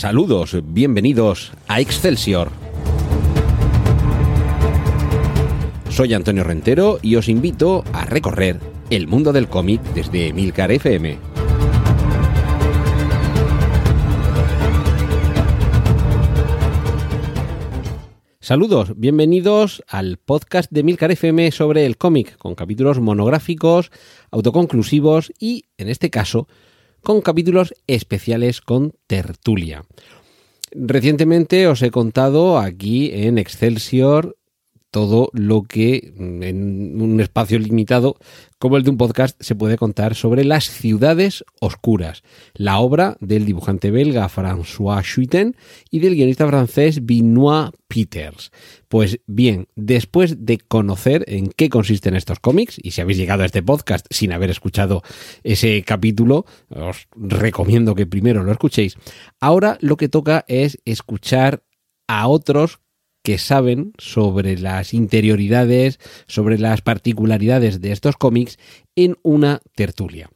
Saludos, bienvenidos a Excelsior. Soy Antonio Rentero y os invito a recorrer el mundo del cómic desde Milcar FM. Saludos, bienvenidos al podcast de Milcar FM sobre el cómic, con capítulos monográficos, autoconclusivos y, en este caso, con capítulos especiales con tertulia. Recientemente os he contado aquí en Excelsior todo lo que mm, en un espacio limitado como el de un podcast se puede contar sobre las ciudades oscuras, la obra del dibujante belga François Schuiten y del guionista francés Benoit Peters. Pues bien, después de conocer en qué consisten estos cómics, y si habéis llegado a este podcast sin haber escuchado ese capítulo, os recomiendo que primero lo escuchéis. Ahora lo que toca es escuchar a otros que saben sobre las interioridades, sobre las particularidades de estos cómics en una tertulia.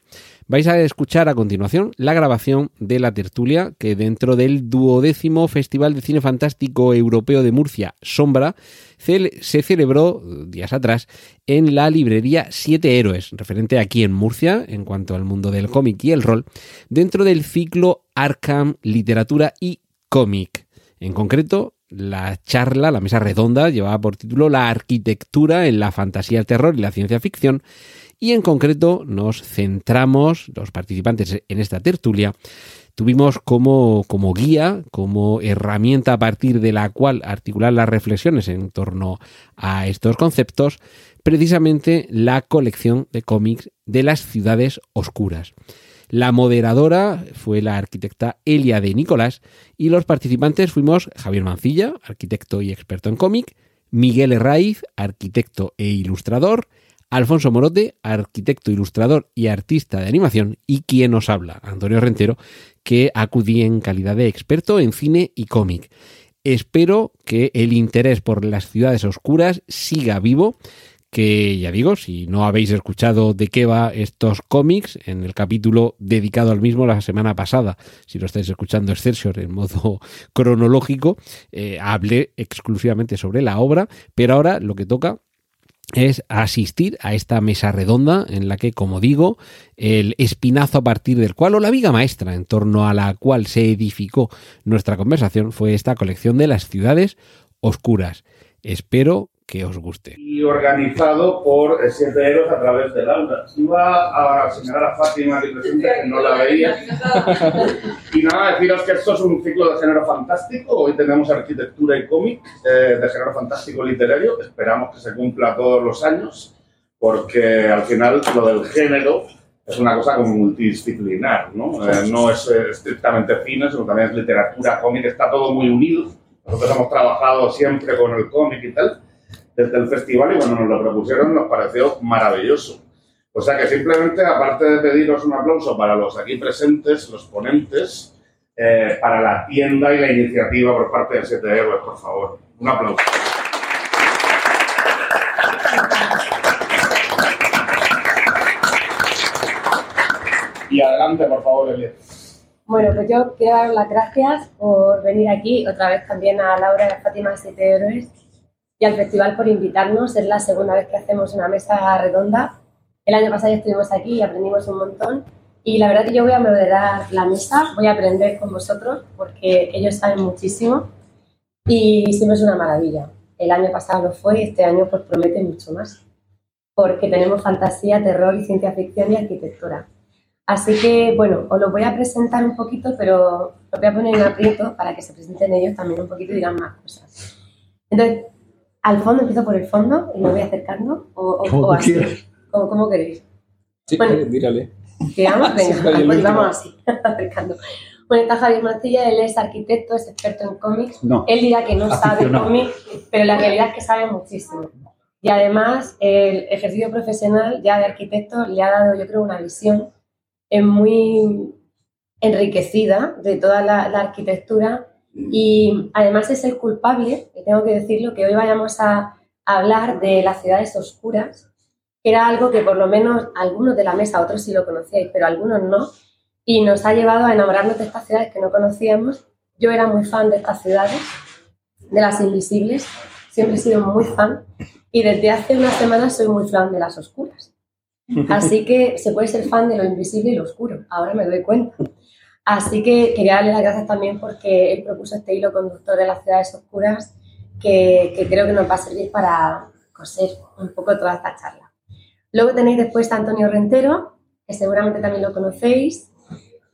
Vais a escuchar a continuación la grabación de la tertulia que dentro del duodécimo Festival de Cine Fantástico Europeo de Murcia, Sombra, se celebró días atrás en la librería Siete Héroes, referente aquí en Murcia en cuanto al mundo del cómic y el rol, dentro del ciclo Arkham Literatura y Cómic. En concreto, la charla, la mesa redonda, llevaba por título La arquitectura en la fantasía, el terror y la ciencia ficción. Y en concreto nos centramos, los participantes en esta tertulia, tuvimos como, como guía, como herramienta a partir de la cual articular las reflexiones en torno a estos conceptos, precisamente la colección de cómics de las ciudades oscuras. La moderadora fue la arquitecta Elia de Nicolás y los participantes fuimos Javier Mancilla, arquitecto y experto en cómic, Miguel Herraiz, arquitecto e ilustrador, Alfonso Morote, arquitecto, ilustrador y artista de animación, y quien nos habla, Antonio Rentero, que acudí en calidad de experto en cine y cómic. Espero que el interés por las ciudades oscuras siga vivo que ya digo, si no habéis escuchado de qué va estos cómics, en el capítulo dedicado al mismo la semana pasada, si lo estáis escuchando Excelsior en modo cronológico, eh, hablé exclusivamente sobre la obra, pero ahora lo que toca es asistir a esta mesa redonda en la que, como digo, el espinazo a partir del cual, o la viga maestra en torno a la cual se edificó nuestra conversación, fue esta colección de las ciudades oscuras. Espero que os guste. Y organizado por siete héroes a través del aula. Iba a señalar a Fátima que presente, que no la veía. y nada, deciros que esto es un ciclo de género fantástico. Hoy tenemos arquitectura y cómic eh, de género fantástico literario. Esperamos que se cumpla todos los años, porque al final lo del género es una cosa como multidisciplinar, ¿no? Eh, no es eh, estrictamente cine, sino también es literatura, cómic, está todo muy unido. Nosotros hemos trabajado siempre con el cómic y tal desde el festival y cuando nos lo propusieron nos pareció maravilloso. O sea que simplemente, aparte de pediros un aplauso para los aquí presentes, los ponentes, eh, para la tienda y la iniciativa por parte de 7 Héroes, por favor. Un aplauso. Y adelante, por favor, Elia. Bueno, pues yo quiero dar las gracias por venir aquí, otra vez también a Laura y a Fátima de Héroes, y al festival por invitarnos. Es la segunda vez que hacemos una mesa redonda. El año pasado ya estuvimos aquí y aprendimos un montón. Y la verdad que yo voy a moderar la mesa, voy a aprender con vosotros porque ellos saben muchísimo y siempre es una maravilla. El año pasado lo fue y este año pues promete mucho más porque tenemos fantasía, terror y ciencia ficción y arquitectura. Así que, bueno, os lo voy a presentar un poquito, pero lo voy a poner en aprieto para que se presenten ellos también un poquito y digan más cosas. Entonces, al fondo, empiezo por el fondo y me voy acercando, o, o, así, como, queréis. Sí, bueno, mírale. Digamos, venga, pues vamos así, acercando. Bueno, está Javier Mancilla, él es arquitecto, es experto en cómics. No, él dirá que no sabe cómics, pero la realidad es que sabe muchísimo. Y además, el ejercicio profesional ya de arquitecto le ha dado, yo creo, una visión muy enriquecida de toda la, la arquitectura y además es el culpable, y tengo que decirlo, que hoy vayamos a hablar de las ciudades oscuras, que era algo que por lo menos algunos de la mesa, otros sí lo conocíais, pero algunos no, y nos ha llevado a enamorarnos de estas ciudades que no conocíamos yo era muy fan de estas ciudades, de las invisibles, siempre he sido muy fan y desde hace unas semanas soy muy fan de las oscuras. Así que se puede ser fan de lo invisible y lo oscuro, ahora me doy cuenta. Así que quería darle las gracias también porque él propuso este hilo conductor de las ciudades oscuras que, que creo que nos va a servir para coser un poco toda esta charla. Luego tenéis después a Antonio Rentero, que seguramente también lo conocéis,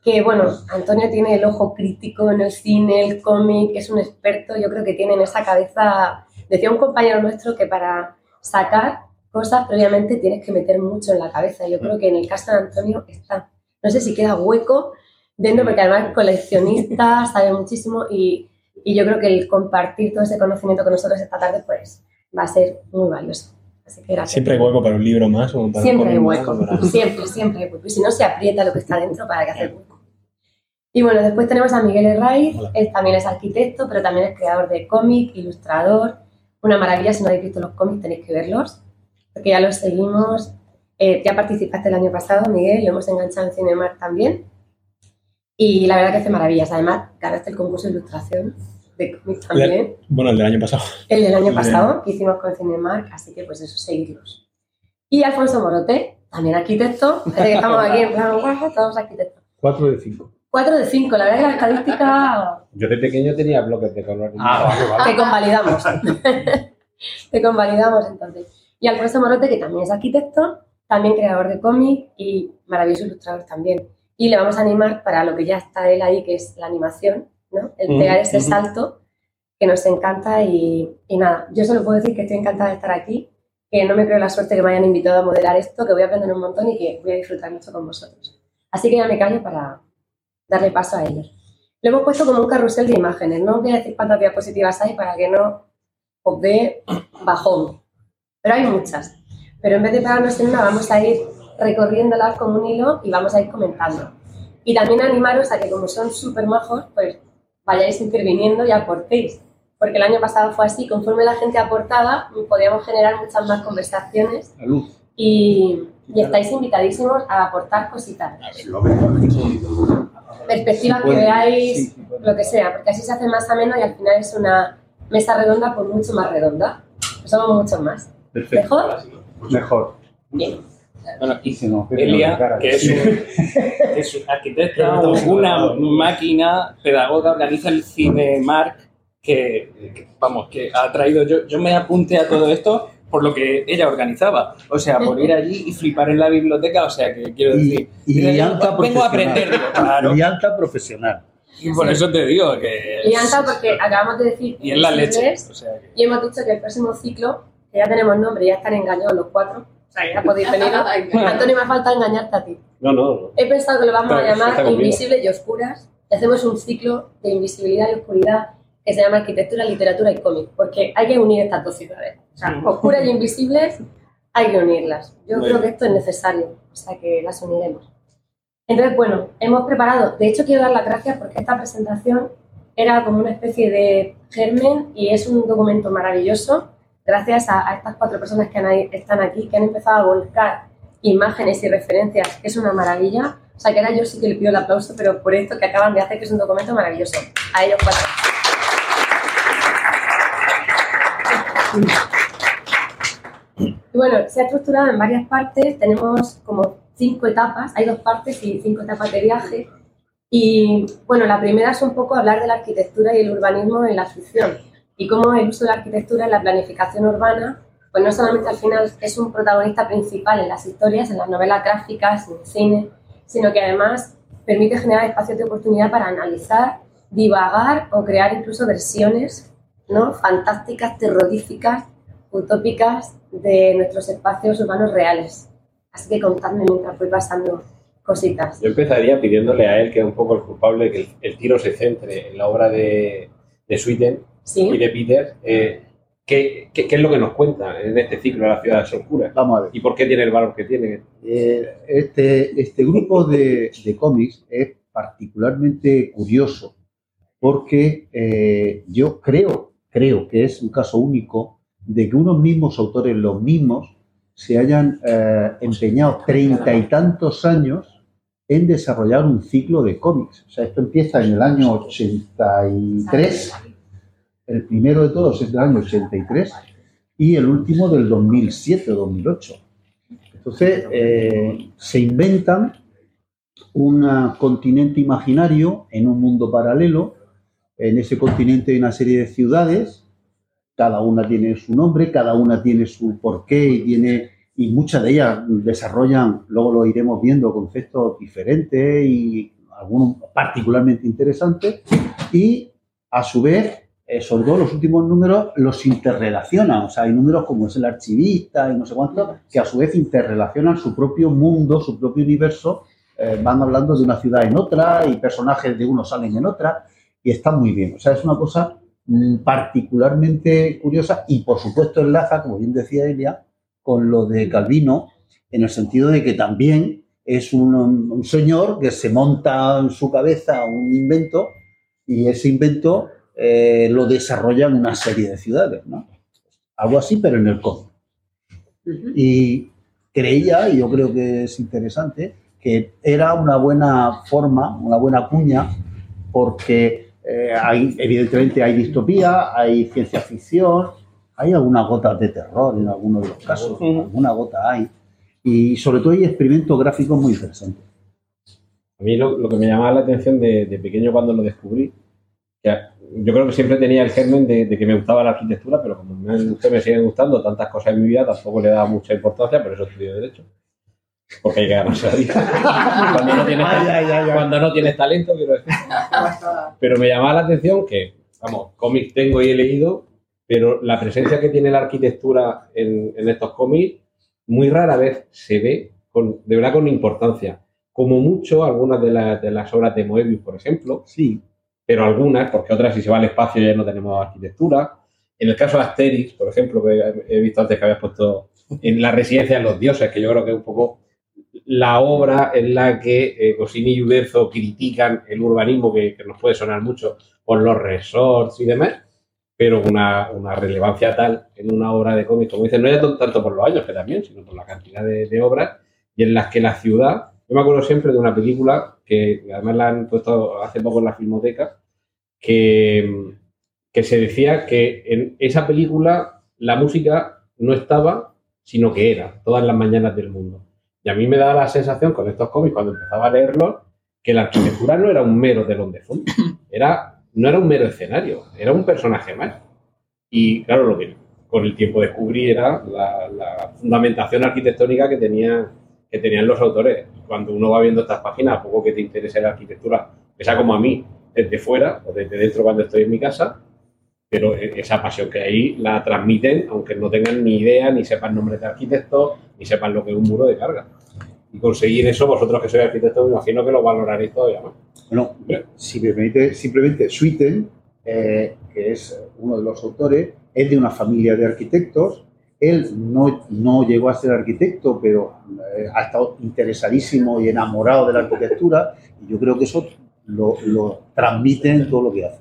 que bueno, Antonio tiene el ojo crítico en el cine, el cómic, es un experto, yo creo que tiene en esa cabeza, decía un compañero nuestro que para sacar cosas previamente tienes que meter mucho en la cabeza, yo creo que en el caso de Antonio está, no sé si queda hueco dentro, porque además es coleccionista, sabe muchísimo y, y yo creo que el compartir todo ese conocimiento con nosotros esta tarde pues va a ser muy valioso. Así que gracias. ¿Siempre hay hueco para un libro más? O para Siempre hay hueco, para- siempre, siempre hay hueco. Y si no, se aprieta lo que está dentro para que hacer hueco. Y bueno, después tenemos a Miguel Herraiz, él también es arquitecto, pero también es creador de cómic, ilustrador. Una maravilla, si no habéis visto los cómics tenéis que verlos, porque ya los seguimos. Eh, ya participaste el año pasado, Miguel, lo hemos enganchado en Cinemark también. Y la verdad que hace maravillas. Además, ganaste el concurso de ilustración de cómic también. Bueno, el del año pasado. El del año Bien. pasado que hicimos con Cinemark, así que pues eso, seguirlos. Y Alfonso Morote, también arquitecto, parece que estamos aquí en plan, todos arquitectos. 4 de 5. 4 de 5, la verdad que la estadística Yo de pequeño tenía bloques de color. te convalidamos. te convalidamos entonces. Y Alfonso Morote, que también es arquitecto, también creador de cómic y maravilloso ilustrador también. Y le vamos a animar para lo que ya está él ahí, que es la animación, ¿no? El pegar ese ujú. salto que nos encanta y, y nada, yo solo puedo decir que estoy encantada de estar aquí, que no me creo la suerte que me hayan invitado a modelar esto, que voy a aprender un montón y que voy a disfrutar mucho con vosotros. Así que ya me callo para darle paso a ellos. Lo hemos puesto como un carrusel de imágenes, no voy a decir cuántas diapositivas hay para que no os dé bajón, pero hay muchas. Pero en vez de pegarnos en una, vamos a ir recorriéndolas como un hilo y vamos a ir comentando. Y también animaros a que como son súper majos, pues vayáis interviniendo y aportéis. Porque el año pasado fue así, conforme la gente aportaba, podíamos generar muchas más conversaciones La luz. y, y estáis invitadísimos a aportar cositas. Perspectivas Sí, que veáis, Sí, sí, puede. lo que sea, porque así se hace más ameno y al final es una mesa redonda pues mucho más redonda. Somos muchos más. Perfecto. ¿Mejor? Mejor. Bien. Bueno, Y Elia, que es, un, que es un arquitecta, una máquina pedagoga, organiza el Cinemark, que, que, vamos, que ha traído, yo, yo me apunté a todo esto por lo que ella organizaba, o sea, por ir allí y flipar en la biblioteca, o sea, que quiero decir, Y, y vengo lianta a profesional. aprender, claro, Lianta profesional. y por eso te digo que... Y anta porque acabamos de decir Y en la leche, o sea, que- y hemos dicho que el próximo ciclo, que ya tenemos nombre, ya están engañados los cuatro, o sea, ya podéis venir. Antonio, me falta engañarte a ti. No, no. He pensado que lo vamos a Está- está llamar conmigo. Invisibles y Oscuras y hacemos un ciclo de invisibilidad y oscuridad que se llama Arquitectura, Literatura y Cómic, porque hay que unir estas dos ciudades. O sea, oscuras y invisibles hay que unirlas. Yo Muy creo bien. que esto es necesario, o sea que las uniremos. Entonces, bueno, hemos preparado, de hecho quiero dar las gracias porque esta presentación era como una especie de germen y es un documento maravilloso gracias a, a estas cuatro personas que están aquí, que han empezado a volcar imágenes y referencias, que es una maravilla. O sea, que ahora yo sí que le pido el aplauso, pero por esto que acaban de hacer, que es un documento maravilloso. A ellos cuatro. Bueno, se ha estructurado en varias partes, tenemos como cinco etapas, hay dos partes y cinco etapas de viaje. Y bueno, la primera es un poco hablar de la arquitectura y el urbanismo en la ficción y cómo el uso de la arquitectura en la planificación urbana, pues no solamente al final es un protagonista principal en las historias, en las novelas gráficas, en el cine, sino que además permite generar espacios de oportunidad para analizar, divagar o crear incluso versiones ¿no? fantásticas, terroríficas, utópicas de nuestros espacios urbanos reales. Así que contadme mientras voy pasando cositas. Yo empezaría pidiéndole a él, que es un poco el culpable, que el, el tiro se centre en la obra de, de Y de Peter. eh, ¿qué, qué, qué es lo que nos cuenta en este ciclo de las ciudades oscuras? Vamos a ver. ¿Y por qué tiene el valor que tiene? Eh, este, este grupo de, de cómics es particularmente curioso porque eh, yo creo, creo que es un caso único de que unos mismos autores, los mismos, se hayan eh, empeñado treinta y tantos años en desarrollar un ciclo de cómics. O sea, esto empieza en el año 83, el primero de todos es del año 83 y el último del 2007 o 2008. Entonces, eh, se inventan un continente imaginario en un mundo paralelo. En ese continente hay una serie de ciudades, cada una tiene su nombre, cada una tiene su porqué y tiene y muchas de ellas desarrollan, luego lo iremos viendo, conceptos diferentes y algunos particularmente interesantes y a su vez, eh, sobre todo los últimos números, los interrelacionan. O sea, hay números como es el archivista y no sé cuánto, que a su vez interrelacionan su propio mundo, su propio universo. Eh, van hablando de una ciudad en otra y personajes de uno salen en otra y está muy bien. O sea, es una cosa mm, particularmente curiosa y por supuesto enlaza, como bien decía Elia, con lo de Calvino, en el sentido de que también es un, señor que se monta en su cabeza un invento y ese invento eh, lo desarrolla en una serie de ciudades, ¿no? Algo así, pero en el cómic. Y creía, y yo creo que es interesante, que era una buena forma, una buena cuña, porque eh, hay, evidentemente hay distopía, hay ciencia ficción, hay algunas gotas de terror en algunos de los casos, alguna gota hay. Y sobre todo hay experimentos gráficos muy interesantes. A mí lo, que me llamaba la atención de, pequeño cuando lo descubrí, que yo creo que siempre tenía el germen de, que me gustaba la arquitectura, pero como me, me siguen gustando tantas cosas en mi vida, tampoco le da mucha importancia, por eso estudio Derecho. Porque hay que ganarse la vida. cuando, no tienes, cuando no tienes talento, quiero decir. Pero me llamaba la atención que, vamos, cómics tengo y he leído, pero la presencia que tiene la arquitectura en, estos cómics muy rara vez se ve con, de verdad con importancia. Como mucho, algunas de, las obras de Moebius, por ejemplo, sí, pero algunas, porque otras, si se va al espacio, ya no tenemos arquitectura. En el caso de Asterix, por ejemplo, que he visto antes que habías puesto en la residencia de los dioses, que yo creo que es un poco la obra en la que eh, Goscinny y Uderzo critican el urbanismo, que, nos puede sonar mucho por los resorts y demás, pero una, una relevancia tal en una obra de cómic, como dicen, no ya tanto por los años que también, sino por la cantidad de, obras y en las que la ciudad, yo me acuerdo siempre de una película que además la han puesto hace poco en la filmoteca, que, que se decía que en esa película la música no estaba, sino que era, todas las mañanas del mundo. Y a mí me daba la sensación con estos cómics, cuando empezaba a leerlos, que la arquitectura no era un mero telón de fondo, era no era un mero escenario, era un personaje más. Y claro, lo que con el tiempo descubrí era la, fundamentación arquitectónica que, tenía, que tenían los autores. Cuando uno va viendo estas páginas, a poco que te interese la arquitectura, sea como a mí, desde fuera o desde dentro cuando estoy en mi casa, pero e, esa pasión que hay la transmiten, aunque no tengan ni idea, ni sepan nombres de arquitectos, ni sepan lo que es un muro de carga. Y conseguir eso, vosotros que sois arquitectos, me imagino que lo valoraréis todavía más. Bueno, si me permite, simplemente Sweeten, eh, que es uno de los autores, es de una familia de arquitectos. Él no, no llegó a ser arquitecto, pero eh, ha estado interesadísimo y enamorado de la arquitectura. Y yo creo que eso lo, lo transmite en todo lo que hace.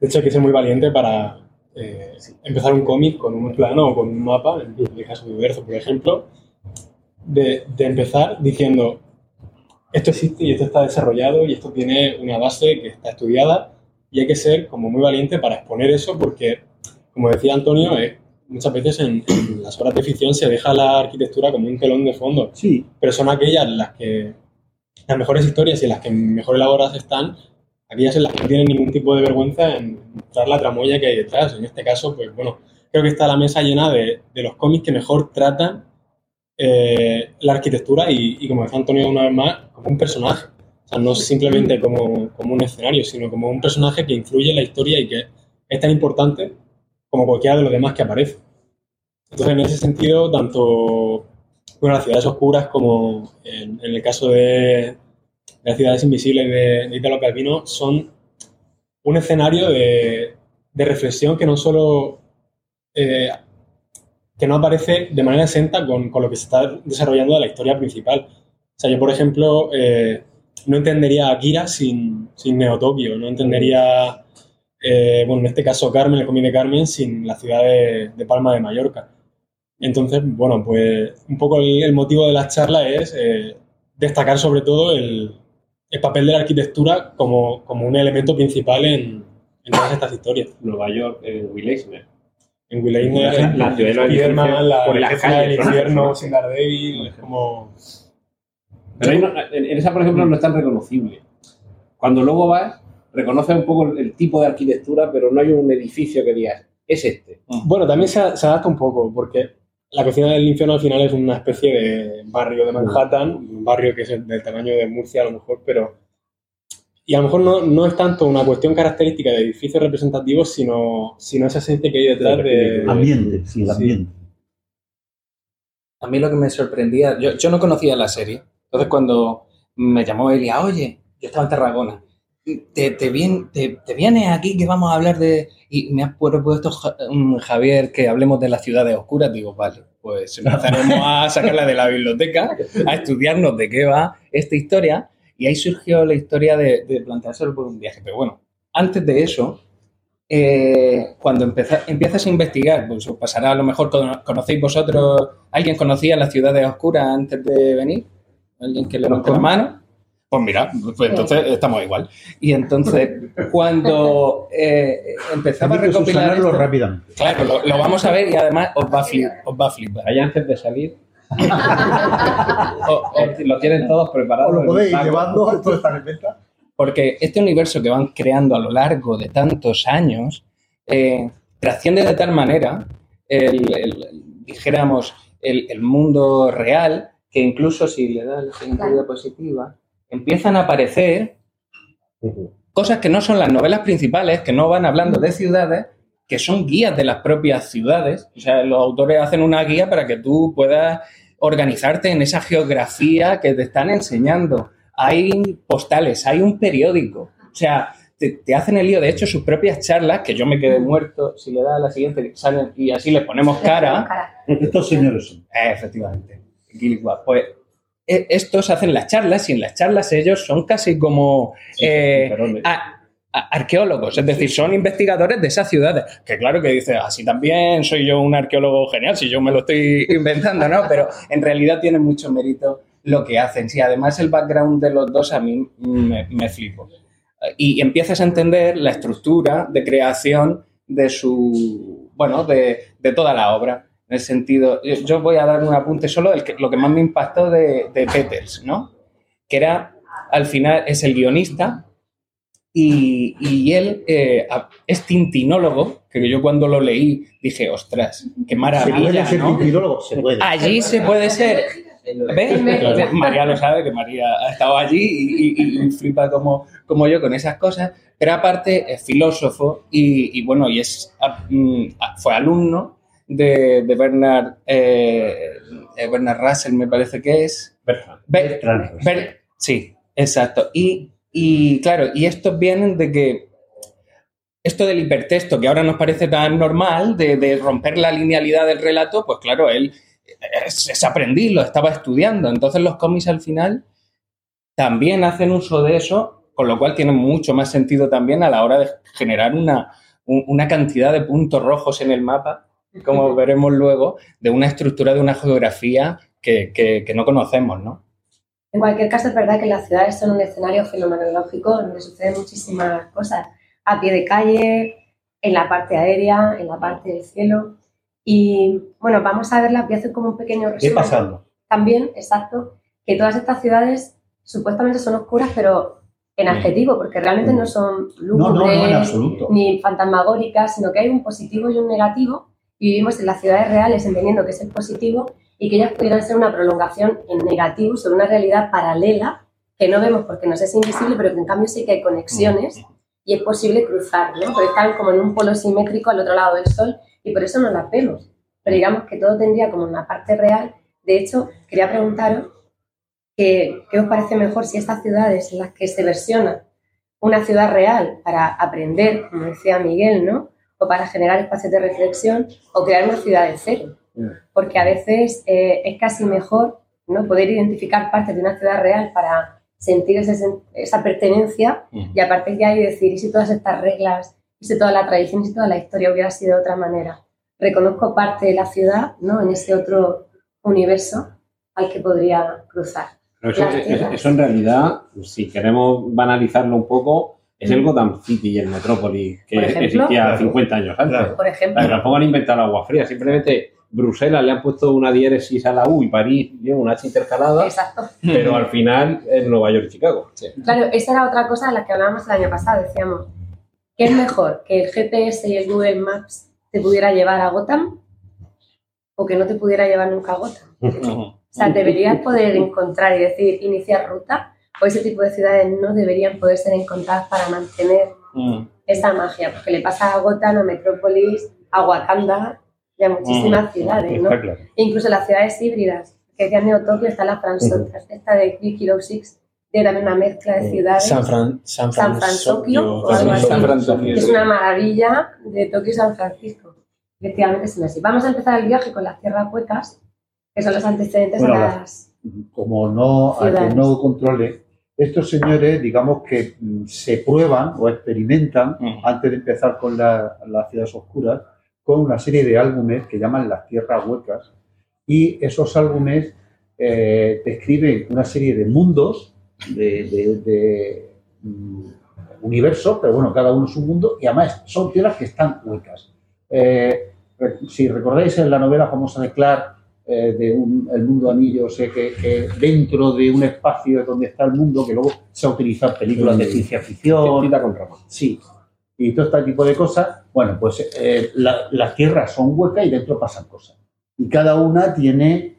De hecho, hay que ser muy valiente para eh, empezar un cómic con un plano o con un mapa, en el caso de Universo, por ejemplo, de, de empezar diciendo, esto existe y esto está desarrollado y esto tiene una base que está estudiada y hay que ser como muy valiente para exponer eso porque, como decía Antonio, eh, muchas veces en, las obras de ficción se deja la arquitectura como un telón de fondo. Sí. Pero son aquellas las que, las mejores historias y las que mejor elaboradas están, aquellas en las que no tienen ningún tipo de vergüenza en mostrar la tramoya que hay detrás. En este caso, pues bueno, creo que está la mesa llena de, de los cómics que mejor tratan eh, la arquitectura y, como decía Antonio una vez más, como un personaje. O sea, no simplemente como, como, un escenario, sino como un personaje que influye en la historia y que es tan importante como cualquiera de los demás que aparece. Entonces, en ese sentido, tanto bueno, las ciudades oscuras como en, el caso de, las ciudades invisibles de, Italo Calvino son un escenario de, de reflexión que no solo eh, que no aparece de manera exenta con, con, lo que se está desarrollando de la historia principal. O sea, yo, por ejemplo, eh, no entendería Akira sin, sin no entendería, eh, bueno, en este caso Carmen, el cómic de Carmen, sin la ciudad de, de, Palma de Mallorca. Entonces, bueno, pues un poco el, motivo de la charla es eh, destacar sobre todo el, el papel de la arquitectura como, como un elemento principal en, en todas estas historias. Nueva York, en Will Eisner. En Will Eisner, La- la ciudad de los Spiderman, la por calles, del infierno, sin Daredevil, es como... Pero no- en, en esa, por ejemplo, no es tan reconocible. Cuando luego vas, reconoces un poco el, el tipo de arquitectura, pero no hay un edificio que digas, es este. Bueno, también se, se adapta un poco, porque la cocina del infierno al final es una especie de barrio de Manhattan, un barrio que es el- del tamaño de Murcia a lo mejor, pero... Y a lo mejor no, no es tanto una cuestión característica de edificios representativos, sino, sino esa esencia que hay detrás de... Ambiente, sí, el Sí. ambiente. A mí lo que me sorprendía, yo, yo no conocía la serie, entonces cuando me llamó Elia, oye, yo estaba en Tarragona, te, te, vien- te, te vienes aquí que vamos a hablar de... Y me has propuesto, Ja- Javier, que hablemos de las ciudades oscuras, digo, vale, pues empezaremos a sacarla de la biblioteca, a estudiarnos de qué va esta historia, y ahí surgió la historia de, de planteárselo por un viaje. Pero bueno, antes de eso, eh, cuando empeza- empiezas a investigar, pues os pasará a lo mejor, cono- ¿conocéis vosotros, alguien conocía las ciudades oscuras antes de venir? ¿Alguien que levante la mano? Pues mira, pues entonces estamos igual. Y entonces, cuando eh, empezaba a recopilar esto- rápidamente. claro, lo, lo vamos a ver y además os va a, flip- os va a flipar. Ahí antes de salir, O- o- lo tienen todos preparados. Os lo podéis llevando, esto está en venta. Porque este universo que van creando a lo largo de tantos años eh, trasciende de tal manera, el, el- dijéramos, el, el mundo real, que incluso si le da la siguiente Claro. Empiezan a aparecer cosas que no son las novelas principales, que no van hablando de ciudades, que son guías de las propias ciudades. O sea, los autores hacen una guía para que tú puedas organizarte en esa geografía que te están enseñando. Hay postales, hay un periódico. O sea, te, te hacen el lío. De hecho, sus propias charlas, que yo me quedé muerto, si le da a la siguiente, salen y así les ponemos cara. Estos señores son. Eh, efectivamente. Pues estos hacen las charlas y en las charlas ellos son casi como eh, Perones. a- a- arqueólogos, es decir, son investigadores de esas ciudades. Que claro que dice, así también soy yo un arqueólogo genial, si yo me lo estoy inventando, ¿no? Pero en realidad tiene mucho mérito lo que hacen. Sí, además el background de los dos a mí me, me flipo. Y empiezas a entender la estructura de creación de su, bueno, de, de toda la obra. En el sentido, yo voy a dar un apunte solo del que, lo que más me impactó de, de Peters, ¿no? Que era, al final, es el guionista y, y él eh, es tintinólogo, que yo cuando lo leí dije, ostras, qué ¿Se puede maravilla, ser tintinólogo? Se puede. Allí se puede ser. ¿Ves? María lo sabe, que María ha estado allí y, y- y flipa como, como yo con esas cosas. Pero aparte es filósofo y, y bueno, y es mm, fue alumno de, de Bernard, eh, eh, Bernard Russell, me parece que es. Bertrand. Ber- Bertrand. Ber- sí, exacto. Y, y, claro, y estos vienen de que esto del hipertexto, que ahora nos parece tan normal, de, de romper la linealidad del relato, pues claro, él es, es aprendiz, lo estaba estudiando. Entonces los cómics al final también hacen uso de eso, con lo cual tienen mucho más sentido también a la hora de generar una, un- una cantidad de puntos rojos en el mapa, como veremos luego, de una estructura, de una geografía que, que- que no conocemos, ¿no? En cualquier caso, es verdad que las ciudades son un escenario fenomenológico donde suceden muchísimas cosas. A pie de calle, en la parte aérea, en la parte del cielo. Y bueno, vamos a verlas, voy a hacer como un pequeño ¿Qué resumen. pasando? También, exacto, que todas estas ciudades supuestamente son oscuras, pero en adjetivo, porque realmente no son No, no, no, lúgubres, absoluto. ni fantasmagóricas, sino que hay un positivo y un negativo, y vivimos en las ciudades reales entendiendo que es el positivo y que ellas pudieran ser una prolongación en negativo sobre una realidad paralela que no vemos porque nos es invisible, pero que en cambio sí que hay conexiones y es posible cruzar, ¿no? Porque están como en un polo simétrico al otro lado del Sol y por eso no las vemos. Pero digamos que todo tendría como una parte real. De hecho, quería preguntaros que, qué os parece mejor si estas ciudades en las que se versiona una ciudad real para aprender, como decía Miguel, ¿no? O para generar espacios de reflexión, o crear una ciudad de cero. Porque a veces eh, es casi mejor ¿no? poder identificar partes de una ciudad real para sentir ese esa pertenencia y a partir de ahí decir, ¿y si todas estas reglas, y si toda la tradición, y si toda la historia hubiera sido de otra manera? Reconozco parte de la ciudad ¿no? en ese otro universo al que podría cruzar. Eso, eso en realidad, si queremos banalizarlo un poco, es el Gotham City y el Metrópolis que ejemplo. existía Claro. 50 años antes. Claro. Por ejemplo, Claro, tampoco han inventado el agua fría, simplemente Bruselas le han puesto una diéresis a la U y París lleva una H intercalada, exacto. pero al final es Nueva York y Chicago. Claro, esa era otra cosa de la que hablábamos el año pasado. Decíamos, ¿qué es mejor? ¿Que el GPS y el Google Maps te pudiera llevar a Gotham o que no te pudiera llevar nunca a Gotham? O sea, deberías poder encontrar y decir, iniciar ruta, o ese tipo de ciudades no deberían poder ser encontradas para mantener Mm. esa magia, porque le pasa a Gotham, a Metrópolis, a Wakanda y a muchísimas ciudades, ¿no? Claro. E incluso las ciudades híbridas, que decía Neo Tokio, está la Franzo, esta de Big Hero Six, tiene también una mezcla de ciudades. San, Fran, San, San Francisco o algo así. San Francisco. es una maravilla de Tokio y San Francisco. Efectivamente, es así. Vamos a empezar el viaje con las tierras huecas, que son los antecedentes Bueno, a las- como no, a que no controle, estos señores, digamos que mm, se prueban o experimentan antes de empezar con la- las ciudades oscuras con una serie de álbumes que llaman las tierras huecas y esos álbumes eh, describen una serie de mundos, de, de- de, mm, universos, pero bueno, cada uno es un mundo y además son tierras que están huecas. Eh, si recordáis en la novela famosa de Clark, eh, de un- El mundo anillo, sé que, que dentro de un espacio es donde está el mundo, que luego se ha utilizado películas de ciencia ficción, con Rama. Sí. Y todo este tipo de cosas, bueno, pues eh, la- las tierras son huecas y dentro pasan cosas. Y cada una tiene,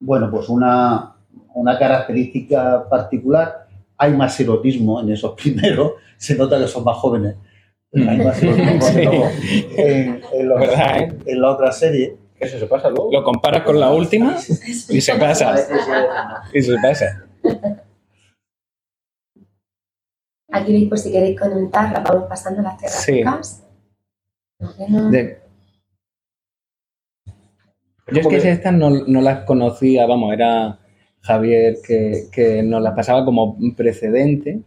bueno, pues una, una característica particular. Hay más erotismo en esos primeros, se nota que son más jóvenes. Hay más erotismo Sí. en, en los- ¿Verdad, eh? en la otra serie. Eso se pasa luego. Lo comparas con la última y se pasa. Y se pasa. Aquí veis, pues si queréis comentar, la vamos pasando las tierras Sí. De- Yo es que estas no, no las conocía, vamos, era Javier que, que nos las pasaba como precedente,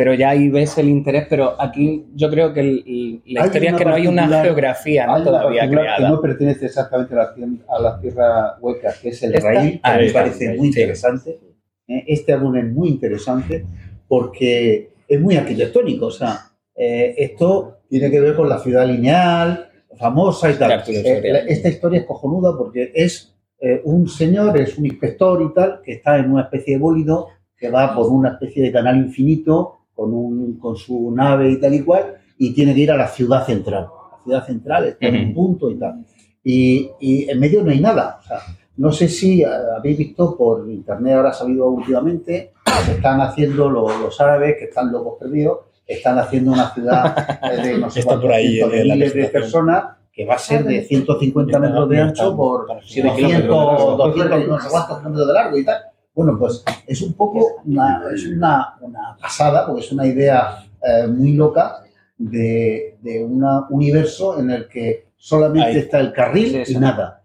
pero ya ahí ves el interés, pero aquí yo creo que el- la historia es que no hay una geografía ¿no? Hay una todavía particular que creada. no pertenece exactamente a la, tien- a la tierra hueca, que es el ¿Esta? que Ah, me esta, parece sí. muy interesante. Eh, Este álbum es muy interesante porque es muy arquitectónico. O sea, eh, esto tiene que ver con la ciudad lineal, famosa y tal. Eh, esta historia es cojonuda porque es eh, un señor, es un inspector y tal, que está en una especie de bólido que va por una especie de canal infinito con, un, con su nave y tal y cual, y tiene que ir a la ciudad central. La ciudad central está en un punto y tal. Y, y en medio no hay nada. O sea, no sé si eh, habéis visto por internet, ahora ha salido últimamente, que están haciendo los, los árabes, que están locos perdidos, están haciendo una ciudad eh, de no sé por ahí, de eh, la miles de personas que va a ser de 150 Está- metros de ancho por para- 7 kilómetros de kilómetros, largo. 200, no sé cuántos kilómetros de largo y tal. Bueno, pues es un poco una, es una, una pasada, porque es una idea eh, muy loca de, de un universo en el que solamente Ahí. está el carril Sí, y esa. nada.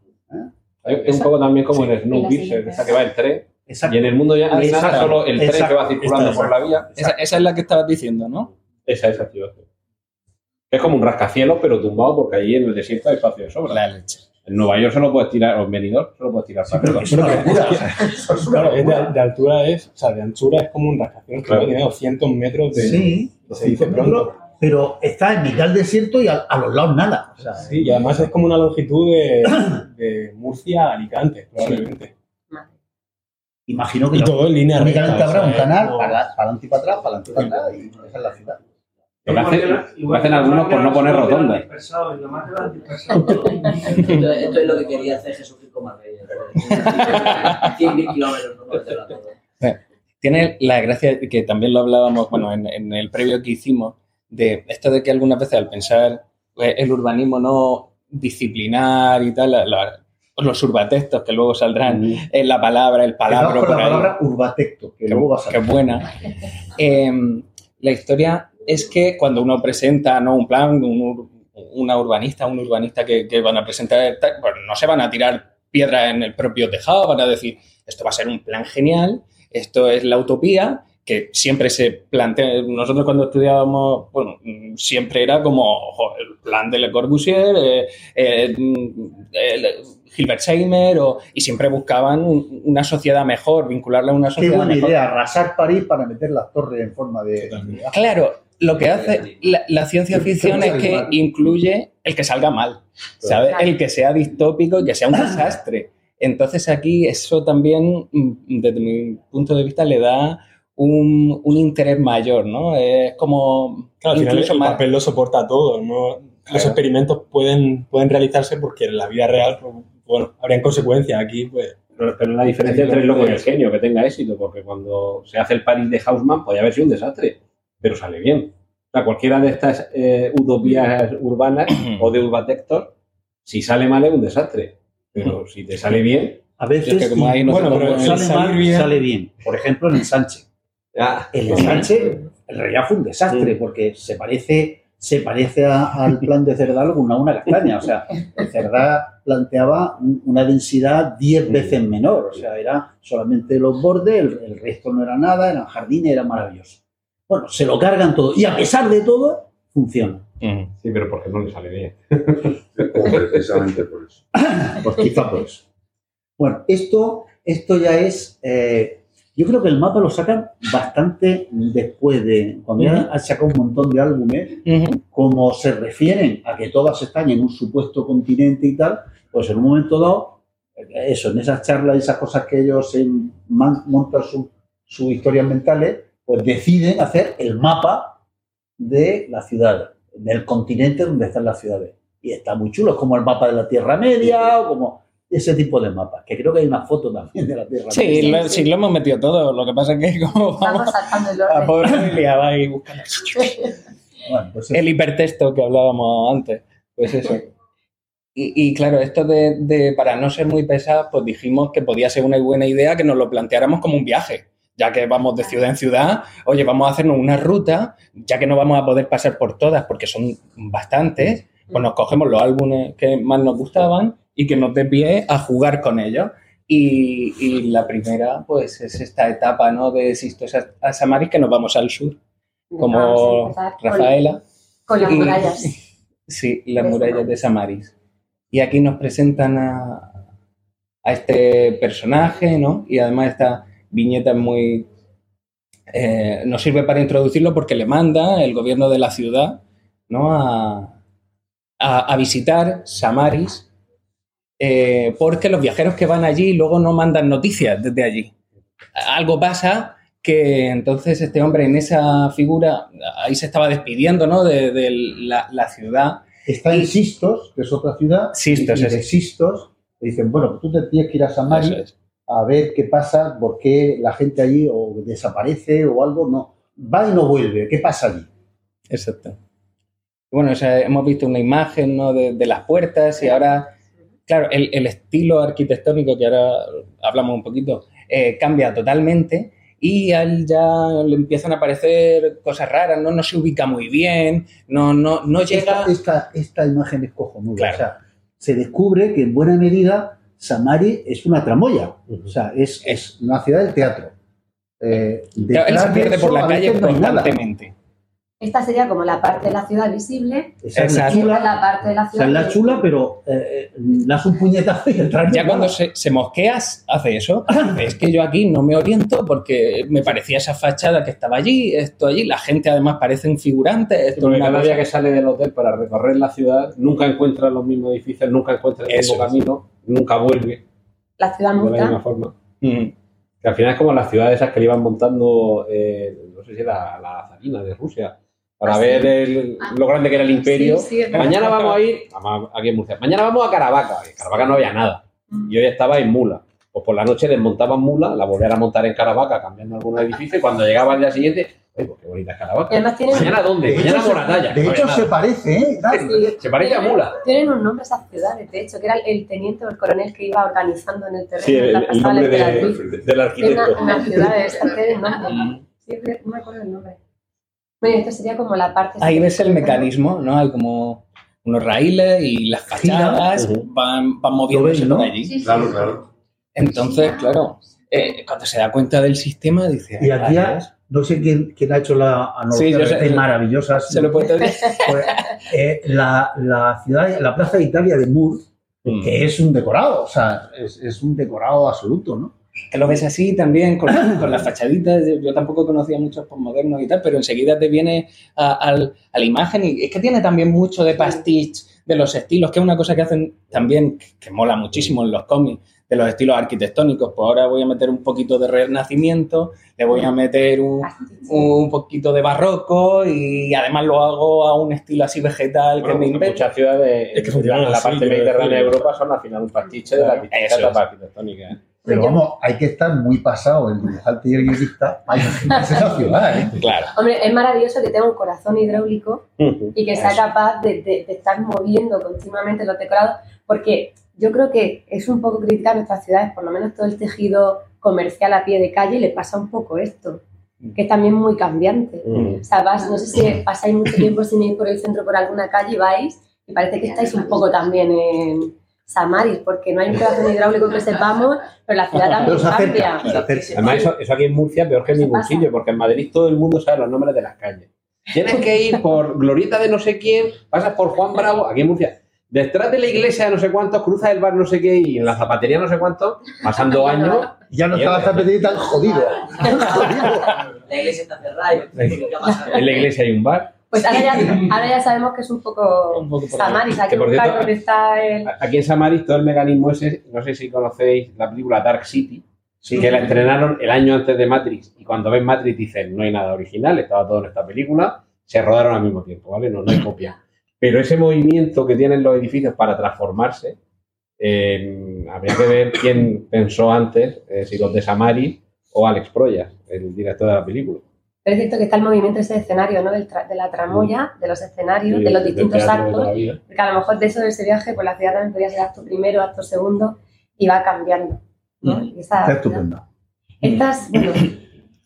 Es un poco también como en Sí. Snowpiercer, esa que va el tren. Exacto. Y en el mundo ya no hay nada, solo el tren que va circulando Exacto. por la vía. Esa, esa es la que estabas diciendo, ¿no? Esa es activación. Es como un rascacielos, pero tumbado, porque ahí en el desierto hay espacio de sobra. La leche. En Nueva York solo puedes tirar, o en Benidorm solo puedes tirar para Pero arriba. una Claro, es de, de altura es, o sea, de anchura es como un rascacielos que Claro. tiene 200 metros de. Sí, se dice pronto. pero está en mitad del desierto y a, a los lados nada. O sea, Sí, y además es como una longitud de, de Murcia a Alicante, probablemente. imagino que Y no. todo en línea únicamente habrá o sea, un canal para adelante y para atrás, para adelante y para atrás, y esa es la ciudad. Lo que hacen, lo que hacen algunos por no poner rotondas. Esto, esto es lo que quería hacer Jesucristo Marbella. 100.000 kilómetros, no meterla todo. Tiene la gracia que también lo hablábamos, bueno, en, en el previo que hicimos, de esto de que algunas veces al pensar eh, el urbanismo no disciplinar y tal, la- la- los urbatextos que luego saldrán, eh, la palabra, el por la ahí. palabra urbatecto, que Qué, luego va a qué salir. buena. Eh, la historia es que cuando uno presenta ¿no? un plan, un una urbanista, un urbanista que, que van a presentar, pues no se van a tirar piedra en el propio tejado, van a decir, esto va a ser un plan genial, esto es la utopía, que siempre se plantea, nosotros cuando estudiábamos, bueno, siempre era como ojo, el plan de Le Corbusier, eh, eh, el Hilbersheimer o, y siempre buscaban un- una sociedad mejor, vincularla a una Qué sociedad buena mejor. idea, arrasar París para meter las torres en forma de... Claro, lo que hace la, la ciencia ficción es que Mal. incluye el que salga mal, ¿sabes? Claro. El que sea distópico y que sea un desastre. Entonces aquí eso también, mm, desde mi punto de vista, le da un, un interés mayor, ¿no? Es como Claro, al final incluso el más... papel lo soporta todo. ¿no? Los Claro. experimentos pueden, pueden realizarse porque en la vida real, pues, bueno, habrían consecuencias. Aquí, pues, Pero, pero la diferencia entre el loco y el genio, que tenga éxito, porque cuando se hace el París de Haussmann podía haber sido un desastre, pero sale bien. O sea, cualquiera de estas eh, utopías urbanas o de Urbatector, si sale mal es un desastre, pero si te sale bien, A veces, Es que como ahí no bueno, pero sale mal, bien- sale bien. Por ejemplo, en el Sánchez. ah, El de Sánchez, en realidad fue un desastre, porque se parece, se parece a- al plan de Cerdá con una, castaña. O sea, el Cerdá planteaba un- una densidad 10 veces menor. O sea, era solamente los bordes, el, el resto no era nada, eran jardines, era maravilloso. Bueno, se lo cargan todo. Y a pesar de todo, funciona. Sí, pero porque no le sale bien. Precisamente por eso. Pues quizá por eso. Bueno, esto, esto ya es. eh, yo creo que el mapa lo sacan bastante después de. Cuando ya han sacado un montón de álbumes, como se refieren a que todas están en un supuesto continente y tal, pues en un momento dado, eh, eso, en esas charlas y esas cosas que ellos montan su- sus historias mentales, pues deciden hacer el mapa de la ciudad, del continente donde están las ciudades. Y está muy chulo, es como el mapa de la Tierra Media o como ese tipo de mapas, que creo que hay una foto también de la Tierra Sí, Media. lo, sí, lo hemos metido todo. Lo que pasa es que como Vamos el a pobre Amelia va ahí buscando Bueno, pues el hipertexto que hablábamos antes. Pues eso. Y, y claro, esto de, de, para no ser muy pesadas, pues dijimos que podía ser una buena idea que nos lo planteáramos como un viaje. Ya que vamos de ciudad en ciudad, oye, vamos a hacernos una ruta, ya que no vamos a poder pasar por todas porque son bastantes, pues nos cogemos los álbumes que más nos gustaban y que nos dé pie a jugar con ellos. Y, y la primera, pues, es esta etapa, ¿no? De Sistos a, a Samaris, que nos vamos al sur, como con- Rafaela. Con las Y- murallas. Sí, las murallas de Samaris. Y aquí nos presentan a, a este personaje, ¿no? Y además esta viñeta es muy... eh, nos sirve para introducirlo porque le manda el gobierno de la ciudad, ¿no? A, a- a visitar Samaris, eh, porque los viajeros que van allí luego no mandan noticias desde allí. Algo pasa que entonces este hombre en esa figura, ahí se estaba despidiendo, ¿no? De, de la, la ciudad. Está en Sistos, que es otra ciudad. Sistos, y de. Sistos le dicen, bueno, tú te tienes que ir a es. A ver qué pasa, por qué la gente allí o desaparece o algo. No, va y no vuelve. ¿Qué pasa allí? Exacto. Bueno, o sea, hemos visto una imagen ¿no? de, de las puertas y ahora, claro, el, el estilo arquitectónico que ahora hablamos un poquito eh, cambia totalmente y a él ya le empiezan a aparecer cosas raras, no, no se ubica muy bien, no, no, no llega... Esta, esta, esta imagen es cojonuda. Claro. O sea, se descubre que en buena medida Samari es una tramoya. O sea, es, es una ciudad del teatro. Eh, Claro, él detrás se de pierde por la calle no constantemente. Esta sería como la parte de la ciudad visible. Esa es la chula, la parte de la o sea, ciudad. es la chula, pero eh, das un puñetazo y el Ya cuando se, se mosquea, hace eso. Es que yo aquí no me oriento porque me parecía esa fachada que estaba allí, esto allí. La gente además parece un figurante. Esto una cada día que sale del hotel para recorrer la ciudad, nunca encuentra los mismos edificios, nunca encuentra el Eso mismo camino, nunca vuelve La ciudad de la misma forma. Mm. Que al final es como las ciudades esas que le iban montando, eh, no sé si era la zarina de Rusia, para Ah, sí. ver el- Ah. lo grande que era el imperio. Sí, sí. Mañana vamos a ir, aquí en Murcia, mañana vamos a Caravaca. En Caravaca no había nada. Mm. Y hoy estaba en Mula. Pues por la noche desmontaban Mula, la volvían a montar en Caravaca, cambiando algunos edificios, y cuando llegaba al día siguiente, ¡ay, pues qué bonita Caravaca! además tienen, ¿Mañana dónde? De Mañana Moratalla. de No hecho, se parece, ¿eh? Se parece a tienen- Mula. Tienen un nombre esas ciudades, de hecho, que era el teniente o el coronel que iba organizando en el terreno. Sí, el, nombre de- del arquitecto. una, una ciudad de esta, tiene nombre. Sí, pero no me acuerdo el nombre. Bueno, esto sería como la parte... Ahí ves el mecanismo, ¿no? Hay como unos raíles y las fachadas van, van moviéndose ves, ¿no? por allí. Sí, sí. Claro, claro. Entonces, claro, eh, cuando se da cuenta del sistema, dice... Y "Ay, aquí, rayos". no sé quién, quién ha hecho la Sí, analogía yo sé. es maravillosa. se lo puedo decir. Pues, eh, la, la ciudad, la Plaza de Italia de Moore Mm. que es un decorado, o sea, es, es un decorado absoluto, ¿no? Que lo ves así también con, con las fachaditas. Yo, tampoco conocía muchos postmodernos y tal, pero enseguida te viene a, al- a la imagen y es que tiene también mucho de pastiche de los estilos, que es una cosa que hacen también que, que mola muchísimo en los cómics, de los estilos arquitectónicos. Pues ahora voy a meter un poquito de renacimiento, le voy a meter un, un poquito de barroco y además lo hago a un estilo así vegetal que Bueno, me invento. muchas ciudades Es que en funcionan la, la parte mediterránea de. Europa son al final un pastiche de las distintas Eso Pero yo- vamos, hay que estar muy pasado el dibujante y el guionista para imaginarse esa ciudad, ¿eh? Claro. Hombre, es maravilloso que tenga un corazón hidráulico y que sea Eso. capaz de, de- de estar moviendo continuamente los decorados, porque yo creo que es un poco crítica a nuestras ciudades, por lo menos todo el tejido comercial a pie de calle le pasa un poco esto, que es también muy cambiante. Mm. O sea, vas, no sé si pasáis mucho tiempo sin ir por el centro por alguna calle y vais y parece que estáis un poco también en Samaris, porque no hay un corazón hidráulico que sepamos, pero la ciudad también Pero se cambia. acerca, se acerca. Además, eso, eso aquí en Murcia peor que en ¿Qué ningún pasa? sitio, porque en Madrid todo el mundo sabe los nombres de las calles. Tienes que ir por Glorieta de no sé quién, pasas por Juan Bravo, aquí en Murcia. Detrás de la iglesia de no sé cuántos, cruzas el bar no sé qué y en la zapatería no sé cuántos, pasando años. Ya no Y está la es- zapatería tan jodido. La iglesia está cerrada. En la iglesia hay un bar. Pues ahora ya, ahora ya sabemos que es un poco, Un poco Samaris, hay Que buscar cierto- dónde está el... Aquí en Samaris todo el mecanismo ese, no sé si conocéis la película Dark City, Sí. que la estrenaron el año antes de Matrix. Y cuando ves Matrix dicen, no hay nada original, estaba todo en esta película, se rodaron al mismo tiempo, ¿vale? No, no hay copia. Pero ese movimiento que tienen los edificios para transformarse, eh, habría que ver quién pensó antes, eh, si los de Samaris o Alex Proyas, el director de la película. Pero es cierto que está el movimiento ese escenario, ¿no? Del tra- de la tramoya, de los escenarios, de los distintos de actos. Porque a lo mejor de eso de ese viaje, pues la ciudad también podría ser acto primero, acto segundo, y va cambiando. ¿no? Mm. Y esa- Está estupendo. Estas, bueno,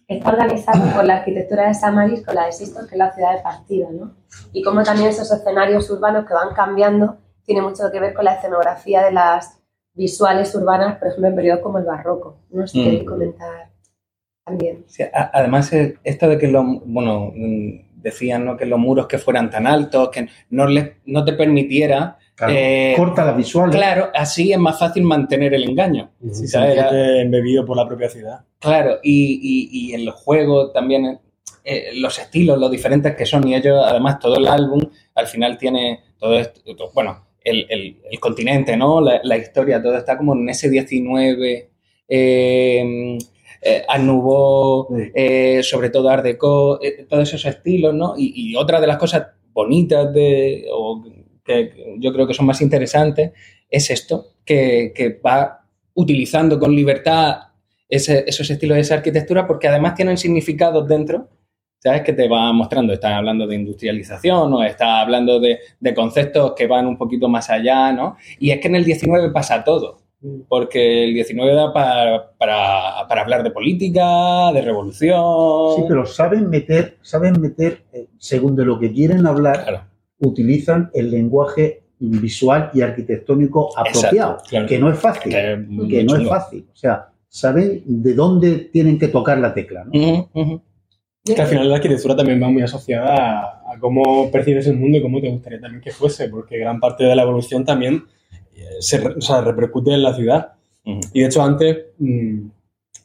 está organizado por la arquitectura de Samaris con la de Sistos, que es la ciudad de partida, ¿no? Y como también esos escenarios urbanos que van cambiando tiene mucho que ver con la escenografía de las visuales urbanas, por ejemplo, en periodos como el barroco. No sé si Mm. queréis comentar también. Sí, a- además, eh, esto de que los, bueno, mm, decían ¿no? que los muros que fueran tan altos, que no, les, no te permitiera, Claro. eh, Corta las visuales. claro, así es más fácil mantener el engaño. Sí, ¿sabes? Era- sentirte embebido por la propia ciudad. Claro, y, y, y en los juegos también, eh, los estilos, los diferentes que son, y ellos, además, todo el álbum al final tiene todo esto, todo- bueno, el, el- el continente, ¿no? La, la historia, todo está como en ese 19, eh, eh, Art Nouveau, Sí. eh, sobre todo Art Deco, eh, todos esos estilos, ¿no? Y, y otra de las cosas bonitas de, o que, yo creo que son más interesantes es esto, que, que va utilizando con libertad ese- esos estilos de esa arquitectura porque además tienen significados dentro, ¿sabes? Que te va mostrando, estás hablando de industrialización o estás hablando de, de conceptos que van un poquito más allá, ¿no? Y es que en el 19 pasa todo, porque el 19 da para, para, para hablar de política, de revolución. Sí, pero saben meter, saben meter, eh, según de lo que quieren hablar, Claro. utilizan el lenguaje visual y arquitectónico apropiado, claro. que no es fácil, Que- que no es fácil. O sea, saben de dónde tienen que tocar la tecla, ¿no? Ujú. Que al final la arquitectura también va muy asociada a, a cómo percibes el mundo y cómo te gustaría también que fuese, porque gran parte de la evolución también se o sea, repercute en la ciudad. Ujú. Y de hecho antes mm,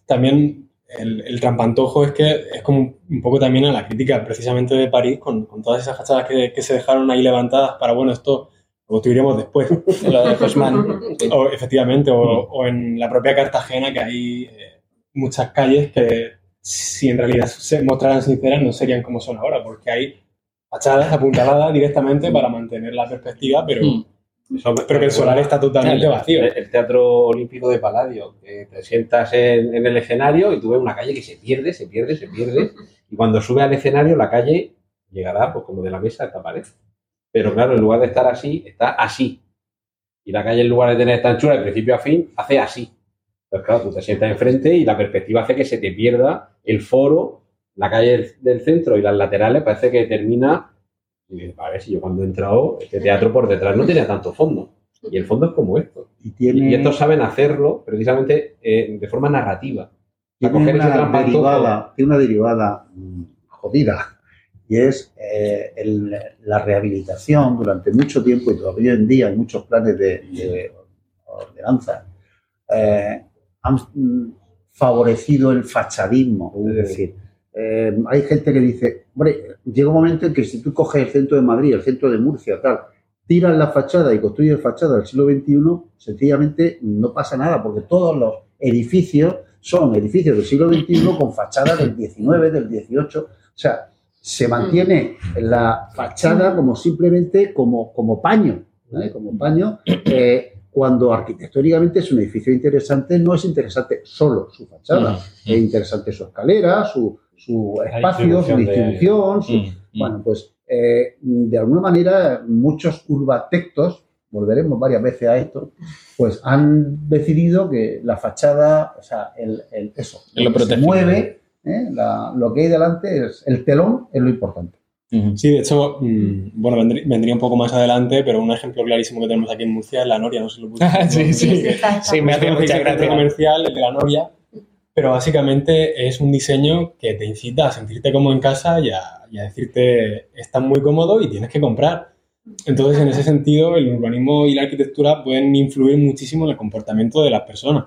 también el, el trampantojo es que es como un poco también a la crítica precisamente de París con, con todas esas fachadas que, que se dejaron ahí levantadas para, bueno, esto lo construiremos después. Lo de. Sí. O, efectivamente, o, o en la propia Cartagena, que hay eh, muchas calles que, si en realidad se mostraran sinceras, no serían como son ahora, porque hay fachadas apuntaladas directamente para mantener la perspectiva, pero, Mm. Eso pero que el solar está totalmente vacío. El, el Teatro Olímpico de Paladio, que te sientas en, en el escenario y tú ves una calle que se pierde, se pierde, se pierde, y cuando sube al escenario la calle llegará pues como de la mesa a esta pared. Pero claro, en lugar de estar así, está así. Y la calle en lugar de tener esta anchura de principio a fin, hace así. Entonces claro, tú te sientas enfrente y la perspectiva hace que se te pierda el foro, la calle del, del centro y las laterales, parece que termina... Y dices, a ver, si yo cuando he entrado, este teatro por detrás no tenía tanto fondo. Y el fondo es como esto. Y tiene, Y estos saben hacerlo precisamente eh, de forma narrativa. Tiene una, derivada, tiene una derivada mm, jodida y es eh, el- la rehabilitación durante mucho tiempo y todavía hoy en día hay muchos planes de, de esperanza, eh, han mm, favorecido el fachadismo. Es decir, eh, hay gente que dice, hombre, llega un momento en que si tú coges el centro de Madrid, el centro de Murcia, tal, tiras la fachada y construyes fachada del siglo XXI, sencillamente no pasa nada, porque todos los edificios son edificios del siglo XXI con fachada del XIX, del XVIII. O sea, se mantiene la fachada como simplemente como, como paño, como paño, eh, cuando arquitectónicamente es un edificio interesante, no es interesante solo su fachada, es interesante su escalera, su, su espacio, su distribución de- su- Mm, mm. bueno, pues eh, de alguna manera muchos urbatectos, volveremos varias veces a esto, pues han decidido que la fachada, o sea, el, el- eso, Lo lo que se mueve, ¿eh? La- lo que hay delante es el telón, es lo importante. Sí, de hecho, mm, bueno, vendrí- vendría un poco más adelante, pero un ejemplo clarísimo que tenemos aquí en Murcia es la Noria, no sé si lo puse. Sí, sí. Sí, me hace mucha gracia. comercial, el de la Noria, pero básicamente es un diseño que te incita a sentirte como en casa y a, y a decirte, estás muy cómodo y tienes que comprar. Entonces, en ese sentido, el urbanismo y la arquitectura pueden influir muchísimo en el comportamiento de las personas.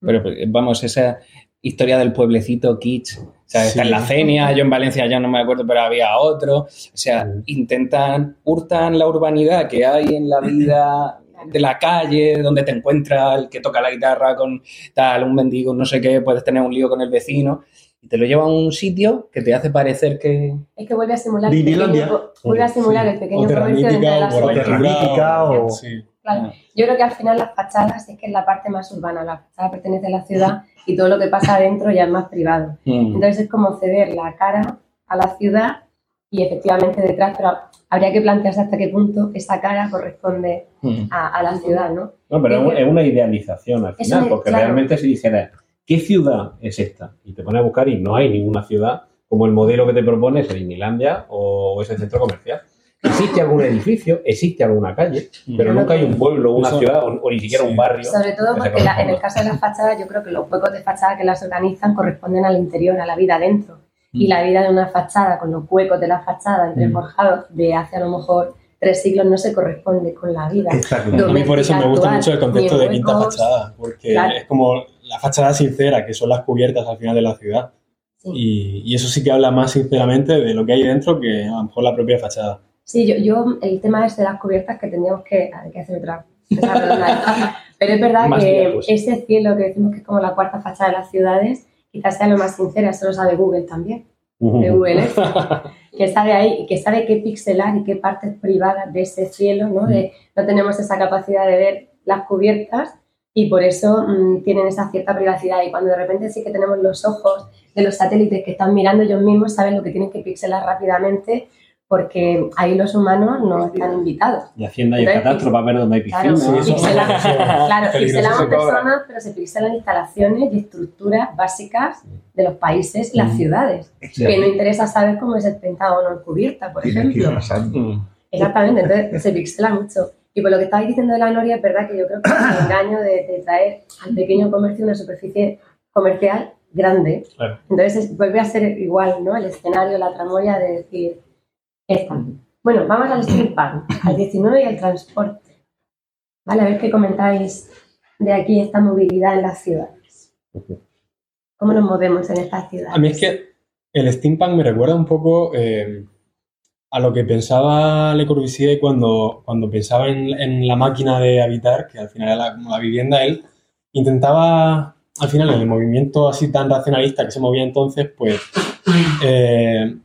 Pero pues, vamos, esa historia del pueblecito kitsch, o sea, está Sí. en la Cenia, yo en Valencia ya no me acuerdo, pero había otro. O sea, intentan, hurtan la urbanidad que hay en la vida de la calle, donde te encuentras el que toca la guitarra con tal, un mendigo, no sé qué, puedes tener un lío con el vecino, y te lo lleva a un sitio que te hace parecer que... Es que vuelve a simular, el Disneylandia. pequeño, vuelve a simular el pequeño comercio dentro de la ciudad. O- Sí. Claro. Yo creo que al final las fachadas es que es la parte más urbana, la fachada pertenece a la ciudad y todo lo que pasa adentro ya es más privado. Mm. Entonces es como ceder la cara a la ciudad y efectivamente detrás, pero habría que plantearse hasta qué punto esa cara corresponde Mm. a, a la ciudad, ¿no? No, pero es, es una idealización al final, porque claro. realmente si dijera, ¿qué ciudad es esta? Y te pones a buscar y no hay ninguna ciudad como el modelo que te propones en Disneylandia o ese centro comercial. Existe algún edificio, existe alguna calle, pero nunca hay un pueblo, una Eso- ciudad o, o ni siquiera sí. un barrio. Sobre todo porque la- en el caso de las fachadas yo creo que los huecos de fachada que las organizan corresponden al interior, a la vida adentro. Y la vida de una fachada con los huecos de la fachada entreforjados de hace a lo mejor tres siglos no se corresponde con la vida. Claro. A mí por eso me gusta Actual, mucho el concepto de quinta fachada, porque Claro. es como la fachada sincera, que son las cubiertas al final de la ciudad. Sí. Y, y eso sí que habla más sinceramente de lo que hay dentro que a lo mejor la propia fachada. Sí, yo, yo el tema es de las cubiertas que tendríamos que, hay que hacer otra. Pero es verdad Más que ese cielo que decimos que es como la cuarta fachada de las ciudades, quizás sea lo más sincera, eso lo sabe Google también, de Google Earth, que sabe ahí, que sabe qué pixelar y qué partes privadas de ese cielo, ¿no? De, no tenemos esa capacidad de ver las cubiertas y por eso mm, tienen esa cierta privacidad. Y cuando de repente sí que tenemos los ojos de los satélites que están mirando ellos mismos saben lo que tienen que pixelar rápidamente porque ahí los humanos no están invitados. Y Hacienda y el catastro para ver dónde hay Claro, piscina. sí, eso- pixelan- claro, pixelamos personas, pero se pixelan instalaciones y estructuras básicas de los países y las ciudades. Que no interesa saber cómo es el Pentágono cubierta, por ejemplo. Mm. Exactamente, entonces se pixela mucho. Y por lo que estabais diciendo de la Noria, es verdad que yo creo que es el engaño de, de traer al pequeño comercio una superficie comercial grande. Claro. Entonces es- vuelve a ser igual, ¿no? El escenario, la tramoya de decir, esta. Bueno, vamos al steampunk, al 19 y al transporte. Vale, a ver qué comentáis de aquí esta movilidad en las ciudades. ¿Cómo nos movemos en estas ciudades? A mí es que el steampunk me recuerda un poco eh, a lo que pensaba Le Corbusier cuando, cuando pensaba en, en la máquina de habitar, que al final era la, como la vivienda, él intentaba, al final, en el movimiento así tan racionalista que se movía entonces, pues eh,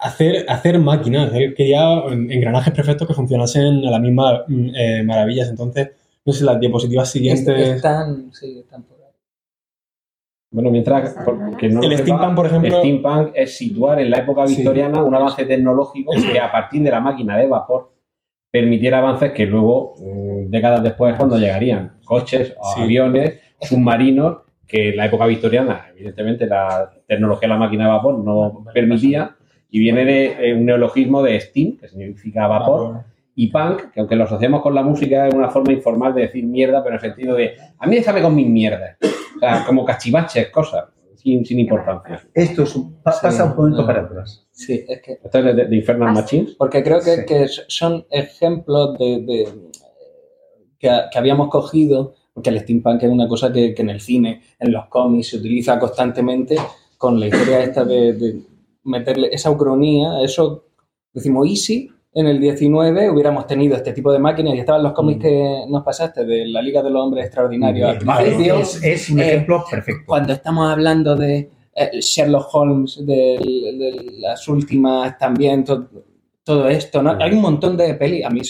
hacer, hacer máquinas. Él quería engranajes perfectos que funcionasen a las mismas mm, eh, maravillas. Entonces, no sé, las diapositivas siguientes... Están, sí, están por ahí. Bueno, mientras por- que no El sepa, steampunk, por ejemplo- el steampunk es situar en la época Sí. victoriana un avance tecnológico que a partir de la máquina de vapor permitiera avances que luego, mm, décadas después, cuando llegarían coches, Sí. aviones, submarinos, que en la época victoriana, evidentemente, la tecnología de la máquina de vapor no permitía, y viene de eh, un neologismo de steam, que significa vapor, y punk, que aunque lo asociamos con la música, es una forma informal de decir mierda, pero en el sentido de, a mí déjame con mis mierdas. O sea, como cachivaches, cosas, sin, sin importancia. Esto es un- pa- pasa un momento para atrás. Sí, es que Esto es de, de Infernal Ah, Machines. Porque creo que, Sí. que son ejemplos de, de, que, que habíamos cogido, porque el steampunk es una cosa que, que en el cine, en los cómics se utiliza constantemente con la historia esta de, de meterle esa ucronía, eso decimos easy. En el 19 hubiéramos tenido este tipo de máquinas y estaban los cómics que nos pasaste de la Liga de los Hombres Extraordinarios. al Vale, principio. es, es un Eh, ejemplo perfecto. cuando estamos hablando de eh, Sherlock Holmes, de, de las últimas también, to- todo esto, ¿no? Hay un montón de pelis. A mí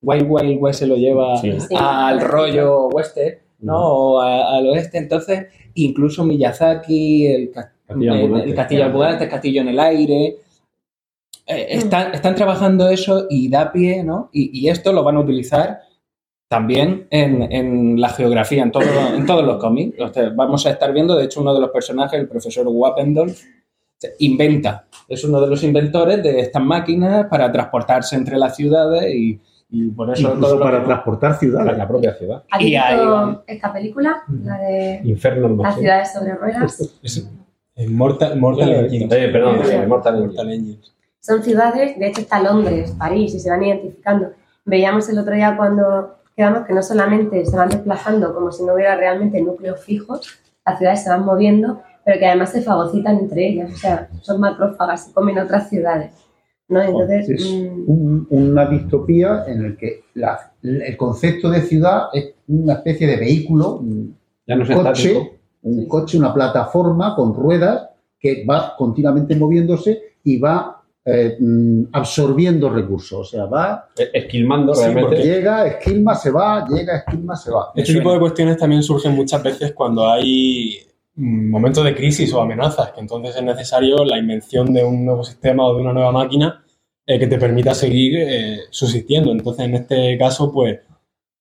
Wild Wild West se lo lleva Sí. Sí. al rollo western, ¿no? O a- al oeste. Entonces, incluso Miyazaki, el, ca- Castillo el- ambulante. el castillo ambulante, el castillo en el aire. eh, están, están trabajando eso y da pie, ¿no? Y, y esto lo van a utilizar también en, en la geografía, en, todo, en todos los cómics. Vamos a estar viendo, de hecho, uno de los personajes, el profesor Wappendorf, inventa, es uno de los inventores de estas máquinas para transportarse entre las ciudades y, y por eso Incluso todo para que- transportar ciudades. la propia ciudad. ¿Has Y ahí visto esta película? La de Inferno las ciudades sobre ruedas. Es Mortal, Mortal Engines. Eh, perdón, Sí. eh, Mortal. Mortal Engines. Son ciudades, de hecho está Londres, París, y se van identificando. Veíamos el otro día cuando quedamos que no solamente se van desplazando como si no hubiera realmente núcleos fijos, las ciudades se van moviendo, pero que además se fagocitan entre ellas, o sea, son macrófagas, se comen otras ciudades. ¿no? Entonces, Es mm, un- una distopía en el que la- el concepto de ciudad es una especie de vehículo, Ya no es estático. Coche, un coche, una plataforma con ruedas que va continuamente moviéndose y va eh, mm, absorbiendo recursos. O sea, va, Es- Esquilmando Sí, realmente. porque- llega, esquilma, se va, llega, esquilma, se va. Este tipo de cuestiones también surgen muchas veces cuando hay mm, momentos de crisis o amenazas, que entonces es necesario la invención de un nuevo sistema o de una nueva máquina eh, que te permita seguir eh, subsistiendo. Entonces, en este caso, pues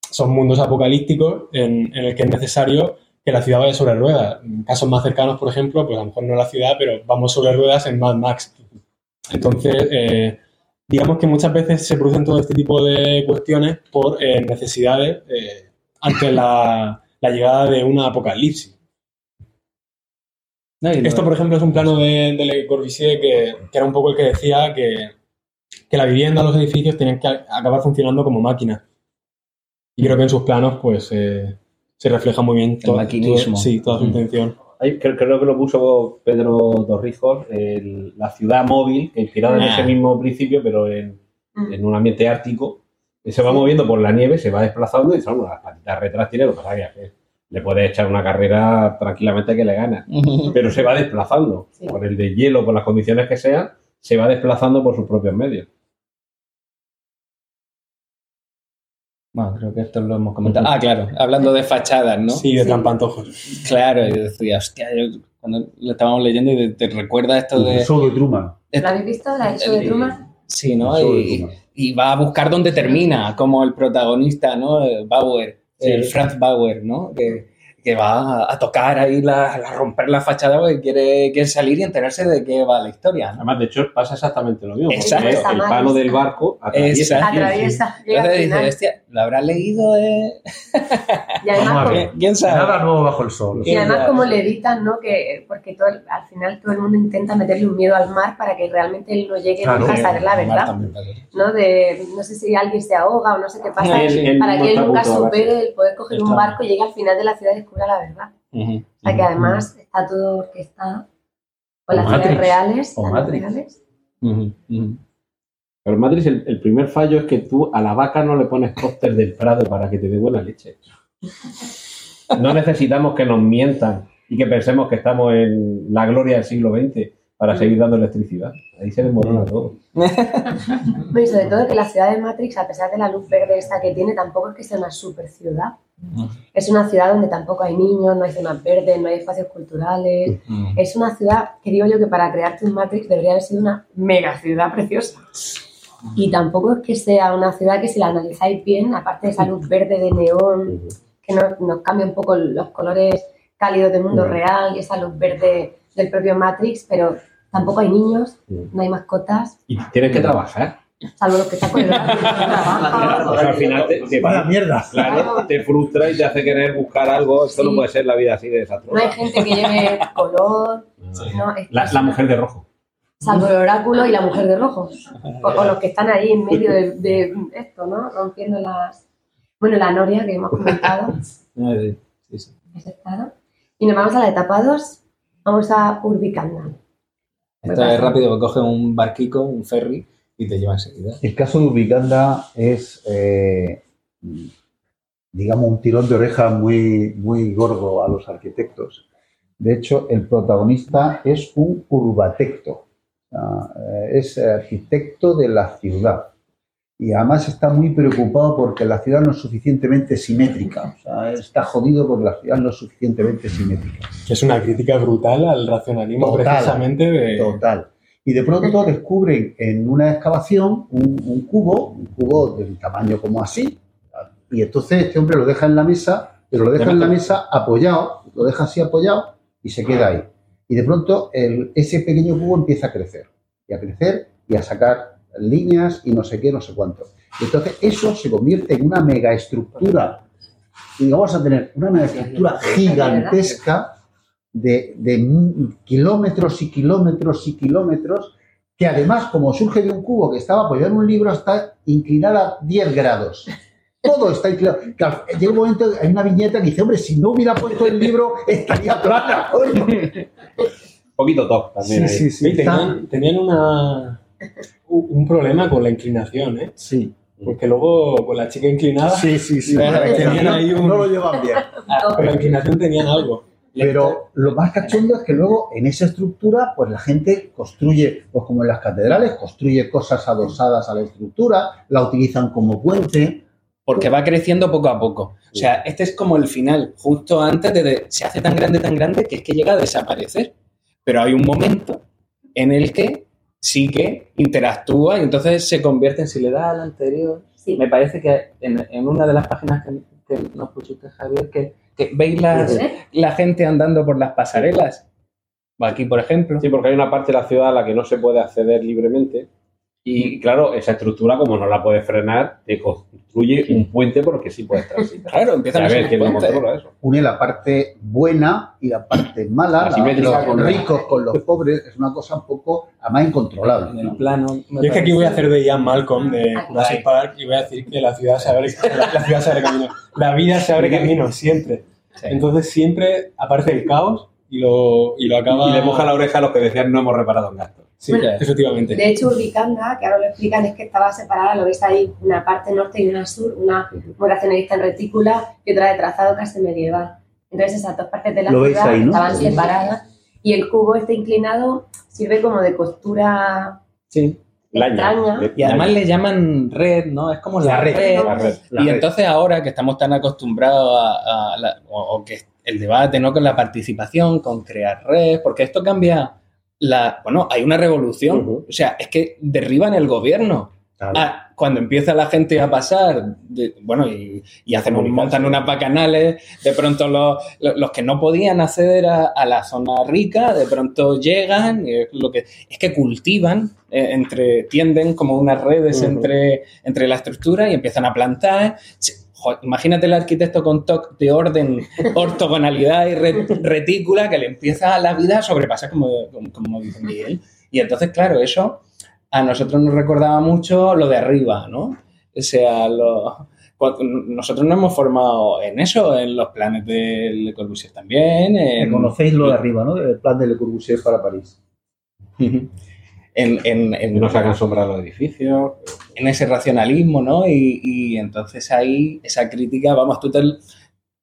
son mundos apocalípticos en, en el que es necesario que la ciudad vaya sobre ruedas. En casos más cercanos, por ejemplo, pues a lo mejor no la ciudad, pero vamos sobre ruedas en Mad Max. Entonces, eh, digamos que muchas veces se producen todo este tipo de cuestiones por eh, necesidades eh, ante la, la llegada de una apocalipsis. No, Esto, por ejemplo, es un plano de, de Le Corbusier que, que era un poco el que decía que, que la vivienda, los edificios tienen que acabar funcionando como máquinas. Y creo que en sus planos, pues, eh, se refleja muy bien todo, maquinismo. todo- sí, toda su Mm. intención. Ahí creo, creo que lo puso Pedro Torrijos, el- la ciudad móvil, que inspirada en Ah. ese mismo principio, pero en, mm. en un ambiente ártico, que se va moviendo por la nieve, se va desplazando y son las patitas retras tiene lo que pasa que le puedes echar una carrera tranquilamente que le gana, pero se va desplazando Sí. por el de hielo, por las condiciones que sean, se va desplazando por sus propios medios. Bueno, creo que esto lo hemos comentado. Ah, claro, hablando de fachadas, ¿no? Sí, de Sí. trampantojos. Claro, yo decía, hostia, yo cuando lo estábamos leyendo y te, te recuerda esto El de... show de Truman. ¿Lo habéis visto? ¿La show de el- Truman? Sí, ¿no? El Y, Truman. y va a buscar dónde termina, como el protagonista, ¿no? El Bauer, Sí. el Franz Bauer, ¿no? Que, que va a, a tocar ahí, la, a romper la fachada porque quiere, quiere salir y enterarse de qué va la historia, ¿no? Además, de hecho, pasa exactamente lo mismo, Exacto. porque el palo del barco atraviesa. Exacto. Atraviesa, Entonces dice, final. hostia, ¿lo habrá leído? Eh? Y además. ¿Quién, quién sabe? Nada nuevo bajo el sol. Y además como le editan, ¿no? Que, porque todo, el- al final todo el mundo intenta meterle un miedo al mar para que realmente él no llegue Claro. nunca a saber la verdad. ¿no? De, no sé si alguien se ahoga o no sé qué pasa, Él- él para que él nunca supere el poder coger un barco y llegue al final de la ciudad y la verdad. Ujú. O sea que además está todo orquestado con las Matrix. reales, O Matrix. reales. Pero Matrix el, el primer fallo es que tú a la vaca no le pones póster del Prado para que te dé buena leche. No necesitamos que nos mientan y que pensemos que estamos en la gloria del siglo XX para seguir dando electricidad. Ahí se desmorona todo. Bueno, y sobre todo que la ciudad de Matrix, a pesar de la luz verde esta que tiene, tampoco es que sea una super ciudad. Es una ciudad donde tampoco hay niños, no hay zonas verdes, no hay espacios culturales. Ujú. Es una ciudad que digo yo que para crearte un Matrix debería haber sido una mega ciudad preciosa. Y tampoco es que sea una ciudad que si la analizáis bien, aparte de esa luz verde de neón, que nos, nos cambia un poco los colores cálidos del mundo Mm. real y esa luz verde del propio Matrix, pero tampoco hay niños, no hay mascotas, Y tienes que trabajar. salvo los que están con el horario de trabajo. O sea, al final te, te- Vaya mierda. claro, te frustra y te hace querer buscar algo. Esto no Sí. puede ser la vida así de No hay desastrosa. gente que lleve color, no, es que La, la mujer de rojo. salvo el oráculo y la mujer de rojo, o, o los que están ahí en medio de, de esto, ¿no? Rompiendo las... Bueno, la noria que hemos comentado, Sí, sí. estado. Y nos vamos a la etapa 2. Vamos a Urbicanda. Esto es rápido, que coge un barquico, un ferry y te lleva enseguida. El caso de Ubicanda es, eh, digamos, un tirón de oreja muy, muy gordo a los arquitectos. De hecho, el protagonista es un urbatecto, sea, eh, es arquitecto de la ciudad. Y además está muy preocupado porque la ciudad no es suficientemente simétrica. O sea, está jodido porque la ciudad no es suficientemente simétrica. Que es una crítica brutal al racionalismo Total, precisamente de... Total. Y de pronto descubren en una excavación un, un cubo, un cubo del tamaño como así. Y entonces este hombre lo deja en la mesa, pero lo deja en la mesa apoyado, lo deja así apoyado y se queda ahí. Y de pronto el- ese pequeño cubo empieza a crecer, y a crecer, y a sacar líneas y no sé qué, no sé cuánto. Entonces eso se convierte en una megaestructura. Y vamos a tener una megaestructura gigantesca de, de kilómetros y kilómetros y kilómetros, que además, como surge de un cubo que estaba apoyado en un libro, está inclinada 10 grados. Todo está inclinado. Llega un momento, hay una viñeta que dice, hombre, si no hubiera puesto el libro, estaría plana. coño". Un poquito top también. Sí, sí, sí. Tenían, tenían una, un problema con la inclinación, ¿eh? Sí, Porque luego con la chica inclinada, sí, sí. sí. Tenían ahí un- No lo llevan bien. con la inclinación tenían algo. Pero lo más cachondo es que luego en esa estructura, pues la gente construye, pues como en las catedrales, construye cosas adosadas a la estructura, la utilizan como puente. Porque va creciendo poco a poco. O sea, este es como el final, justo antes de, de- se hace tan grande, tan grande, que es que llega a desaparecer. Pero hay un momento en el que sí que interactúa y entonces se convierte en, si le da al anterior, Sí. me parece que en, en una de las páginas que, que nos pusiste, Javier, que, que veis las- la gente andando por las pasarelas. Aquí, por ejemplo. Sí, porque hay una parte de la ciudad a la que no se puede acceder libremente. Y claro, esa estructura, como no la puedes frenar, te construye un puente porque sí puedes transitar. Claro, empiezan a ver quién lo puentes. controla eso. Une la parte buena y la parte mala, La los con la- ricos con los pobres, es una cosa un poco, además, incontrolable. En el ¿no? plano. me Yo es que aquí voy a hacer de Ian Malcolm de. Jurassic Park y voy a decir que la ciudad se abre, la, ciudad se abre camino. La vida se abre camino, siempre. Sí. Entonces siempre aparece el caos y lo, y lo acaba... Y le moja la oreja a los que decían no hemos reparado en gastos. Sí, Bueno, efectivamente. De hecho, Urbicanda, que ahora lo explican, es que estaba separada, lo veis ahí, una parte norte y una sur, una muy racionalista en retícula y otra de trazado casi medieval. Entonces esas dos partes de la ciudad ahí, ¿no? estaban Sí, separadas y el cubo este inclinado sirve como de costura Sí. Laña. extraña. Y además le llaman red, ¿no? Es como la, La red, red. La red. La y red. entonces ahora que estamos tan acostumbrados a, a la- o, o que el debate, ¿no? Con la participación, con crear red, porque esto cambia la... Bueno, hay una revolución. O sea, es que derriban el gobierno. Claro. Ah, cuando empieza la gente a pasar, de- bueno, y, y hacen un- montan unas bacanales, de pronto los, los- que no podían acceder a, a la zona rica, de pronto llegan, lo que, es que cultivan, eh, entre, tienden como unas redes entre, entre la estructura y empiezan a plantar. Jo, Imagínate el arquitecto con toque de orden, ortogonalidad y re- retícula que le empieza a la vida a sobrepasar, como, como, como dice Miguel. Y entonces, claro, eso a nosotros nos recordaba mucho lo de arriba, ¿no? O sea, lo- nosotros nos hemos formado en eso, en los planes de Le Corbusier también, en, Conocéis lo de arriba, ¿no? El plan de Le Corbusier para París. En, en- en- no sacan sombra a los edificios. en ese racionalismo, ¿no? Y, y entonces ahí esa crítica, vamos, tú te...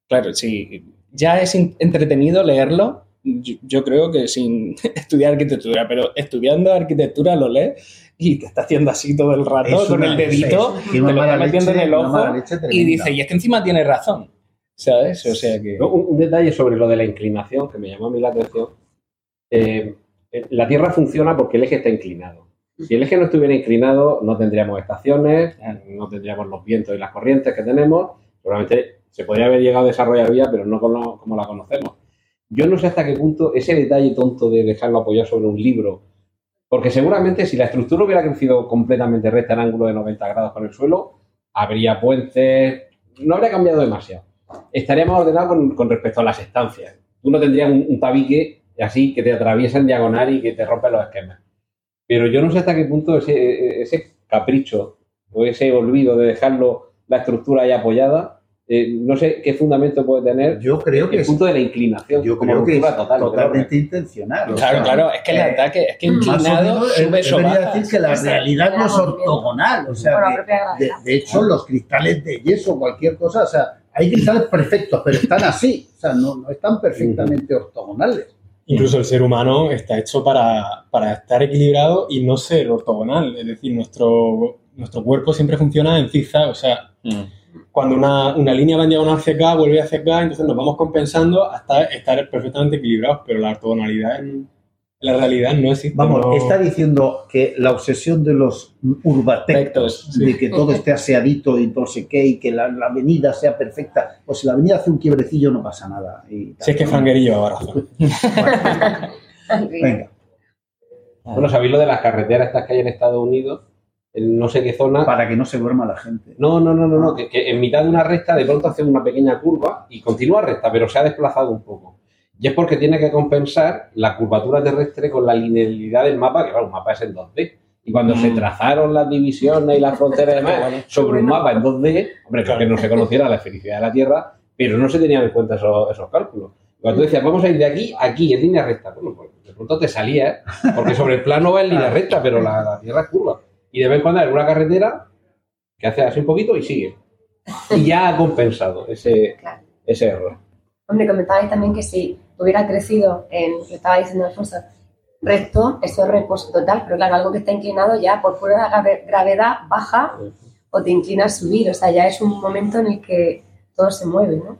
Claro, sí, ya es entretenido leerlo, yo, yo creo que sin estudiar arquitectura, pero estudiando arquitectura lo lees y te está haciendo así todo el rato Es con una- el dedito, es- te lo está metiendo en el ojo leche y dice, y es que encima tiene razón, ¿sabes? O sea que... Un, un detalle sobre lo de la inclinación que me llamó a mí la atención. Eh, la Tierra funciona porque el eje está inclinado. Si el eje no estuviera inclinado, no tendríamos estaciones, no tendríamos los vientos y las corrientes que tenemos. Seguramente se podría haber llegado a desarrollar vía, pero no como, como la conocemos. Yo no sé hasta qué punto ese detalle tonto de dejarlo apoyado sobre un libro, porque seguramente si la estructura hubiera crecido completamente recta en ángulo de 90 grados con el suelo, habría puentes, no habría cambiado demasiado estaría más ordenado con, con respecto a las estancias. Tú no tendrías un, un tabique así que te atraviesa en diagonal y que te rompe los esquemas. Pero yo no sé hasta qué punto ese, ese capricho o ese olvido de dejarlo la estructura ahí apoyada. Eh, no sé qué fundamento puede tener Yo creo que el es, punto de la inclinación. yo creo que es total, totalmente intencional. o Claro, sea, claro, es que el eh, ataque, es que Más inclinado menos, sube baja. decir que la Es realidad no es ortogonal, o sea, de, gravedad. de hecho los cristales de yeso, cualquier cosa, o sea, hay cristales perfectos, pero están así, o sea, no, no están perfectamente ortogonales. Incluso el ser humano está hecho para, para estar equilibrado y no ser ortogonal. Es decir, nuestro, nuestro cuerpo siempre funciona en zigzag. O sea, cuando una, una línea va en diagonal hacia acá, vuelve hacia acá, entonces nos vamos compensando hasta estar perfectamente equilibrados. Pero la ortogonalidad en la realidad no existe. Vamos, no- está diciendo que la obsesión de los urbatectos, de que todo esté aseadito y no sé qué, y que la, la avenida sea perfecta, pues si la avenida hace un quiebrecillo no pasa nada. Y Si es que Franguerillo lleva razón. Venga, Bueno, ¿sabéis lo de las carreteras estas que hay en Estados Unidos? En no sé qué zona. para que no se duerma la gente. No, no, no, no, no, que, que en mitad de una recta de pronto hace una pequeña curva y continúa recta, pero se ha desplazado un poco. Y es porque tiene que compensar la curvatura terrestre con la linealidad del mapa, que claro, un mapa es en 2D. Y cuando se trazaron las divisiones y las fronteras y demás sobre un mapa en 2D, hombre, claro que no se conociera la felicidad de la Tierra, pero no se tenían en cuenta esos, esos cálculos. Cuando tú decías, vamos a ir de aquí a aquí, en línea recta, bueno, pues de pronto te salía, ¿eh? porque sobre el plano va en línea recta, pero la, la Tierra es curva. Y de vez en cuando hay alguna carretera que hace así un poquito y sigue. Y ya ha compensado ese, Claro. ese error. Hombre, comentabais también que si hubiera crecido en, lo estaba diciendo Alfonso, recto, eso es reposo total, pero claro, algo que está inclinado ya por pura grave- gravedad baja o te inclina a subir, o sea, ya es un momento en el que todo se mueve, ¿no?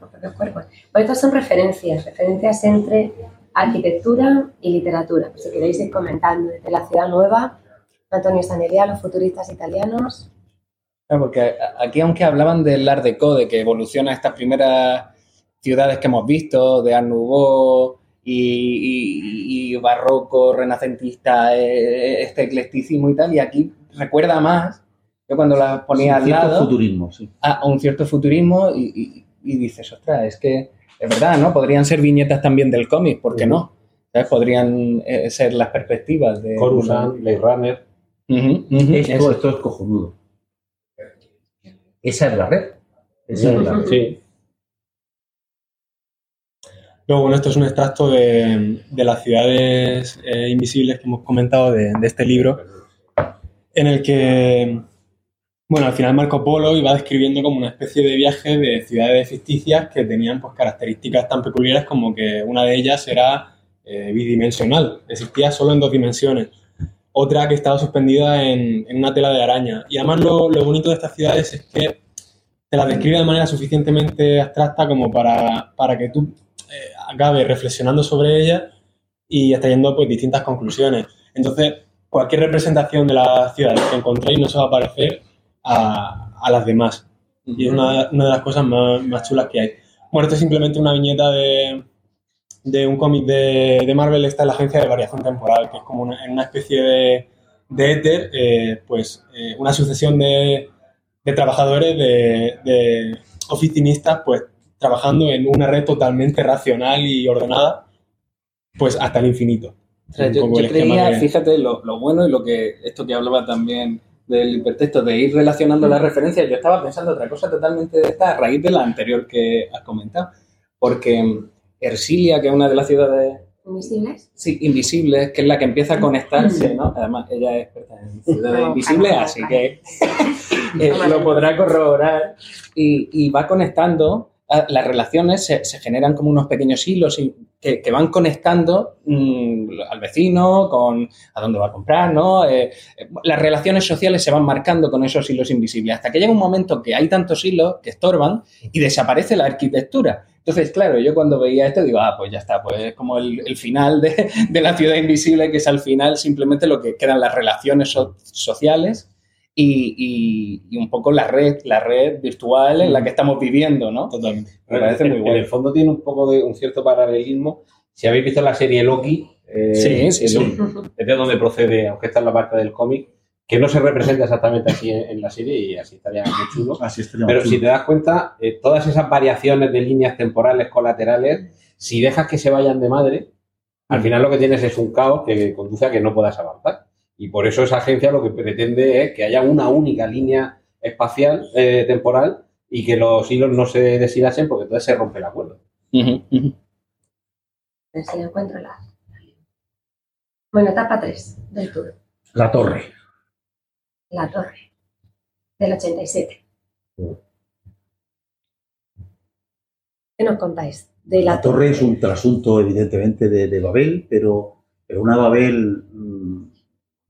Los propios cuerpos. Pues estas son referencias, referencias entre arquitectura y literatura. Si queréis ir comentando desde la ciudad nueva, Antonio Saneria, los futuristas italianos. Claro, porque aquí, aunque hablaban del Art Deco, de que evoluciona estas primeras ciudades que hemos visto, de Art Nouveau y, y- y barroco, renacentista, eh, este eclecticismo y tal, y aquí recuerda más, yo cuando las ponía al Cierto lado, futurismo, sí. a, un cierto futurismo y, y- y dices, ostras, es que es verdad, ¿no? Podrían ser viñetas también del cómic, ¿por qué no? ¿Sabes? Podrían eh, ser las perspectivas de... Coruscant, Blade Runner. Ujú, Esto, esto es cojonudo. Esa es la red. Esa es la red. Sí. Bueno, esto es un extracto de, de las ciudades eh, invisibles que hemos comentado de, este libro, en el que, bueno, al final Marco Polo iba describiendo como una especie de viaje de ciudades ficticias que tenían pues, características tan peculiares como que una de ellas era eh, bidimensional, existía solo en dos dimensiones. Otra que estaba suspendida en, en una tela de araña. Y además lo, lo bonito de estas ciudades es que te las describe de manera suficientemente abstracta como para, para que tú eh, acabes reflexionando sobre ella y extrayendo pues, distintas conclusiones. Entonces, cualquier representación de las ciudades que encontréis no se va a parecer a, a las demás. Y es una, una de las cosas más, más chulas que hay. Bueno, esto es simplemente una viñeta de, de un cómic de, de Marvel, esta es la agencia de variación temporal, que es como una, en una especie de, de éter, eh, pues eh, una sucesión de, de trabajadores, de, de oficinistas, pues trabajando en una red totalmente racional y ordenada, pues hasta el infinito. O sea, yo, yo creía, de- fíjate, lo, lo bueno y lo que esto que hablaba también del hipertexto, de ir relacionando las referencias, yo estaba pensando otra cosa totalmente de esta a raíz de la anterior que has comentado, porque Ersilia, que es una de las ciudades invisibles. sí, invisibles, que es la que empieza a conectarse, ¿no? Además, ella es experta en ciudades No, invisibles, así que eh, lo podrá corroborar y, y va conectando. Ah, Las relaciones se, generan como unos pequeños hilos que, van conectando mm, al vecino con a dónde va a comprar, ¿no? Eh, eh, las relaciones sociales se van marcando con esos hilos invisibles hasta que llega un momento que hay tantos hilos que estorban y desaparece la arquitectura. Entonces, claro, yo cuando veía esto digo, ah, pues ya está, pues es como el, final de, de la ciudad invisible, que es al final simplemente lo que quedan las relaciones so- sociales y, y- y un poco la red, la red virtual en la que estamos viviendo, ¿no? Totalmente. Me parece en, muy en bueno. el fondo tiene un poco de un cierto paralelismo. Si habéis visto la serie Loki, eh, Sí, sí, es, sí. es de donde procede, aunque está en la parte del cómic, que no se representa exactamente así en, en la serie y así estaría muy chulo. Así estaría Pero muy si te das cuenta, eh, todas esas variaciones de líneas temporales colaterales, si dejas que se vayan de madre, al final lo que tienes es un caos que conduce a que no puedas avanzar. Y por eso esa agencia lo que pretende es que haya una única línea espacial, eh, temporal, y que los hilos no se deshilasen porque entonces se rompe el acuerdo. A ver si encuentro la. Bueno, etapa 3 del tour. La torre. La torre. Del 87. ¿Qué nos contáis? De la, La torre es un trasunto, evidentemente, de, de Babel, pero, pero una Babel mm,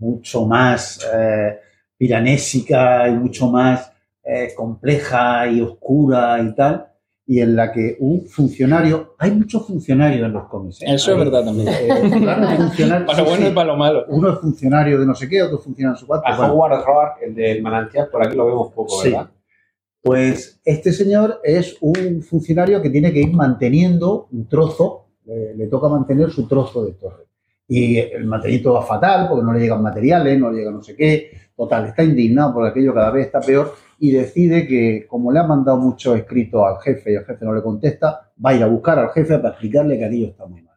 mucho más eh, piranésica y mucho más eh, compleja y oscura y tal, y en la que un funcionario, hay muchos funcionarios en los cómics. ¿eh? Eso es verdad también. eh, claro, Para lo sí, bueno sí. y para lo malo. Uno es funcionario de no sé qué, otro funcionario de no sé cuánto. A bueno. Howard Roark, el del manantial, por aquí lo vemos poco, Sí. ¿verdad? Pues este señor es un funcionario que tiene que ir manteniendo un trozo, le, le toca mantener su trozo de torre. Y el mantenimiento va fatal porque no le llegan materiales, no le llega no sé qué. Total, está indignado porque aquello cada vez está peor y decide que, como le ha mandado muchos escritos al jefe y el jefe no le contesta, va a ir a buscar al jefe para explicarle que aquello está muy mal.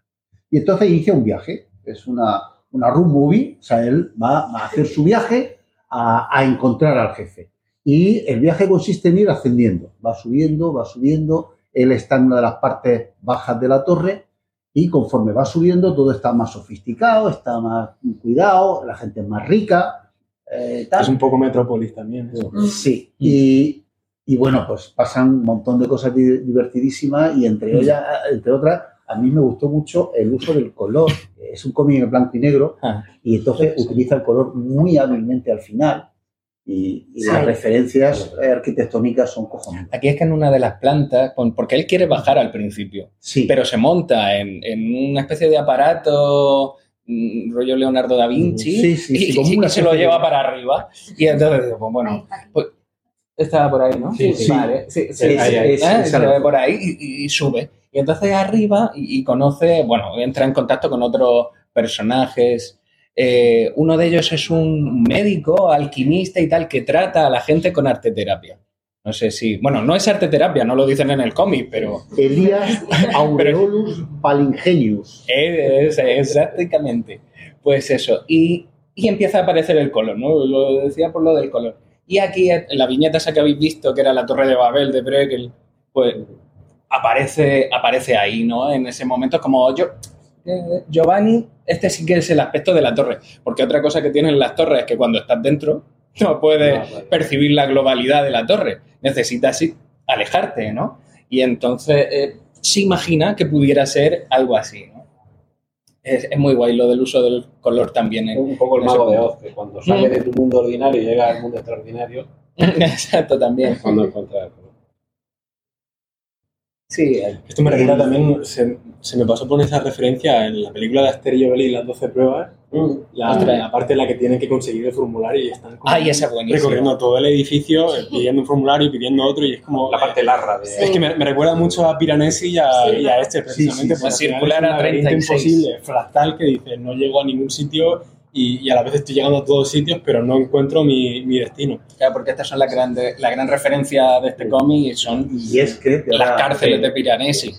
Y entonces inicia un viaje, es una, una road movie, o sea, él va, va a hacer su viaje a, a encontrar al jefe. Y el viaje consiste en ir ascendiendo, va subiendo, va subiendo, él está en una de las partes bajas de la torre y conforme va subiendo todo está más sofisticado, está más cuidado, la gente es más rica, eh, tal. Es un poco Metrópolis también. eso. Sí, y, y bueno, pues pasan un montón de cosas di- divertidísimas y entre, ellas, entre otras, a mí me gustó mucho el uso del color. Es un cómic en blanco y negro Ah. y entonces utiliza el color muy hábilmente al final y, y Sí. las referencias eh, arquitectónicas son cojonudas. Aquí es que en una de las plantas, porque él quiere bajar al principio, Sí, pero se monta en, en una especie de aparato mm, rollo Leonardo da Vinci Sí, sí, sí, y, como y una se lo lleva para arriba. Y entonces digo, pues bueno, está. estaba por ahí, ¿no? Sí, sí. Vale, sí, se algo. ve por ahí y, y sube. Y entonces arriba y, y conoce, bueno, entra en contacto con otros personajes. Eh, uno de ellos es un médico, alquimista y tal, que trata a la gente con arteterapia. No sé si, bueno, no es arteterapia, no lo dicen en el cómic, pero Elías Aureolus Palingenius. es, exactamente. Pues eso. Y, y empieza a aparecer el color, ¿no? Lo decía por lo del color. Y aquí, en la viñeta esa que habéis visto, que era la Torre de Babel de Brekel, pues aparece, aparece ahí, ¿no? En ese momento, como yo, Giovanni, este sí que es el aspecto de la torre. Porque otra cosa que tienen las torres es que cuando estás dentro no puedes vale. percibir la globalidad de la torre. Necesitas alejarte, ¿no? Y entonces eh, se imagina que pudiera ser algo así, ¿no? Es, es muy guay lo del uso del color también. en- Un poco el mago de. Oz, que cuando sale de tu mundo ordinario y llega al mundo extraordinario, Exacto, también. es cuando el color. Sí, eh, Esto me recuerda también, se, se me pasó por esa referencia en la película de Aster y las 12 pruebas, la, Ostras. la parte en la que tienen que conseguir el formulario y están como Ay, esa es buenísima. recorriendo todo el edificio, eh, pidiendo un formulario y pidiendo otro y es como... La parte larga de... Es que me, me recuerda mucho a Piranesi y a, Sí. y a este, precisamente. sí, Circular a laberinto 36. imposible, fractal, que dice, no llego a ningún sitio y, y a la vez estoy llegando a todos sitios, pero no encuentro mi, mi destino. claro, porque estas son las grandes, la gran referencia de este cómic y son Y es que de las cárceles de Piranesi.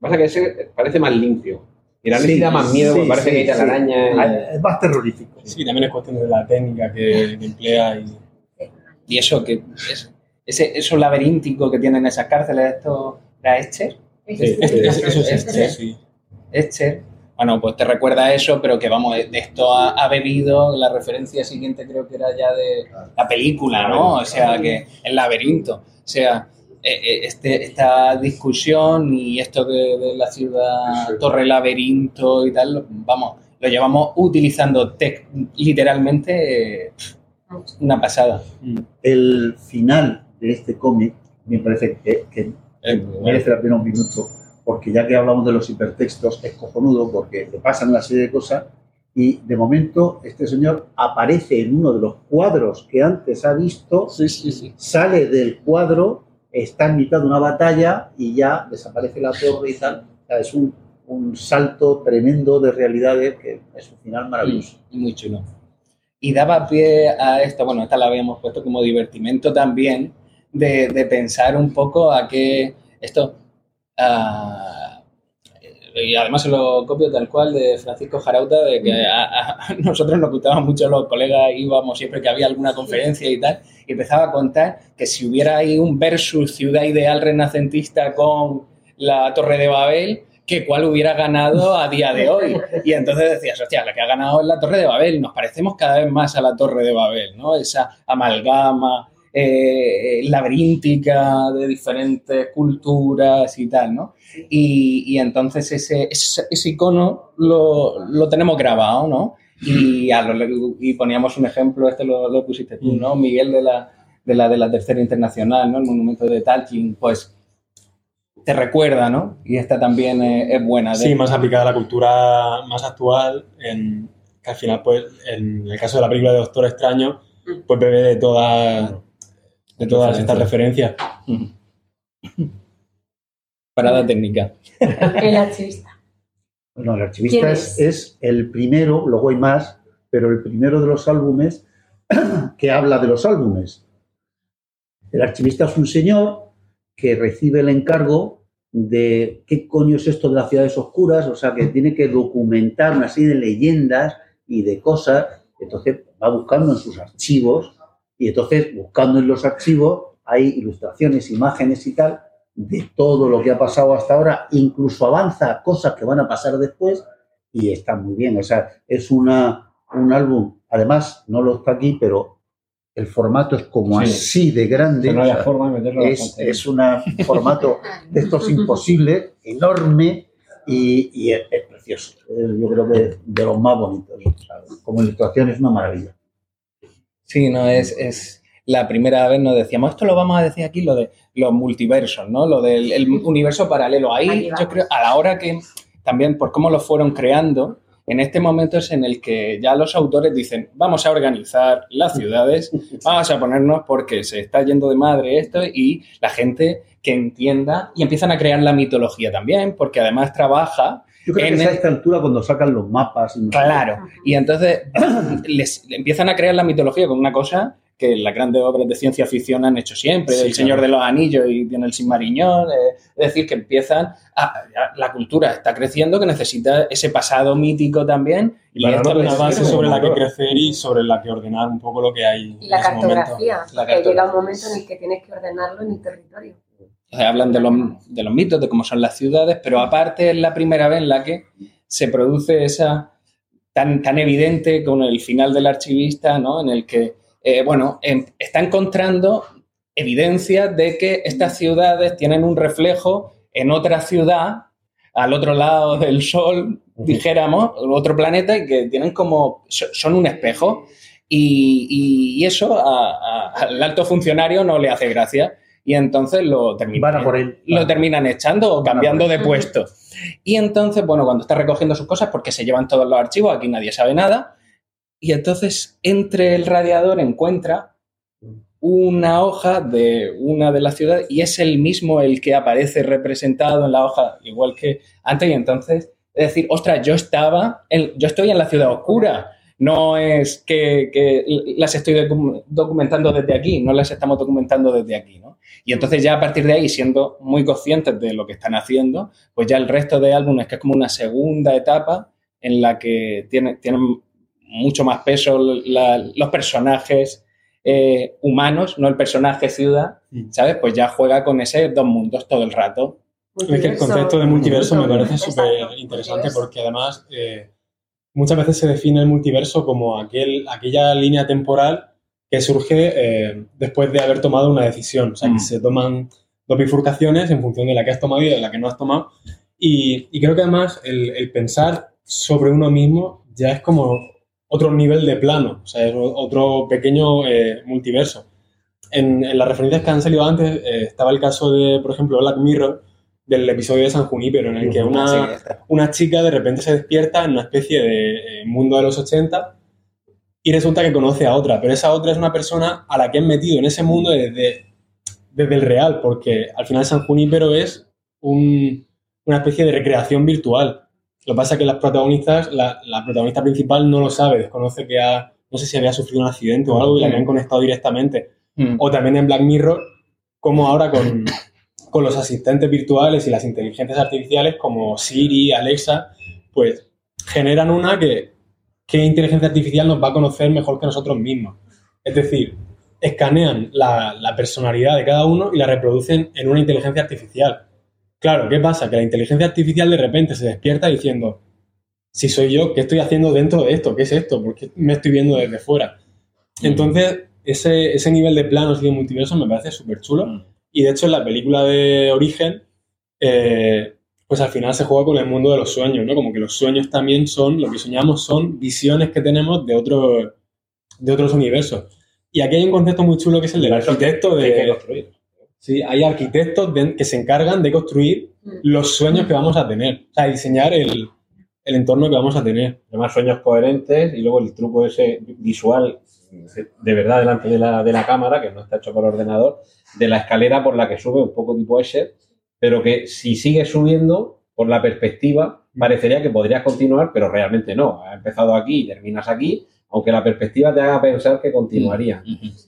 Pasa que ese parece más limpio. Piranesi Sí, da más miedo, sí, porque parece sí, que hay telaraña. Ah, es más terrorífico. Sí, también es cuestión de la técnica que, que emplea y... Y eso que es, ese, eso laberíntico que tienen esas cárceles, esto era Escher. Sí, es- es- eso es este, sí. Escher. Bueno, pues te recuerda a eso, pero que vamos, de esto ha, ha bebido la referencia siguiente, creo que era ya de la película, ¿no? O sea, que el laberinto. O sea, eh, eh, este, esta discusión y esto de, de la ciudad Torre Laberinto y tal, vamos, lo llevamos utilizando tec- literalmente eh, una pasada. El final de este cómic me parece que, que Eh, merece la pena un minuto, porque ya que hablamos de los hipertextos, es cojonudo porque le pasan una serie de cosas y de momento este señor aparece en uno de los cuadros que antes ha visto, Sí, sí, sí. sale del cuadro, está en mitad de una batalla y ya desaparece la torre y tal. O sea, es un, un salto tremendo de realidades que es un final maravilloso. Y muy chulo. Y daba pie a esto, bueno, esta la habíamos puesto como divertimento también, de, de pensar un poco a qué esto, ah, y además se lo copio tal cual de Francisco Jarauta, de que a, a- a nosotros nos gustaban mucho los colegas, íbamos siempre que había alguna conferencia y tal, y empezaba a contar que si hubiera ahí un versus ciudad ideal renacentista con la Torre de Babel, que cuál hubiera ganado a día de hoy. Y entonces decías, hostia, la que ha ganado es la Torre de Babel, nos parecemos cada vez más a la Torre de Babel, ¿no? Esa amalgama eh, laberíntica de diferentes culturas y tal, ¿no? Y, y entonces ese, ese, ese icono lo, lo tenemos grabado, ¿no? Y, a lo- y poníamos un ejemplo, este lo, lo pusiste tú, ¿no? Miguel de la, de la, de la Tercera Internacional, ¿no? El monumento de Talquín, pues te recuerda, ¿no? Y esta también es, es buena. de- Sí, más aplicada a la cultura más actual, en, que al final, pues, en el caso de la película de Doctor Extraño, pues bebe de todas, de todas estas referencias. Parada técnica. El archivista. No, el archivista ¿Quién es, es? es el primero, luego hay más, pero el primero de los álbumes que habla de los álbumes. El archivista es un señor que recibe el encargo de qué coño es esto de las ciudades oscuras, o sea, que tiene que documentar una serie de leyendas y de cosas, entonces va buscando en sus archivos y entonces buscando en los archivos hay ilustraciones, imágenes y tal de todo lo que ha pasado hasta ahora, incluso avanza cosas que van a pasar después y está muy bien. O sea, es una, un álbum, además, no lo está aquí, pero el formato es como Sí. así de grande. Que no o sea, forma de meterlo es, es un formato de estos imposibles, enorme y, y es, es precioso. Yo creo que de los más bonitos. Como ilustración es una maravilla. Sí, no, es, es la primera vez nos decíamos, esto lo vamos a decir aquí, lo de los multiversos, ¿no? Lo del el universo paralelo. Ahí Ahí yo creo, a la hora que también por cómo lo fueron creando, en este momento es en el que ya los autores dicen, vamos a organizar las ciudades, vamos a ponernos porque se está yendo de madre esto y la gente que entienda y empiezan a crear la mitología también, porque además trabaja Yo creo En que es a esta altura cuando sacan los mapas. y no. Claro, y entonces les empiezan a crear la mitología con una cosa que las grandes obras de ciencia ficción han hecho siempre, Sí, El Señor claro. de los Anillos y tiene el Silmarillion, eh, es decir, que empiezan a, a- la cultura está creciendo, que necesita ese pasado mítico también, Y para esto una base sobre la que crecer y sobre la que ordenar un poco lo que hay Y la en ese momento. cartografía, que cartografía. llega un momento en el que tienes que ordenarlo en el territorio. Hablan de los, de los mitos, de cómo son las ciudades, pero aparte es la primera vez en la que se produce esa tan, tan evidente con el final del archivista, ¿no? En el que, eh, bueno, em- está encontrando evidencias de que estas ciudades tienen un reflejo en otra ciudad, al otro lado del sol, dijéramos, otro planeta, y que tienen como, so- son un espejo. Y, y- y eso a- a- al alto funcionario no le hace gracia. Y entonces lo terminan, Van a por él. lo terminan echando o cambiando de puesto. Y entonces, bueno, cuando está recogiendo sus cosas, porque se llevan todos los archivos, aquí nadie sabe nada, y entonces entre el radiador encuentra una hoja de una de las ciudades y es el mismo el que aparece representado en la hoja, igual que antes, y entonces es decir, ostras, yo estaba, en- yo estoy en la ciudad oscura, no es que, que las estoy docu- documentando desde aquí, no las estamos documentando desde aquí, ¿no? Y entonces ya a partir de ahí, siendo muy conscientes de lo que están haciendo, pues ya el resto de álbumes, que es como una segunda etapa en la que tiene, tienen mucho más peso la- los personajes eh, humanos, no el personaje ciudad. ¿sabes? Pues ya juega con ese dos mundos todo el rato. Es que el concepto de multiverso me parece súper interesante porque además eh, muchas veces se define el multiverso como aquel, aquella línea temporal que surge eh, después de haber tomado una decisión. O sea, Mm. que se toman dos bifurcaciones en función de la que has tomado y de la que no has tomado. Y, y creo que además el, el pensar sobre uno mismo ya es como otro nivel de plano, o sea, es otro pequeño eh, multiverso. En, en las referencias que han salido antes eh, estaba el caso de, por ejemplo, Black Mirror, del episodio de San Junípero, en el que una, una chica de repente se despierta en una especie de eh, mundo de los 80 y resulta que conoce a otra, pero esa otra es una persona a la que han metido en ese mundo desde, desde el real, porque al final San Junípero es un- una especie de recreación virtual. Lo que pasa es que las protagonistas, la, la protagonista principal no lo sabe, desconoce que ha, no sé si había sufrido un accidente o algo y la habían conectado directamente. Mm. O también en Black Mirror, como ahora con, con los asistentes virtuales y las inteligencias artificiales como Siri, Alexa, pues generan una que, ¿qué inteligencia artificial nos va a conocer mejor que nosotros mismos? Es decir, escanean la, la personalidad de cada uno y la reproducen en una inteligencia artificial. Claro, ¿qué pasa? Que la inteligencia artificial de repente se despierta diciendo, si soy yo, ¿qué estoy haciendo dentro de esto? ¿Qué es esto? ¿Por qué me estoy viendo desde fuera? Entonces, ese, ese nivel de planos y de multiverso me parece súper chulo. Y de hecho, en la película de Origen, eh, pues al final se juega con el mundo de los sueños, ¿no? Como que los sueños también son, lo que soñamos son visiones que tenemos de, otro, de otros universos. Y aquí hay un concepto muy chulo que es el del arquitecto que hay que de... construir. Sí, hay arquitectos de- que se encargan de construir los sueños que vamos a tener. O sea, diseñar el, el entorno que vamos a tener. Además, sueños coherentes y luego el truco ese visual de verdad delante de la, de la cámara, que no está hecho por ordenador, de la escalera por la que sube, un poco tipo Escher, pero que si sigues subiendo, por la perspectiva, parecería que podrías continuar, pero realmente no. Has empezado aquí y terminas aquí, aunque la perspectiva te haga pensar que continuaría.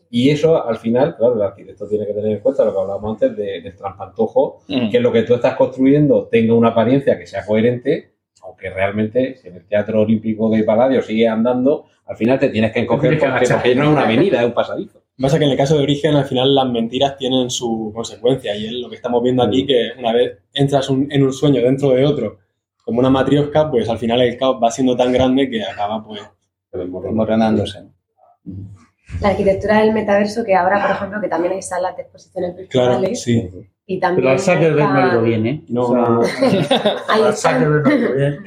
Y eso, al final, claro, el arquitecto tiene que tener en cuenta lo que hablábamos antes de- del trampantojo, Mm. que lo que tú estás construyendo tenga una apariencia que sea coherente, aunque realmente si en el Teatro Olímpico de Paladio sigue andando, al final te tienes que encoger tienes porque, no es una avenida, es un pasadizo. Pasa que en el caso de Origen, al final las mentiras tienen su consecuencia y es lo que estamos viendo aquí, que una vez entras un- en un sueño dentro de otro, como una matriosca, pues al final el caos va siendo tan grande que acaba pues Desmoronándose. La arquitectura del metaverso, que ahora, por ejemplo, que también hay salas de exposiciones claro, virtuales. sí. Y también Pero al Zuckerberg no le ha ido está- bien, ¿eh? No, O sea, no, al están. Zuckerberg no le ha ido bien.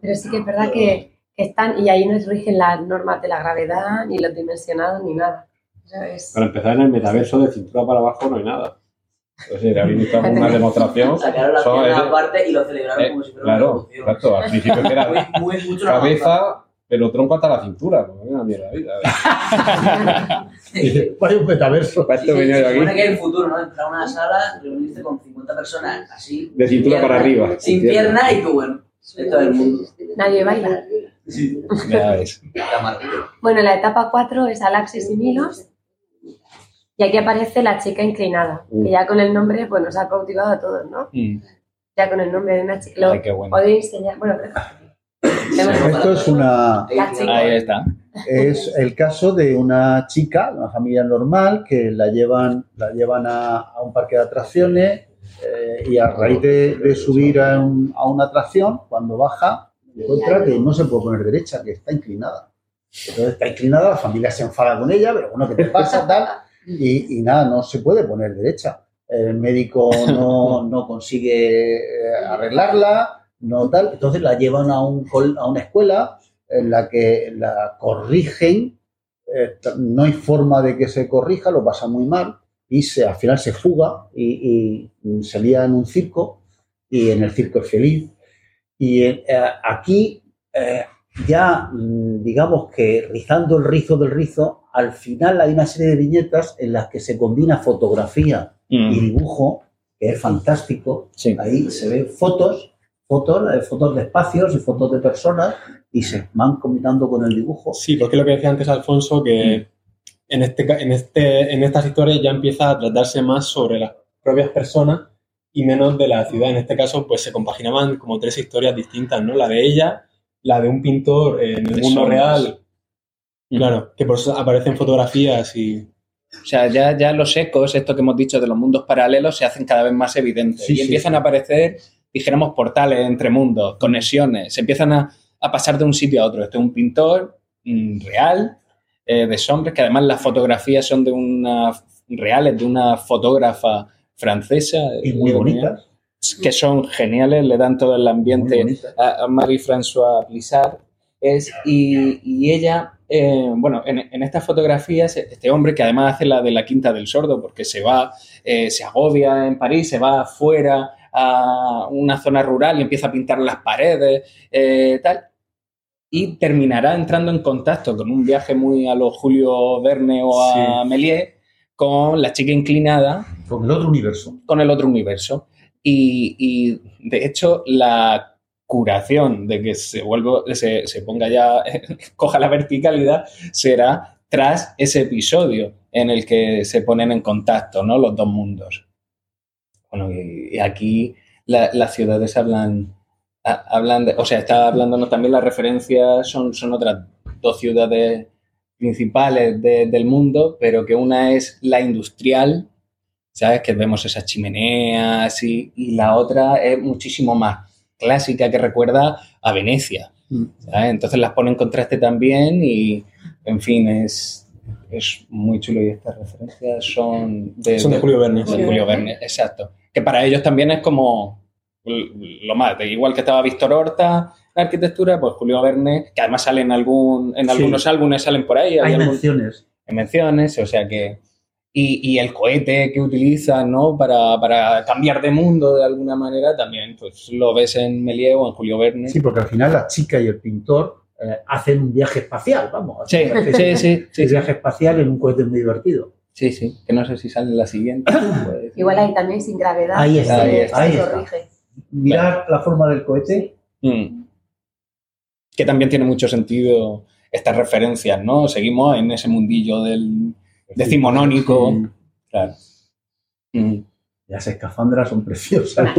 Pero sí que es verdad que, que están, y ahí no rigen las normas de la gravedad, ni los dimensionados, ni nada. Es- Para empezar, en el metaverso de cintura para abajo no hay nada. O sea, habéis visto alguna demostración. Sacaron la pierna es- aparte y lo celebraron eh, como si fuera una claro, revolución. exacto. Al principio que era Muy, muy, mucho cabeza, pero tronco hasta la cintura. Pues venga, mierda, vida. Vaya un metaverso. Para Sí, esto sí, venía se yo supone aquí. que en el futuro, ¿no? Entrar a una sala, reunirse con 50 personas así. De cintura para pierna, arriba. Sin pierna y tú, bueno, de todo el mundo. Nadie baila. Sí. Bueno, la etapa 4 es Alaxis y Milos. Y aquí aparece la chica inclinada, que ya con el nombre pues, nos ha cautivado a todos, ¿no? Mm. Ya con el nombre de una chica. Lo Ay, qué bueno. podéis enseñar. Bueno, Esto es una. Ahí está. es el caso de una chica, de una familia normal, que la llevan, la llevan a, a un parque de atracciones eh, y a raíz de, de subir a, un- a una atracción, cuando baja, encuentra que no se puede poner derecha, que está inclinada. Entonces está inclinada, la familia se enfada con ella, pero bueno, ¿qué te pasa? Tal, y, y nada, no se puede poner derecha. El médico no, no consigue eh, arreglarla, no tal. Entonces la llevan a, un, a una escuela en la que la corrigen, eh, no hay forma de que se corrija, lo pasa muy mal y se, al final se fuga y, y se lía en un circo y en el circo es feliz. Y eh, aquí eh, ya, mm, digamos que rizando el rizo del rizo, al final hay una serie de viñetas en las que se combina fotografía y dibujo, que es fantástico. Sí. Ahí se ven fotos, fotos, eh, fotos de espacios y fotos de personas y se van combinando con el dibujo. Sí, porque lo que decía antes Alfonso, que en, este, en, este, en estas historias ya empieza a tratarse más sobre las propias personas y menos de la ciudad. En este caso, pues se compaginaban como tres historias distintas, ¿no? La de ella, la de un pintor en el mundo real, claro, que por eso aparecen fotografías y... O sea, ya, ya los ecos, esto que hemos dicho de los mundos paralelos, se hacen cada vez más evidentes. Sí, y sí, empiezan a aparecer, dijéramos, portales entre mundos, conexiones. Se empiezan a, a pasar de un sitio a otro. Este es un pintor mm, real, eh, de sombras, que además las fotografías son de una reales, de una fotógrafa francesa. Y muy eh, bonitas. Que son geniales, le dan todo el ambiente a, a Marie-François Plissard es, y, y ella, eh, bueno, en, en estas fotografías, este hombre que además hace la de la Quinta del Sordo, porque se va, eh, se agobia en París, se va afuera a una zona rural y empieza a pintar las paredes, eh, tal, y terminará entrando en contacto con un viaje muy a lo Julio Verne o a Méliès con la chica inclinada Con el otro universo. con el otro universo. Y, y, de hecho, la curación de que se vuelva, se, se ponga ya, coja la verticalidad, será tras ese episodio en el que se ponen en contacto, ¿no? Los dos mundos. bueno, y, y aquí la- las ciudades hablan, ha- hablan de, o sea, está hablándonos también las referencias, son, son otras dos ciudades principales de- del mundo, pero que una es la industrial, ¿sabes? Que vemos esas chimeneas y, y la otra es muchísimo más clásica que recuerda a Venecia. Mm. ¿sabes? Entonces las pone en contraste también y, en fin, es, es muy chulo y estas referencias son de, Son de Julio Verne. de Julio Verne, exacto. Que para ellos también es como lo más, de igual que estaba Víctor Horta, la arquitectura, pues Julio Verne, que además salen algún, en Sí. algunos álbumes, salen por ahí, hay Hay algún- menciones. en menciones, o sea que... Y, y el cohete que utilizan, ¿no? Para, para cambiar de mundo de alguna manera también, pues lo ves en Méliès o en Julio Verne. Sí, porque al final la chica y el pintor eh, hacen un viaje espacial, vamos. Sí, sí, sí, sí, sí, viaje espacial en un cohete muy divertido. sí, sí, que no sé si sale en la siguiente. pues. Igual ahí también sin gravedad. Ahí está, ahí está, ahí está. Mirar la forma del cohete. Mm. Que también tiene mucho sentido estas referencias, ¿no? Seguimos en ese mundillo del decimonónico. Claro. Mm. Las escafandras son preciosas.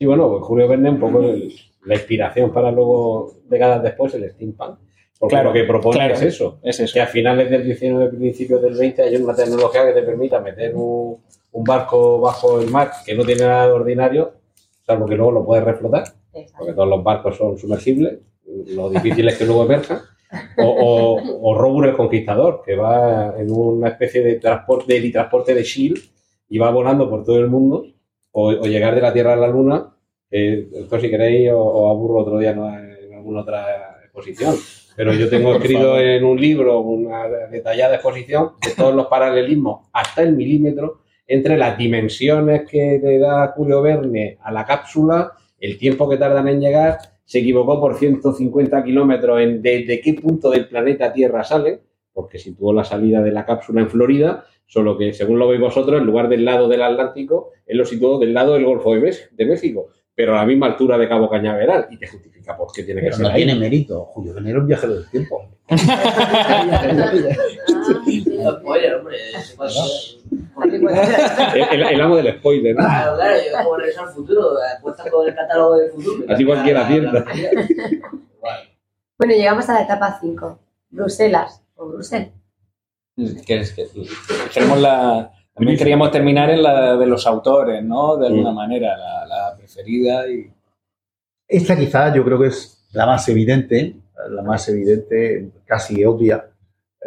Y bueno, pues Julio Verne un poco el- la inspiración para luego, décadas después, el steampunk. Porque Claro, lo que propone claro. es eso, Es eso. que a finales del 19, principios del 20 hay una tecnología que te permita meter un, un barco bajo el mar que no tiene nada de ordinario, salvo que luego lo puedes reflotar, Exacto. porque todos los barcos son sumergibles, lo difícil es que luego emerjan. O, o, o Robur el Conquistador, que va en una especie de transporte, de transporte de Shield y va volando por todo el mundo, o, o llegar de la Tierra a la Luna, que esto si queréis o, o aburro otro día ¿no? en alguna otra exposición. Pero yo tengo escrito en un libro una detallada exposición de todos los paralelismos hasta el milímetro entre las dimensiones que le da Julio Verne a la cápsula, el tiempo que tardan en llegar, se equivocó por 150 kilómetros en desde qué punto del planeta Tierra sale, porque situó la salida de la cápsula en Florida, solo que según lo veis vosotros, en lugar del lado del Atlántico, él lo situó del lado del Golfo de, México, pero a la misma altura de Cabo Cañaveral, y te justifica por qué tiene que Pero ser no ahí. tiene mérito. Julio Verne era un viajero del tiempo. Spoiler, hombre. El, el- amo del spoiler, ¿no? Claro, claro, yo como regreso al futuro, apuestas con el catálogo del futuro. Así cualquiera acierta. Bueno, llegamos a la etapa 5. Bruselas o Brusel. Que es que queremos la, también queríamos terminar en la de los autores, ¿no? De alguna Mm. manera, la, la preferida y Esta quizá yo creo que es la más evidente, la más evidente, casi obvia,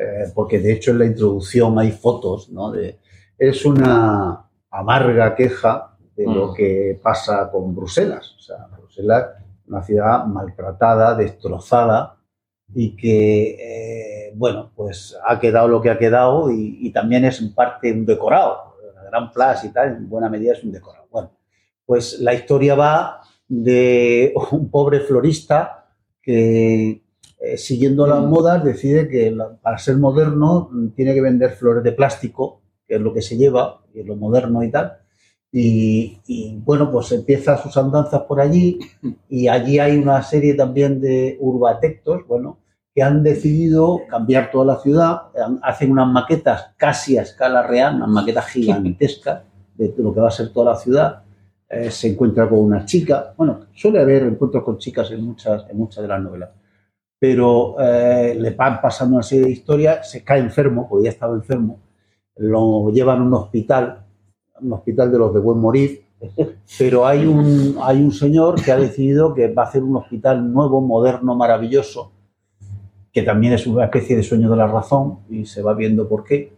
eh, porque de hecho en la introducción hay fotos, ¿no? De, es una amarga queja de lo Mm. que pasa con Bruselas. O sea, Bruselas una ciudad maltratada, destrozada y que, eh, bueno, pues ha quedado lo que ha quedado y, y también es en parte un decorado. La Gran Plaza y tal, en buena medida es un decorado. Bueno, pues la historia va de un pobre florista que, eh, siguiendo las modas, decide que la- para ser moderno mm, tiene que vender flores de plástico, que es lo que se lleva, y es lo moderno y tal. Y, y, bueno, pues empieza sus andanzas por allí y allí hay una serie también de urbatectos, bueno, que han decidido cambiar toda la ciudad, hacen unas maquetas casi a escala real, unas maquetas gigantescas de lo que va a ser toda la ciudad. Eh, se encuentra con una chica, bueno, suele haber encuentros con chicas en muchas, en muchas de las novelas, pero eh, le van pasando una serie de historias, se cae enfermo, porque ya estaba enfermo, lo llevan a un hospital, un hospital de los de buen morir, pero hay un, hay un señor que ha decidido que va a hacer un hospital nuevo, moderno, maravilloso, que también es una especie de sueño de la razón y se va viendo por qué.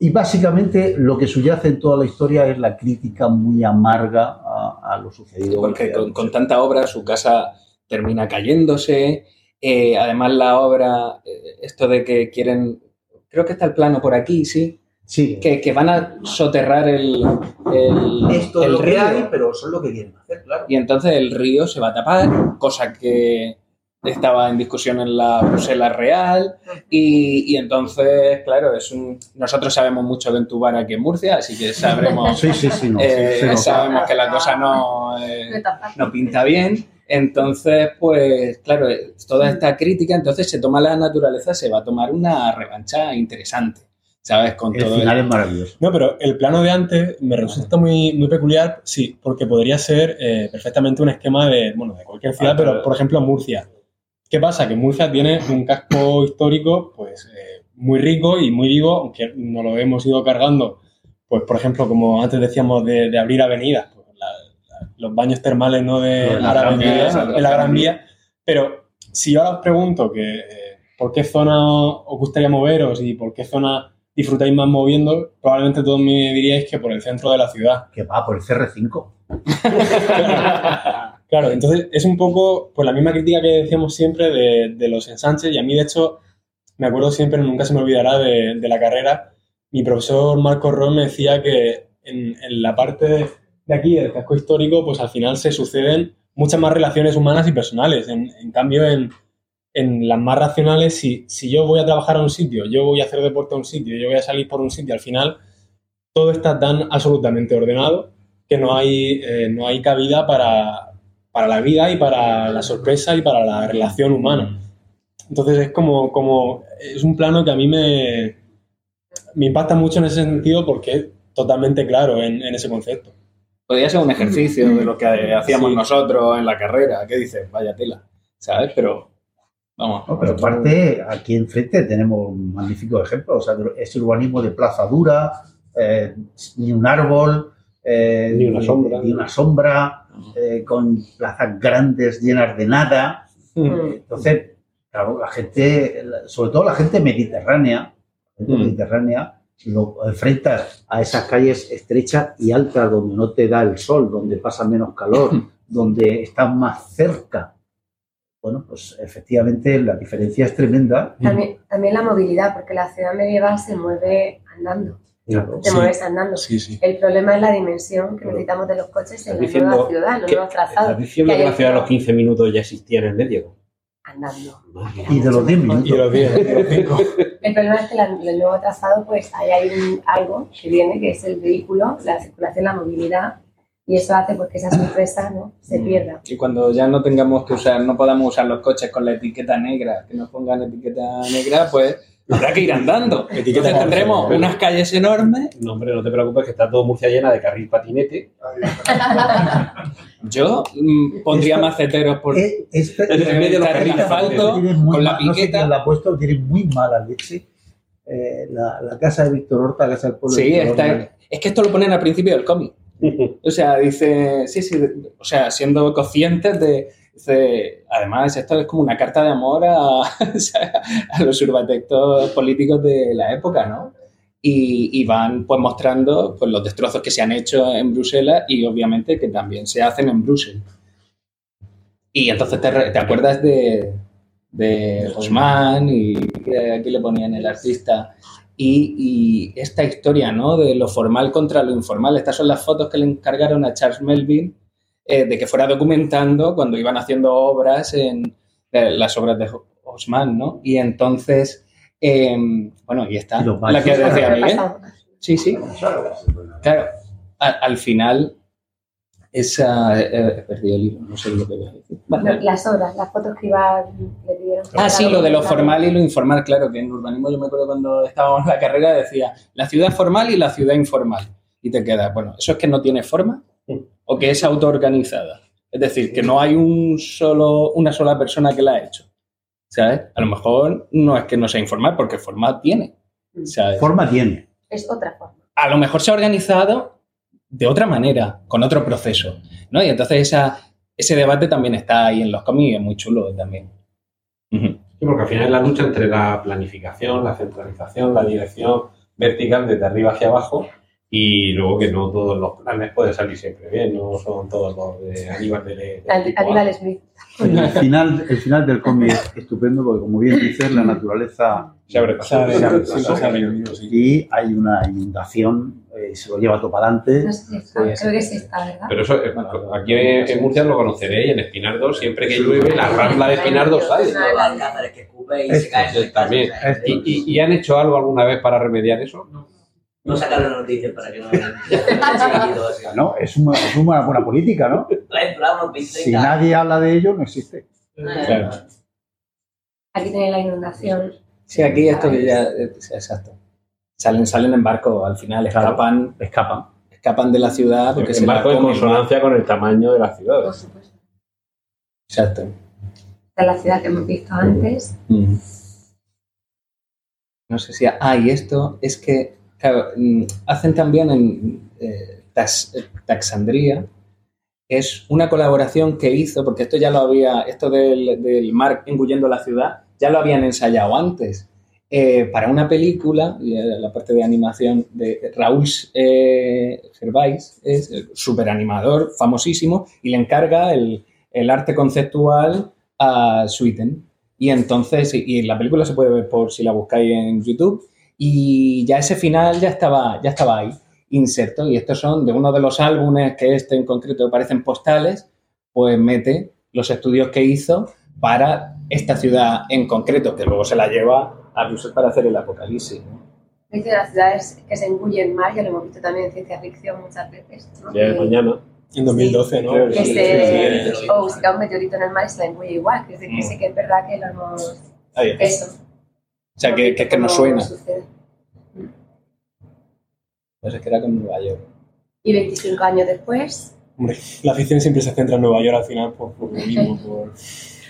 Y básicamente lo que subyace en toda la historia es la crítica muy amarga a, a lo sucedido. porque con, con tanta obra su casa termina cayéndose. Eh, además la obra, eh, esto de que quieren, creo que está el plano por aquí, sí, Sí, que, que van a soterrar el, el, esto es el lo que río. hay, pero es lo que quieren hacer, claro. Y entonces el río se va a tapar, cosa que estaba en discusión en la Bruselas Real. Y, y entonces, claro, es un, nosotros sabemos mucho de entubar aquí en Murcia, así que sabremos, Sí, sí, sí, no, eh, sabemos que la cosa no, eh, no pinta bien. Entonces, pues, claro, toda esta crítica, entonces se toma la naturaleza, se va a tomar una revancha interesante. ¿sabes? Con El todo final el- es maravilloso. No, pero el plano de antes me resulta muy, muy peculiar, sí, porque podría ser eh, perfectamente un esquema de, bueno, de cualquier ciudad, Ah, pero por ejemplo Murcia. ¿Qué pasa? Que Murcia tiene un casco histórico, pues, eh, muy rico y muy vivo, aunque no lo hemos ido cargando, pues, por ejemplo, como antes decíamos, de, de abrir avenidas, los baños termales, ¿no? De la Gran Vía, en la Gran Vía. Pero si yo ahora os pregunto que, eh, por qué zona os gustaría moveros y por qué zona disfrutáis más moviendo, probablemente todos me diríais que por el centro de la ciudad. Que va por el CR5. Claro, entonces es un poco pues la misma crítica que decíamos siempre de, de los ensanches y a mí de hecho me acuerdo siempre, nunca se me olvidará de, de la carrera, mi profesor Marco Ron me decía que en, en la parte de aquí del casco histórico pues al final se suceden muchas más relaciones humanas y personales, en, en cambio en, en las más racionales si, si yo voy a trabajar a un sitio, yo voy a hacer deporte a un sitio, yo voy a salir por un sitio, al final todo está tan absolutamente ordenado que no hay, eh, no hay cabida para, para la vida y para la sorpresa y para la relación humana. Entonces es como, como es un plano que a mí me, me impacta mucho en ese sentido porque es totalmente claro en, en ese concepto. Podría ser un ejercicio de lo que hacíamos Sí. nosotros en la carrera. ¿Qué dices? Vaya tela, ¿sabes? Pero, vamos. No, pero aparte, aquí enfrente tenemos un magnífico ejemplo. O sea, ese urbanismo de plaza dura, eh, ni un árbol, eh, Ni una sombra. ni una sombra, eh, con plazas grandes llenas de nada. Mm. Entonces, claro, la gente, sobre todo la gente mediterránea, la gente Mm. mediterránea, lo enfrentas a esas calles estrechas y altas donde no te da el sol, donde pasa menos calor, donde estás más cerca. Bueno, pues efectivamente la diferencia es tremenda. También, también la movilidad, porque la ciudad medieval se mueve andando, Claro. te Sí. mueves andando. Sí, sí. El problema es la dimensión que necesitamos de los coches en la nueva ciudad, los nuevos trazados. ¿Estás diciendo que la ciudad de los aquí 15 minutos ya existía en el medio? Andando. Y de los 10 Y minutos. los 10, y los 5. El problema es que la- el nuevo trazado, pues ahí hay un- algo que viene, que es el vehículo, la circulación, la movilidad, y eso hace pues, que esa sorpresa ¿no? se pierda. Y cuando ya no tengamos que usar, no podamos usar los coches con la etiqueta negra, que nos pongan etiqueta negra, pues habrá que ir andando. Entonces tendremos unas calles enormes. No, hombre, no te preocupes que está todo Murcia llena de carril patinete. Yo mm, pondría Esto- maceteros por... Eh, este- En el medio de los carriles asfalto, tiene muy con la mal- no sé piqueta. quién la ha puesto, tiene muy mala leche. Eh, la, la casa de Víctor Horta, la casa del pueblo. de Sí, Víctor está, es que esto lo ponen al principio del cómic. O sea, dice, sí, sí, o sea, siendo conscientes de, además esto es como una carta de amor a, los urbatectos políticos de la época, ¿no? Y, van pues mostrando pues, los destrozos que se han hecho en Bruselas y obviamente que también se hacen en Bruselas. Y entonces te, te acuerdas de, de Osman y aquí le ponían el artista y, esta historia, ¿no? De lo formal contra lo informal. Estas son las fotos que le encargaron a Charles Melville eh, de que fuera documentando cuando iban haciendo obras en eh, las obras de Osman, ¿no? Y entonces, eh, bueno, y está Y la que decía Miguel. Sí, sí. Claro, a- al final, esa. eh, he perdido el hilo, no sé lo que voy a decir. Vale. las obras, las fotos que iban, le pidieron. Ah, sí, lo de lo formal y lo informal, claro, que en urbanismo yo me acuerdo cuando estábamos en la carrera decía la ciudad formal y la ciudad informal. Y te queda, bueno, ¿eso es que no tiene forma? ¿O que es autoorganizada? Es decir, que no hay un solo, una sola persona que la ha hecho. ¿Sabes? A lo mejor no es que no sea informal, porque formal tiene. ¿sabes? Forma tiene. Es otra forma. a lo mejor se ha organizado de otra manera, con otro proceso, ¿no? Y entonces esa, ese debate también está ahí en los cómics, es muy chulo también. Sí, porque al final es la lucha entre la planificación, la centralización, la dirección vertical desde arriba hacia abajo y luego que no todos los planes pueden salir siempre bien, no son todos los de Aníbal de, de. Aníbal Smith. El final, el final del cómic es estupendo porque, como bien dices, la naturaleza Se abre Sí, sí, sí, sí. y hay una inundación, eh, se lo lleva todo para adelante. No sé si está, creo que sí está, ¿verdad? Pero eso, eh, aquí en, en Murcia lo conoceréis, en Espinardo, siempre que llueve, la rambla de Espinardo sale. También. ¿Y, y, y han hecho algo alguna vez para remediar eso? No sacaron noticias para que no. No, es una, es una buena política, ¿no? Si nadie habla de ello, no existe. Claro. Aquí tenéis la inundación. Sí, aquí esto que ya. eh, Exacto. Salen, salen en barco, al final Claro. escapan, Escapan. escapan de la ciudad porque se la barco en consonancia con el tamaño de la ciudad. Por supuesto. Exacto. Esta es la ciudad que hemos visto antes. Mm. No sé si. Ah, y esto es que, mm, hacen también en eh, Tax- eh, Taxandría. Es una colaboración que hizo, porque esto ya lo había, esto del, mar engullendo la ciudad, ya lo habían ensayado antes. eh, para una película, era la parte de animación de Raúl eh, Gervais, es súper animador, famosísimo, y le encarga el, arte conceptual a Sweeten. Y entonces, y la película se puede ver por si la buscáis en YouTube. Y ya ese final ya estaba, ya estaba ahí, inserto. Y estos son de uno de los álbumes que este en concreto parecen postales, pues mete los estudios que hizo para esta ciudad en concreto, que luego se la lleva a Bruselas para hacer el apocalipsis. ¿no? Dice de las ciudades que se engullen mar, ya lo hemos visto también en ciencia ficción muchas veces. ¿no? Ya es Que- mañana. En 2012, ¿no? que Sí, se, sí, sí. o si cae un meteorito en el mar y se la engulle igual, que es decir, que Mm. sí que es verdad que lo hemos... Ahí está. Eso. O sea, que, que, que nos suena. Pues es que era con Nueva York. Y 25 años después, Hombre, la ficción siempre se centra en Nueva York al final por, por lo mismo, por...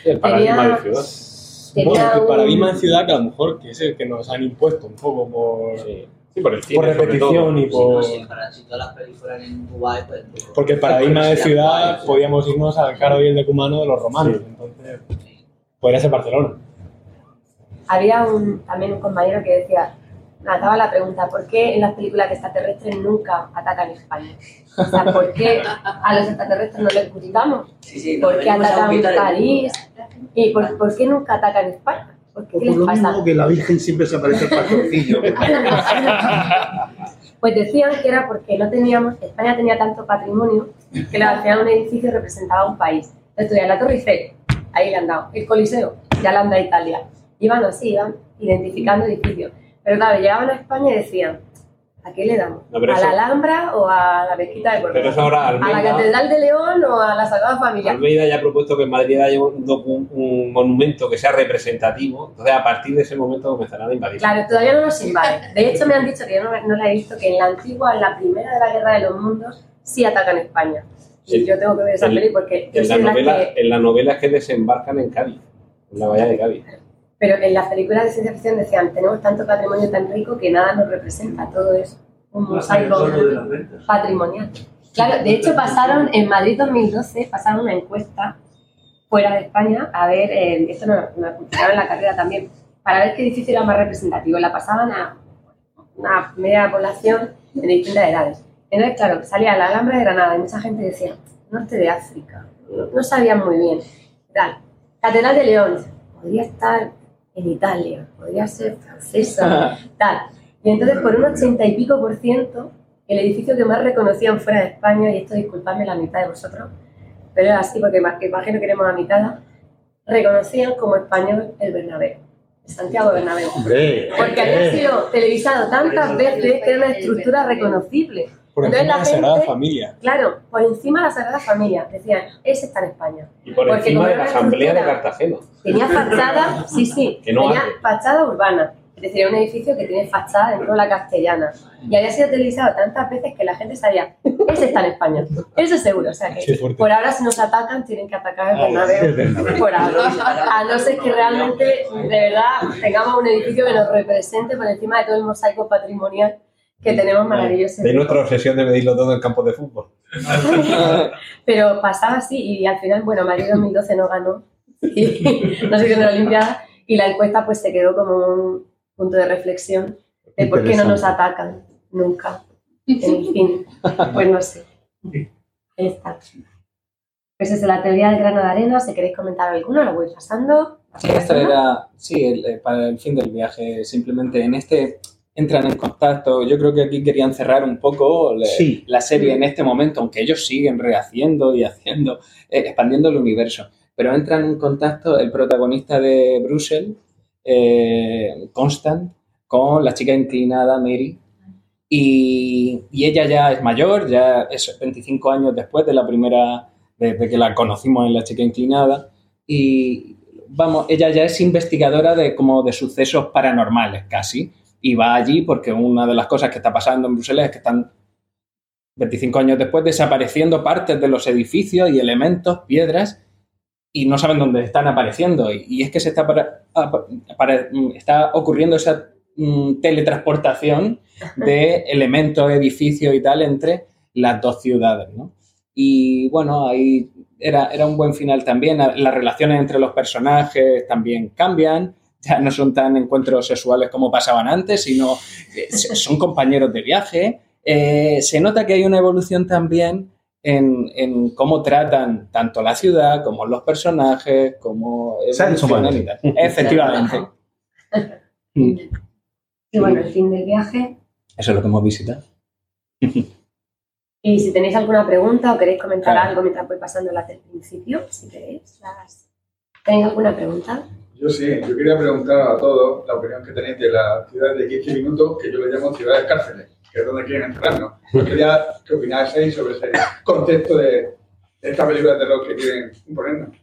El paradigma de ciudad. Bueno, el paradigma en ciudad que a lo mejor que es el que nos han impuesto un poco por, Sí. Sí, por el cine. por repetición y Si, por... no, si, para, si todas las fueran en Dubái, pues... Porque el paradigma de Sí, ciudad podíamos irnos al caro y el decumano de los romanos, entonces podría ser Barcelona. Había un, también un compañero que decía, lanzaba la pregunta, ¿por qué en las películas de extraterrestres nunca atacan España? O sea, ¿por qué a los extraterrestres no les gustamos? Sí, sí, ¿Por qué atacan París? ¿Y por, por qué nunca atacan España? ¿Por qué, Pues ¿Qué por les lo pasa? mismo que la Virgen siempre se aparece al pastorcillo. Pues decían que era porque no teníamos, España tenía tanto patrimonio que al final un edificio representaba un país. Entonces, la Torre Eiffel, ahí le han dado. El Coliseo, ya le han dado a Italia. Iban así, iban identificando edificios. Pero claro, llegaban a España y decían, ¿a qué le damos? No, ¿A eso- la Alhambra o a la Mezquita de Córdoba? ¿A la Catedral de León o a la Sagrada Familia? Almeida ya ha propuesto que en Madrid haya un, docu- un monumento que sea representativo. Entonces, a partir de ese momento comenzarán a invadir. Claro, todavía no nos invaden. De hecho, me han dicho que yo no, no la he visto, que en la antigua, en la primera de la Guerra de los Mundos, sí atacan España. Y yo tengo que ver esa peli porque yo En la, novela, que... en la novela es que desembarcan en Cádiz, en la bahía de Cádiz. Pero en las películas de ciencia ficción decían, tenemos tanto patrimonio tan rico que nada nos representa, todo es un mosaico patrimonial. Claro, de hecho pasaron, en Madrid 2012, pasaron una encuesta fuera de España, a ver, eh, esto nos no, en la carrera también, para ver qué edificio era más representativo. La pasaban a una media población de distintas edades. Entonces, claro, salía la Alhambra de Granada y mucha gente decía, norte de África, no, no sabían muy bien. Tal. Catedral de León, podría estar en Italia, podría ser francesa, tal. Y entonces, por un ochenta y pico por ciento, el edificio que más reconocían fuera de España, y esto disculpadme la mitad de vosotros, pero era así porque ma- imagino que éramos la mitad, reconocían como español el Bernabéu, el Santiago Bernabéu. Hombre, Porque había sido televisado tantas veces que era una estructura reconocible. Por encima la de la Sagrada gente- Familia. Claro, por encima de la Sagrada Familia, decían, ese está en España. Y por Porque encima de la Asamblea de Cartagena. Tenía fachada, sí, sí, Que no tenía arde. fachada urbana. Es decir, era un edificio que tiene fachada dentro de la castellana. Y había sido televisado tantas veces que la gente sabía, ese está en España. Eso es seguro. O sea que por ahora si nos atacan tienen que atacar el Ah. Bernabéu. Por ahora. A no ser que realmente, de verdad, tengamos un edificio que nos represente por encima de todo el mosaico patrimonial que tenemos maravilloso. De nuestra obsesión de medirlo todo en campos de fútbol. Pero pasaba así y al final, bueno, Madrid 2012 no ganó y no se quedó en la Olimpiada y la encuesta pues se quedó como un punto de reflexión de por qué no nos atacan nunca. En fin, pues no sé. Está. Pues es la teoría del grano de arena. Si queréis comentar alguno, lo voy pasando. Sí, esta era, sí, el- eh, para el fin del viaje, simplemente en este entran en contacto. Yo creo que aquí querían cerrar un poco le- Sí. la serie en este momento, aunque ellos siguen rehaciendo y haciendo, eh, expandiendo el universo. Pero entran en contacto el protagonista de Brussels, eh, Constant, con la chica inclinada Mary. Y, y ella ya es mayor, ya es 25 años después de la primera, desde que la conocimos en La chica inclinada. Y vamos, ella ya es investigadora de como de sucesos paranormales casi, y va allí porque una de las cosas que está pasando en Bruselas es que están 25 años después desapareciendo partes de los edificios y elementos, piedras, y no saben dónde están apareciendo. Y, y es que se está, para- para- está ocurriendo esa mm, teletransportación de elementos, edificios y tal entre las dos ciudades, ¿no? Y bueno, ahí era, era un buen final también. Las relaciones entre los personajes también cambian. Ya no son tan encuentros sexuales como pasaban antes, sino eh, son compañeros de viaje. Eh, se nota que hay una evolución también en, en cómo tratan tanto la ciudad como los personajes, como. Efectivamente. Mm, Y bueno, el fin del viaje. Eso es lo que hemos visitado. Y si tenéis alguna pregunta o queréis comentar Claro. algo mientras voy pasando las del principio, si queréis. Las... ¿Tenéis alguna pregunta? Yo sí, yo quería preguntar a todos la opinión que tenéis de la ciudad de 15 minutos, que yo le llamo ciudades cárceles, que es donde quieren encerrarnos. Yo quería que opinaseis sobre ese concepto de, de esta película de terror que quieren imponernos.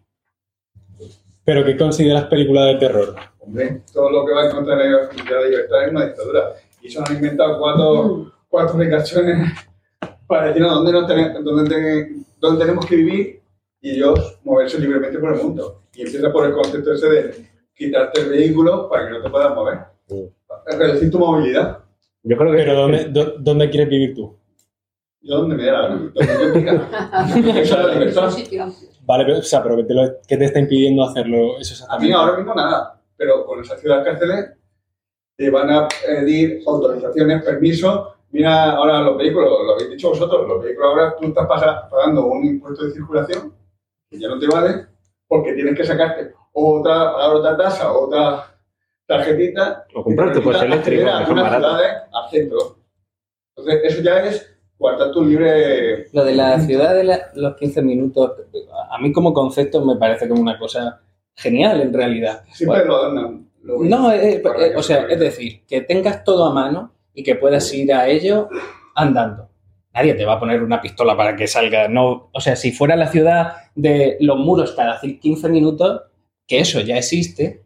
Pero ¿qué consideras película de terror? Hombre, todo lo que va a encontrar en la ciudad de libertad es una dictadura. Y se han inventado cuatro, cuatro aplicaciones para decirnos dónde, nos tenemos, dónde, ten- dónde tenemos que vivir y ellos moverse libremente por el mundo. Y empieza por el concepto ese de quitarte el vehículo para que no te puedas mover. Reducir tu movilidad. Yo creo que Pero ¿dónde, dó- ¿dónde quieres vivir tú? Yo donde me dé la gana. Vale, pero, o sea, pero ¿qué te, lo- qué te está impidiendo hacerlo eso A mí ahora mismo nada, pero con esas ciudades cárceles te van a pedir autorizaciones, permisos. Mira ahora los vehículos, lo habéis dicho vosotros, los vehículos ahora tú estás pagando un impuesto de circulación que ya no te vale porque tienes que sacarte otra, otra tasa, otra tarjetita. O comprar tu que te coche permita eléctrico, que son algunas baratos. ciudades al centro. Entonces, eso ya es guardar tu libre Lo de la ciudad de la- los 15 minutos, a mí como concepto me parece como una cosa genial en realidad. Siempre lo adornan. lo- No, eh, eh, eh, o se sea, es decir, que tengas todo a mano y que puedas ir a ello andando. Nadie te va a poner una pistola para que salga. No, o sea, si fuera la ciudad de los muros cada 15 minutos, que eso ya existe,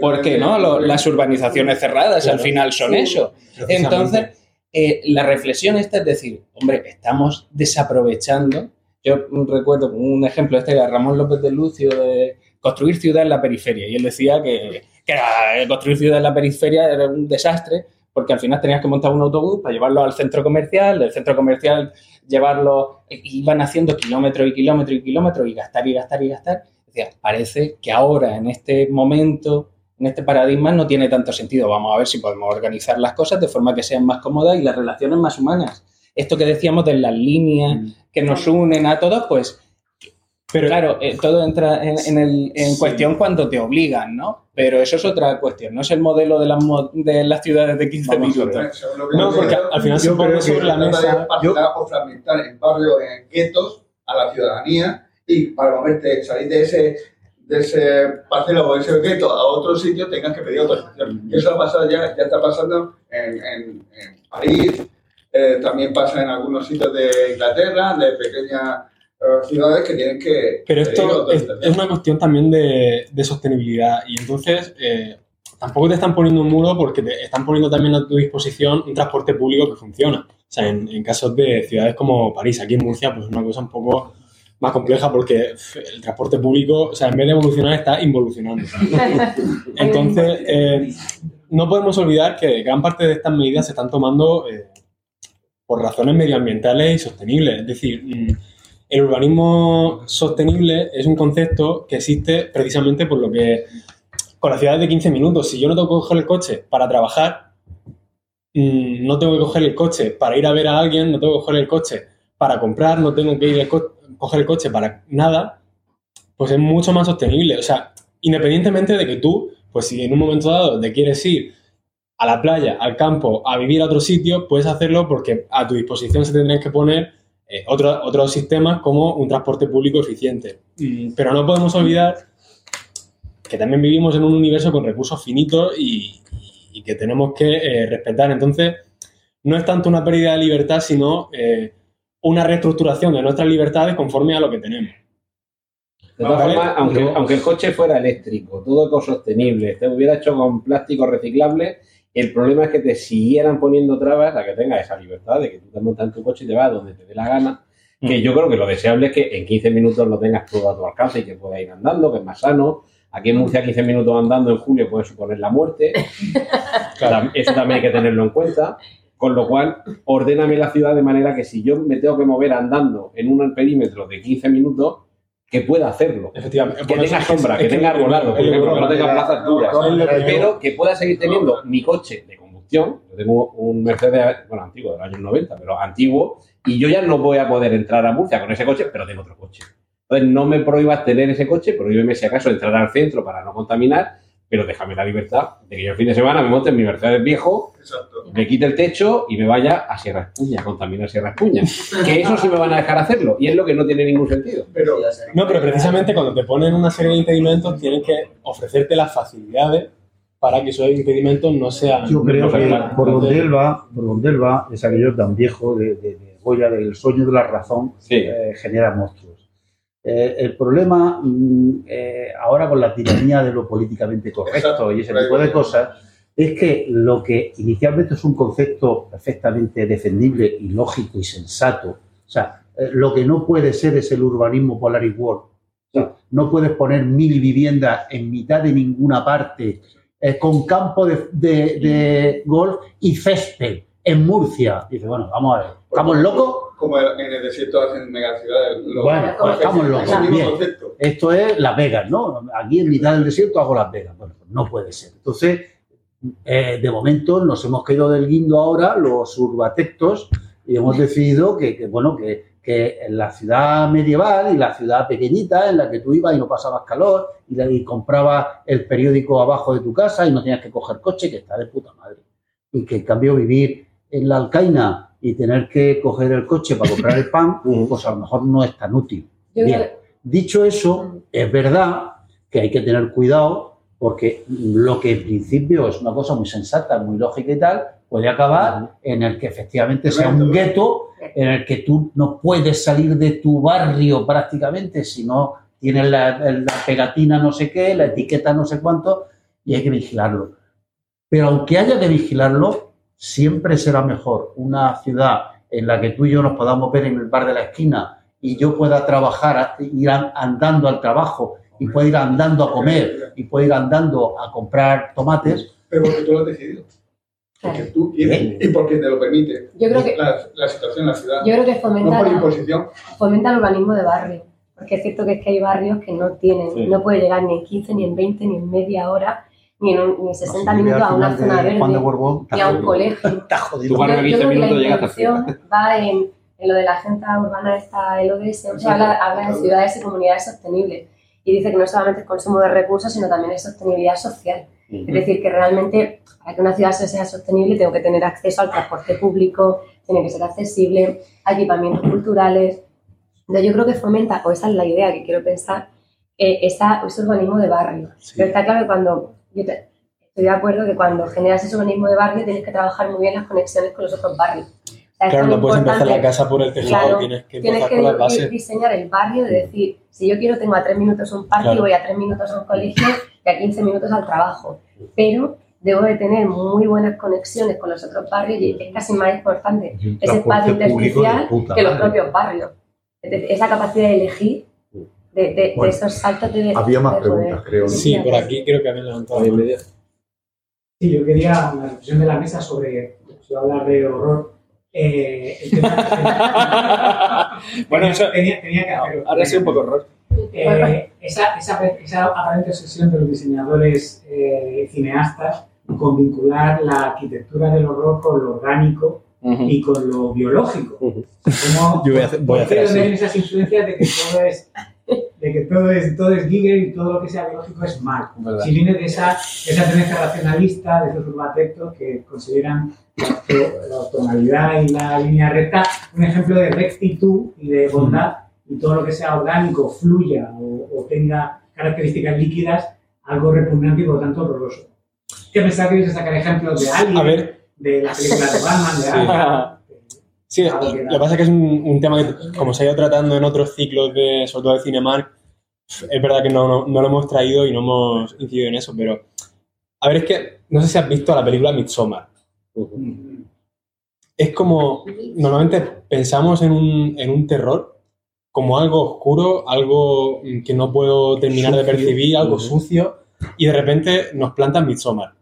¿por qué no? Lo- las urbanizaciones cerradas al final son Sí. eso. Entonces, eh, la reflexión esta es decir, hombre, estamos desaprovechando. Yo recuerdo un ejemplo este de Ramón López de Lucio de construir ciudad en la periferia. Y él decía que, que eh, construir ciudad en la periferia era un desastre porque al final tenías que montar un autobús para llevarlo al centro comercial, del centro comercial llevarlo, eh, iban haciendo kilómetros y kilómetros y kilómetros y gastar y gastar y gastar. Decía, parece que ahora, en este momento, en este paradigma, no tiene tanto sentido. Vamos a ver si podemos organizar las cosas de forma que sean más cómodas y las relaciones más humanas. Esto que decíamos de las líneas que nos unen a todos, pues Pero, claro, eh, todo entra en, en el- en Sí. cuestión cuando te obligan, ¿no? Pero eso es otra cuestión, no es el modelo de las, mo- de las ciudades de 15 Vamos minutos. No, yo porque creo, al final se yo pone sobre la mesa- de parcelar o fragmentar en barrios, en guetos, a la ciudadanía y para moverte, salir de ese, de ese parcelo o ese gueto a otro sitio tengas que pedir autorización. Eso ha pasado ya, ya está pasando en, en- en París, eh, también pasa en algunos sitios de Inglaterra, de pequeñas eh, ciudades que tienen que pero esto es, es una cuestión también de, de sostenibilidad y entonces eh, tampoco te están poniendo un muro porque te están poniendo también a tu disposición un transporte público que funciona. O sea, en, en casos de ciudades como París, aquí en Murcia, pues es una cosa un poco más compleja porque el transporte público, o sea, en vez de evolucionar, está involucionando. Entonces, eh, no podemos olvidar que gran parte de estas medidas se están tomando eh, por razones medioambientales y sostenibles. Es decir, mm, el urbanismo sostenible es un concepto que existe precisamente por lo que con las ciudades de 15 minutos, si yo no tengo que coger el coche para trabajar, mm, no tengo que coger el coche para ir a ver a alguien, no tengo que coger el coche para comprar, no tengo que ir el co- coger el coche para nada, pues es mucho más sostenible. O sea, independientemente de que tú, pues si en un momento dado te quieres ir a la playa, al campo, a vivir a otro sitio, puedes hacerlo porque a tu disposición se tendrían que poner eh, otro- otros sistemas como un transporte público eficiente. Mm, Pero no podemos olvidar que también vivimos en un universo con recursos finitos y, y que tenemos que eh, respetar. Entonces, no es tanto una pérdida de libertad, sino eh, una reestructuración de nuestras libertades conforme a lo que tenemos. De todas formas, aunque, aunque el coche fuera eléctrico, todo ecosostenible, se hubiera hecho con plástico reciclable El problema es que te siguieran poniendo trabas a que tengas esa libertad de que tú te montas en tu coche y te vas donde te dé la gana. Que yo creo que lo deseable es que en 15 minutos lo tengas todo a tu alcance y que puedas ir andando, que es más sano. Aquí en Murcia 15 minutos andando en julio puede suponer la muerte. Eso también hay que tenerlo en cuenta. Con lo cual, ordéname la ciudad de manera que si yo me tengo que mover andando en un perímetro de 15 minutos, que pueda hacerlo. Efectivamente. Que tenga sombra, que tenga arbolado, que no tenga plazas duras. Pero que pueda seguir teniendo mi coche de combustión. Yo tengo un Mercedes, bueno, antiguo, del año 90, pero antiguo, y yo ya no voy a poder entrar a Murcia con ese coche, pero tengo otro coche. Entonces, no me prohíbas tener ese coche, prohíbeme si acaso entrar al centro para no contaminar, pero déjame la libertad de que yo el fin de semana me monte en mi Mercedes viejo, Exacto. me quite el techo y me vaya a Sierra Espuña, a contaminar Sierra Espuña. Que eso sí me van a dejar hacerlo, y es lo que no tiene ningún sentido. Pero No, pero precisamente cuando te ponen una serie de impedimentos tienen que ofrecerte las facilidades para que esos impedimentos no sean... Yo creo no que por donde él va, por donde él va, es aquello tan viejo de, de, de Goya, del sueño de la razón, Sí. eh, genera monstruos. Eh, el problema mm, eh, ahora con la tiranía de lo políticamente correcto Exacto, y ese tipo de cosas es que lo que inicialmente es un concepto perfectamente defendible y lógico y sensato, o sea, eh, lo que no puede ser es el urbanismo Polaris World. O sea, no puedes poner mil viviendas en mitad de ninguna parte con campo de, de- de golf y césped en Murcia. Dice, bueno, vamos a ver, ¿estamos locos? como en el desierto hacen megaciudades. Bueno, pues estamos locos, bien. Esto es Las Vegas, ¿no? Aquí en mitad del desierto hago Las Vegas. Bueno, pues no puede ser. Entonces, eh, de momento nos hemos caído del guindo ahora los urbatectos y hemos decidido que, que, bueno, que, que en la ciudad medieval y la ciudad pequeñita en la que tú ibas y no pasabas calor y, la- y comprabas el periódico abajo de tu casa y no tenías que coger coche, que está de puta madre. Y que en cambio vivir en la Alcaina y tener que coger el coche para comprar el pan, pues a lo mejor no es tan útil. Bien. Dicho eso, es verdad que hay que tener cuidado porque lo que en principio es una cosa muy sensata, muy lógica y tal, puede acabar en el que efectivamente sea un gueto en el que tú no puedes salir de tu barrio prácticamente si no tienes la, la pegatina no sé qué, la etiqueta no sé cuánto, y hay que vigilarlo. Pero aunque haya que vigilarlo, siempre será mejor una ciudad en la que tú y yo nos podamos ver en el bar de la esquina y yo pueda trabajar, ir an- andando al trabajo y pueda ir andando a comer y pueda ir andando a comprar tomates, Pero porque tú lo has decidido. Porque tú quieres y porque te lo permite. Yo creo que- La, la situación, la ciudad. Yo creo que no fomenta, por la- imposición. fomenta el urbanismo de barrio. Porque es cierto que es que hay barrios que no tienen, Sí. no puede llegar ni en 15, ni en 20, ni en media hora, ni en, un- ni en 60 si vive minutos a una zona de verde, Juan de Borbón, ni a un colegio. está jodido. Yo- yo 15 creo que la intención va en, en lo de la agenda urbana esta LODS, o sea, habla, habla de ciudades y comunidades sostenibles y dice que no solamente es consumo de recursos, sino también es sostenibilidad social. Es decir, que realmente para que una ciudad sea sostenible tengo que tener acceso al transporte público, tiene que ser accesible, a equipamientos culturales. Entonces yo creo que fomenta, o esa es la idea que quiero pensar, eh, esa, ese urbanismo de barrio. Pero está claro que cuando, yo te- estoy de acuerdo que cuando generas ese urbanismo de barrio tienes que trabajar muy bien las conexiones con los otros barrios. O sea, es Claro, no puedes empezar la casa por el tejado, Claro, tienes que Tienes empezar que por las di- bases. diseñar el barrio de decir, si yo quiero tengo a tres minutos un parque Claro. y voy a tres minutos a un colegio y a 15 minutos al trabajo. Pero debo de tener muy buenas conexiones con los otros barrios y es casi más importante ese espacio intersticial que los propios barrios. Es esa capacidad de elegir de, de- de Bueno, esos saltos de Había más de poder. preguntas, creo. Sí, por aquí creo que habían levantado. Ahí en medio. Sí, yo quería una reflexión de la mesa sobre, si voy a hablar de horror, eh, el tema- Bueno, eso- tenía, tenía que hacerlo. Ahora sí un poco horror. Eh, esa, esa, esa aparente obsesión de los diseñadores eh, cineastas con vincular la arquitectura del horror con lo orgánico y con lo biológico. Como, Yo voy a hacer- voy a hacer ¿por qué así. ven esas influencias de que todo es de que todo es todo es Giger y todo lo que sea biológico es mal. Verdad. Si viene de esa, esa tendencia racionalista, de esos urbatectos que consideran la, ortonalidad y la línea recta un ejemplo de rectitud y de bondad y todo lo que sea orgánico, fluya o, o tenga características líquidas, algo repugnante y por lo tanto horroroso. Que pensaba que ibas a sacar ejemplos de Alien, A ver, de la película de Batman, de Sí. Sí, lo que pasa es que es un, un tema que, como se ha ido tratando en otros ciclos, de, sobre todo de Cinemark, es verdad que no, no, no lo hemos traído y no hemos incidido en eso, pero A ver, es que no sé si has visto la película Midsommar. Es como, normalmente pensamos en un, en un terror como algo oscuro, algo mm, que no puedo terminar de percibir, algo sucio, y de repente nos plantan Midsommar,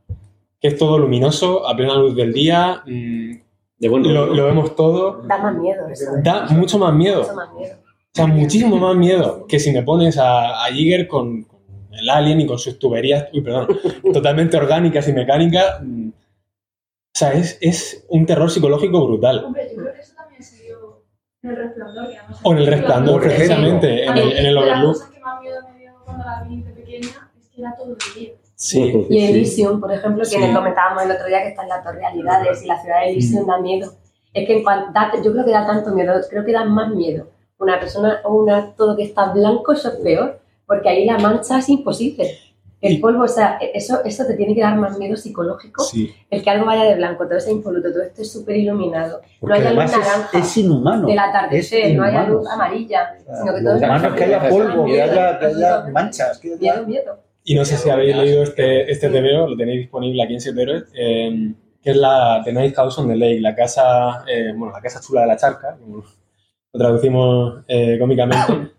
que es todo luminoso, a plena luz del día, mm, De buen lo, lo vemos todo, Da más miedo eso. ¿eh? da mucho más miedo. Mucho más miedo. O sea, muchísimo más miedo que si me pones a, a Jigger con, con el Alien y con sus tuberías, uy, perdón, totalmente orgánicas y mecánicas. mm. O sea, es, es un terror psicológico brutal. Hombre, yo creo que eso también se vio en el resplandor. O en el resplandor, precisamente, en el, en el De las Overlook. cosas que más miedo me dio cuando la vi de pequeña es que era todo de día. Sí. Y Elysium, por ejemplo, que Sí. comentábamos el otro día que está en las dos realidades y la ciudad de Elysium da miedo. Es que en cuan- da- yo creo que da tanto miedo, creo que da más miedo. Una persona o una todo que está blanco, eso es peor, porque ahí la mancha es imposible. El polvo, o sea, eso, eso te tiene que dar más miedo psicológico. Sí. El que algo vaya de blanco, todo sea impoluto, todo esto es súper iluminado. No haya luz naranja es, es inhumano. del atardecer, es no haya luz amarilla, sino que todo es que haya polvo, que haya, que haya manchas. Que haya... miedo, miedo. Y no sé si habéis leído este, este TVO, lo tenéis disponible aquí en Siete Héroes, eh, que es la The Night House on the Lake, la casa, eh, bueno, la casa chula de la charca, como lo traducimos eh, cómicamente.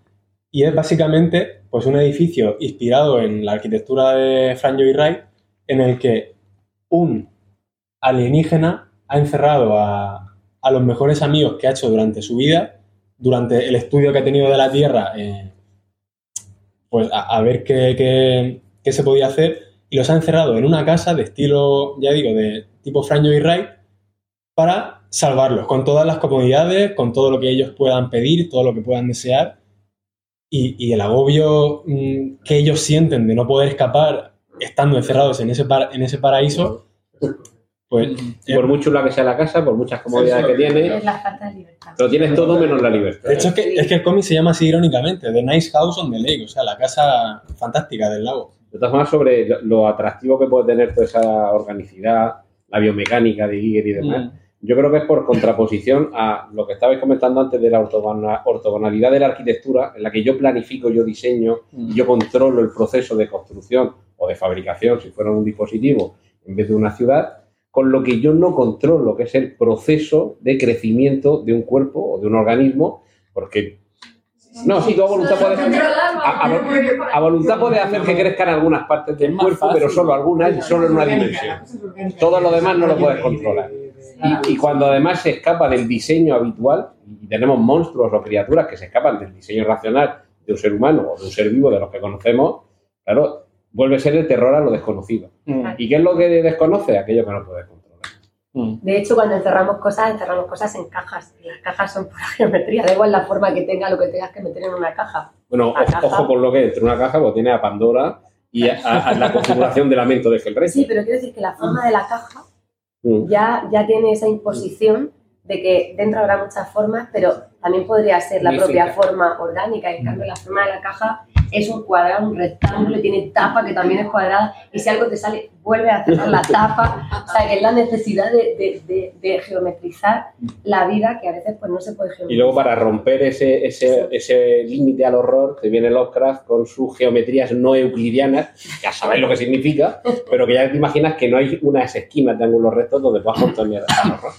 Y es básicamente pues, un edificio inspirado en la arquitectura de Frank Lloyd Wright, en el que un alienígena ha encerrado a, a los mejores amigos que ha hecho durante su vida, durante el estudio que ha tenido de la Tierra, eh, pues a, ver qué, qué- qué se podía hacer, y los ha encerrado en una casa de estilo, ya digo, de tipo Frank Lloyd Wright, para salvarlos, con todas las comodidades, con todo lo que ellos puedan pedir, todo lo que puedan desear, y, y el agobio mm, que ellos sienten de no poder escapar estando encerrados en ese, par- en ese paraíso, pues Por muy chula que sea la casa, por muchas comodidades que tiene, la falta de libertad. lo tienes todo menos la libertad. De hecho, es que, es que el cómic se llama así irónicamente, The Nice House on the Lake, o sea, la casa fantástica del lago. De todas formas, sobre lo, lo atractivo que puede tener toda esa organicidad, la biomecánica de Giger y demás, yo creo que es por contraposición a lo que estabais comentando antes de la ortogona- ortogonalidad de la arquitectura, en la que yo planifico, yo diseño y yo controlo el proceso de construcción o de fabricación, si fuera un dispositivo, en vez de una ciudad, con lo que yo no controlo, que es el proceso de crecimiento de un cuerpo o de un organismo, porque... No, sí, tú a voluntad puedes... A, a- a voluntad puedes hacer que crezcan algunas partes del cuerpo, pero solo algunas y solo en una dimensión. Todo lo demás no lo puedes controlar. Y, y cuando además se escapa del diseño habitual, y tenemos monstruos o criaturas que se escapan del diseño racional de un ser humano o de un ser vivo de los que conocemos, claro, vuelve a ser el terror a lo desconocido. Mm, ¿Y qué es lo que desconoce? Aquello que no puedes controlar. mm. De hecho, cuando encerramos cosas, encerramos cosas en cajas. Y las cajas son pura geometría. Da igual la forma que tenga lo que tengas que meter en una caja. Bueno, La ojo, caja. ojo con lo que entre una caja, pues tiene a Pandora y a, a- a la configuración de lamento de Hellraiser. Sí, pero quiero decir que la forma de la caja Mm. ya, ya tiene esa imposición de que dentro habrá muchas formas, pero también podría ser la propia forma orgánica. En cambio, la forma de la caja es un cuadrado, un rectángulo, tiene tapa que también es cuadrada, y si algo te sale, vuelve a cerrar la tapa. O sea, que es la necesidad de, de- de- de geometrizar la vida que a veces pues no se puede Y geometrizar. luego para romper ese, ese, ese límite al horror, te viene Lovecraft con sus geometrías no euclidianas, ya sabéis lo que significa, pero que ya te imaginas que no hay unas esquinas de ángulos rectos donde puedas contener al horror.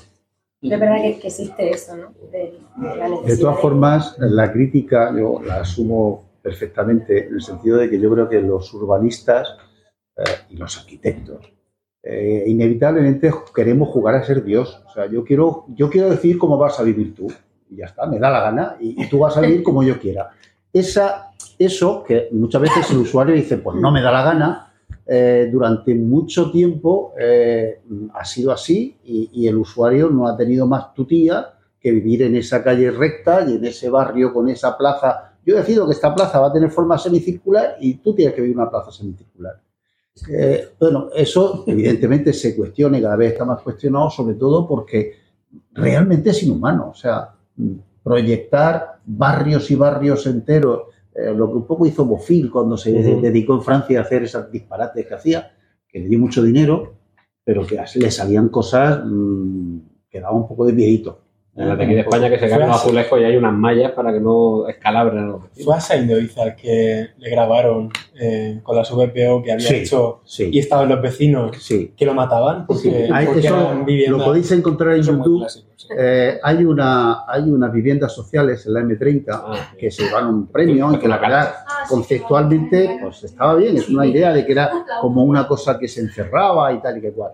Es verdad que, existe eso, ¿no? De, de la De todas formas, la crítica yo la asumo perfectamente en el sentido de que yo creo que los urbanistas eh, y los arquitectos eh, inevitablemente queremos jugar a ser Dios. O sea, yo quiero, yo quiero decir cómo vas a vivir tú y ya está, me da la gana y, tú vas a vivir como yo quiera. Esa, eso que muchas veces el usuario dice, pues no me da la gana, eh, durante mucho tiempo ha sido así y, y el usuario no ha tenido más tutía que vivir en esa calle recta y en ese barrio con esa plaza. Yo decido que esta plaza va a tener forma semicircular y tú tienes que vivir una plaza semicircular. Eh, bueno, eso evidentemente se cuestiona y cada vez está más cuestionado, sobre todo porque realmente es inhumano. O sea, proyectar barrios y barrios enteros, eh, lo que un poco hizo Bofil cuando se dedicó en Francia a hacer esos disparates que hacía, que le dio mucho dinero, pero que le salían cosas mm, que daban un poco de viejito. En las de aquí de España que se caen los azulejos y hay unas mallas para que no escalabren los vecinos. Fue a Saindoiza que le grabaron eh, con las VPO que había Sí, hecho sí. y estaban los vecinos Sí. que lo mataban porque, Hay- porque eso eran viviendas- lo podéis encontrar en YouTube. clásico, sí. Eh, hay, una, hay unas viviendas sociales en la M30 Ah, que se llevan un premio y que la verdad Ah, conceptualmente pues estaba bien, es una idea de que era como una cosa que se encerraba y tal y que cual.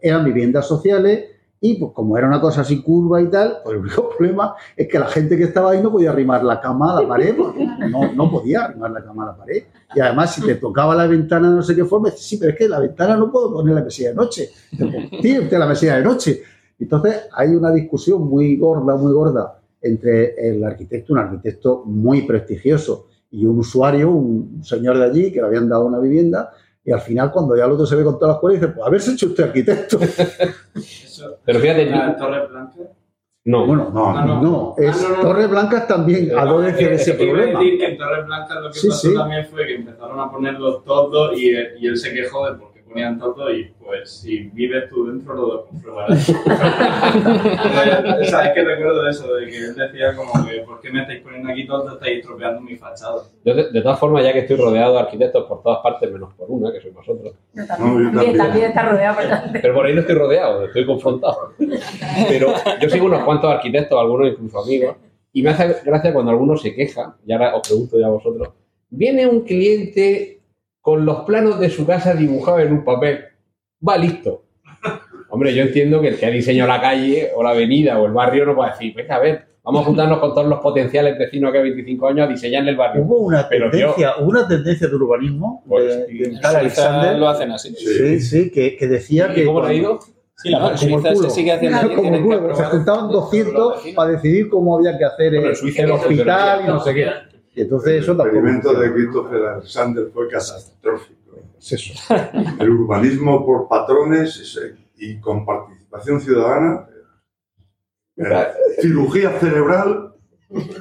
Eran viviendas sociales y pues como era una cosa así curva y tal, pues el único problema es que la gente que estaba ahí no podía arrimar la cama a la pared, no, no podía arrimar la cama a la pared. Y además si te tocaba la ventana de no sé qué forma, dices, sí, pero es que la ventana no puedo poner la mesilla de noche. Tiene usted la mesilla de noche. Entonces hay una discusión muy gorda, muy gorda entre el arquitecto, un arquitecto muy prestigioso, y un usuario, un señor de allí que le habían dado una vivienda, y al final cuando ya el otro se ve con todas las cuerdas, dice, pues haberse hecho usted arquitecto. Pero fíjate, La Torre Blanca. no. Bueno, no, Ah, no. no, es Ah, no, no. Torres Blancas también Pero, adolece de Es ese que iba a problema. decir que en Torres Blancas lo que Sí, pasó sí. también fue que empezaron a ponerlos todos y, y él se quejó de por ponían todo y pues si vives tú dentro lo comprobarás. ¿Sabes qué recuerdo de eso? De que él decía como que ¿por qué me estáis poniendo aquí todo? Estáis estropeando mi fachada. Yo, de, de todas formas, ya que estoy rodeado de arquitectos por todas partes, menos por una, que sois vosotros. Yo No, yo también, también. también está rodeado por gente. Pero por ahí no estoy rodeado, estoy confrontado. Pero yo sigo unos cuantos arquitectos, algunos incluso amigos, y me hace gracia cuando alguno se queja, y ahora os pregunto ya a vosotros, viene un cliente con los planos de su casa dibujados en un papel, va listo. Hombre, yo entiendo que el que ha diseñado la calle o la avenida o el barrio no puede decir, venga, a ver, vamos a juntarnos con todos los potenciales vecinos que a 25 años a diseñarle el barrio. Hubo una Pero, tendencia, hubo una tendencia de urbanismo Pues, de, de tal Alexander, lo hacen así. sí, sí, que, que decía que ¿Y cómo lo ha ido? Sí, la Como el Suiza culo. se sigue haciendo así. como culo, se juntaban por los 200 vecinos. para decidir cómo había que hacer Bueno, el, el hospital y no sé qué. Y entonces El eso tampoco. experimento de. Christopher Alexander fue catastrófico. Es eso. El urbanismo por patrones es- y con participación ciudadana, eh, cirugía cerebral,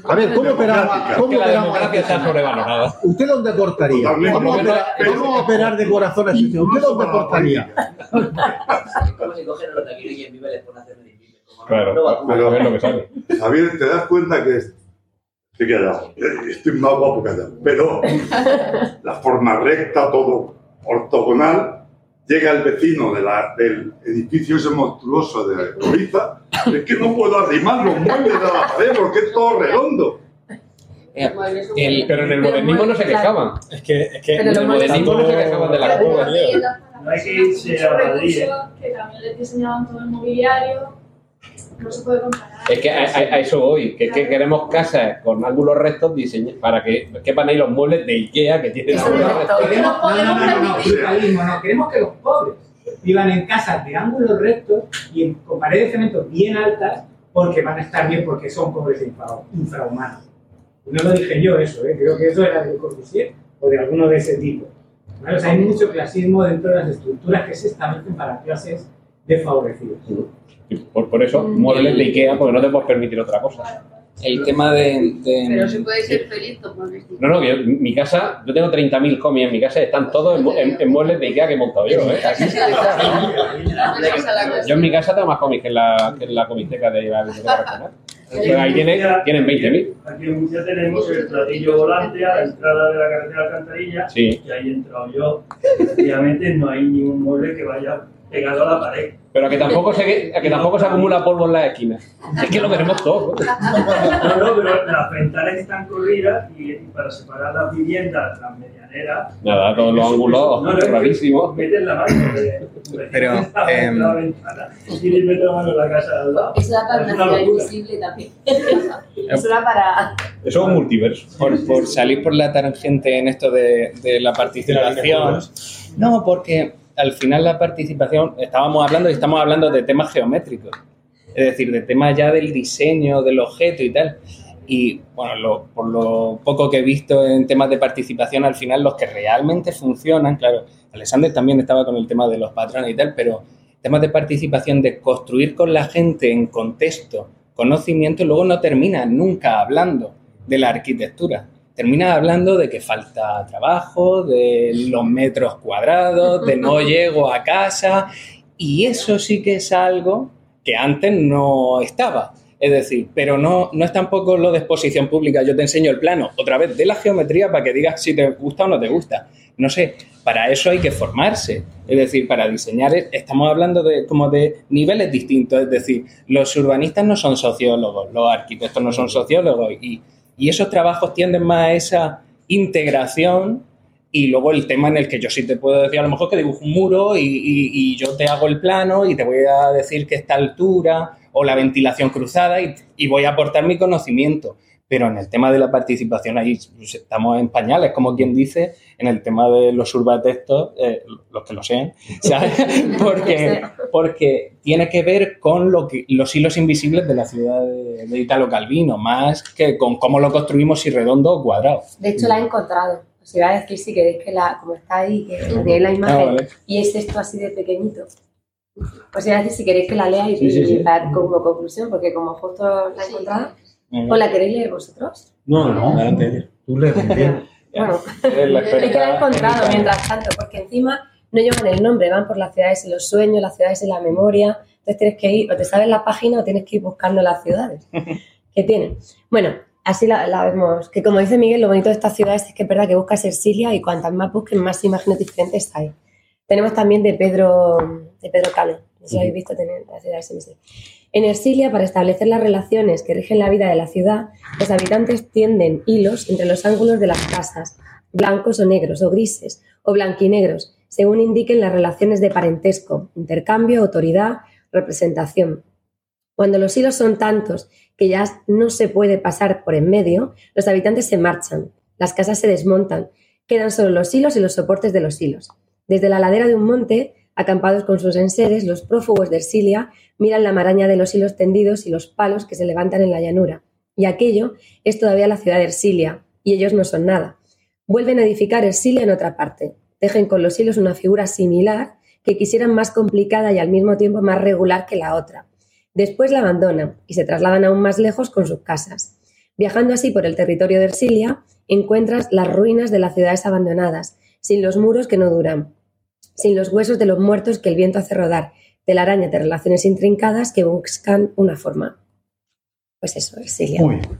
A ver, ¿cómo operaba? ¿Cómo la operamos? democracia está sobrevalorada. ¿Usted dónde cortaría? Vamos a operar, vamos a operar de corazón a ese. ¿Usted dónde cortaría? Es como si cogen a los de aquí y les hacer Claro, no va a ver lo que sale. Javier, te das cuenta que estoy callado, eh, estoy más guapo callado, pero la forma recta, todo ortogonal, llega el vecino de la- del edificio ese monstruoso de Suiza, es que no puedo arrimar los muebles de la pared porque es todo redondo. Eh, el- Pero en el modernismo no se quejaban. Es que, es que En el modernismo no se quejaban de la curva. No hay que irse a Madrid. Que también les diseñaban todo el mobiliario. No se puede comparar. Es que a, a- a eso voy, que, que queremos casas con ángulos rectos diseñadas para que quepan ahí los muebles de Ikea que tienen ángulos es rectos. recto. Queremos, no, no, no, no, no, brutalismo, no, queremos que los pobres vivan en casas de ángulos rectos y en- con paredes de cemento bien altas porque van a estar bien porque son pobres e infra- infrahumanos. Y no lo dije yo eso, ¿eh? creo que eso era de Corbusier o de alguno de ese tipo. ¿vale? O sea, hay mucho clasismo dentro de las estructuras que se establecen para clases desfavorecidas. Y Por, por eso, muebles de Ikea, porque no te puedes permitir otra cosa. el tema de, de- Pero si puede ser feliz, pues no No, yo- mi casa, yo tengo 30.000 comis en mi casa, están todos en, en- en muebles de Ikea que he montado yo. ¿eh? Yo en mi casa tengo más cómics que en la, que en la comisteca de la Biblioteca. Pero ahí tienen, tienen 20.000. Aquí en Murcia tenemos el platillo volante a la entrada de la carretera Alcantarilla Sí. y ahí he entrado yo. Efectivamente no hay ningún mueble que vaya pegado a la pared. Pero a que tampoco se, a que tampoco se acumula polvo en las esquinas. Es que lo veremos todo. No, no, pero las ventanas están corridas y, para separar las viviendas, las medianeras. Nada, todos los ángulos No, no, rarísimos. Metes la mano de, Pero, la, em, la ventana y le la mano en la casa de al lado. Eso da para Es una ciudad invisible también. Eso da para. Eso es un multiverso. por, por salir por la tangente en esto de, de la participación. No, porque al final la participación, estábamos hablando y estamos hablando de temas geométricos, es decir, de temas ya del diseño, del objeto y tal. Y bueno, lo- por lo poco que he visto en temas de participación, al final los que realmente funcionan, claro, Alexander también estaba con el tema de los patrones y tal, pero temas de participación, de construir con la gente en contexto, conocimiento, luego no termina nunca hablando de la arquitectura. Termina hablando de que falta trabajo, de los metros cuadrados, de no llego a casa, y eso sí que es algo que antes no estaba. Es Es decir, pero no, no es tampoco lo de exposición pública. Yo te enseño el plano, otra vez, de la geometría para que digas si te gusta o no te gusta. No sé, para eso hay que formarse. Es decir, para diseñar, estamos hablando de como de niveles distintos. Es decir, los urbanistas no son sociólogos, los arquitectos no son sociólogos y, y esos trabajos tienden más a esa integración y luego el tema en el que yo sí te puedo decir a lo mejor que dibujo un muro y, y- yo te hago el plano y te voy a decir que esta altura o la ventilación cruzada y, y voy a aportar mi conocimiento. Pero en el tema de la participación ahí pues, estamos en pañales, como quien dice, en el tema de los urbatextos, eh, los que lo sean, ¿sabes? Porque, porque tiene que ver con lo que, los hilos invisibles de la ciudad de, de Italo Calvino, más que con cómo lo construimos, si redondo o cuadrado. De hecho, la he encontrado. Os iba a decir si queréis que la, como está ahí, que tenéis la imagen, Ah, vale. y es esto así de pequeñito. Os iba a decir si queréis que la lea y, Sí, sí, sí. y dar como conclusión, porque como justo la he encontrado, ¿o la queréis leer vosotros? No, no, adelante. Tú le bien. Bueno, que la encontrado en- mientras tanto, porque encima no llevan el nombre, van por las ciudades y los sueños, las ciudades y la memoria. Entonces tienes que ir, o te sabes la página o tienes que ir buscando las ciudades que tienen. Bueno, así la, la vemos. Que como dice Miguel, lo bonito de estas ciudades es que es verdad que buscas Ercilia y cuantas más busques, más imágenes diferentes hay. Tenemos también de Pedro, de Pedro Cano, no sé si lo habéis visto tener la ciudad de SMS. En Ercilia, para establecer las relaciones que rigen la vida de la ciudad, los habitantes tienden hilos entre los ángulos de las casas, blancos o negros, o grises, o blanquinegros, según indiquen las relaciones de parentesco, intercambio, autoridad, representación. Cuando los hilos son tantos que ya no se puede pasar por en medio, los habitantes se marchan, las casas se desmontan, quedan solo los hilos y los soportes de los hilos. Desde la ladera de un monte, acampados con sus enseres, los prófugos de Ercilia miran la maraña de los hilos tendidos y los palos que se levantan en la llanura. Y aquello es todavía la ciudad de Ercilia, y ellos no son nada. Vuelven a edificar Ercilia en otra parte. Tejen con los hilos una figura similar que quisieran más complicada y al mismo tiempo más regular que la otra. Después la abandonan y se trasladan aún más lejos con sus casas. Viajando así por el territorio de Ercilia, encuentras las ruinas de las ciudades abandonadas, sin los muros que no duran, sin los huesos de los muertos que el viento hace rodar, telaraña de relaciones intrincadas que buscan una forma. Pues eso, Ercilia. Muy bien.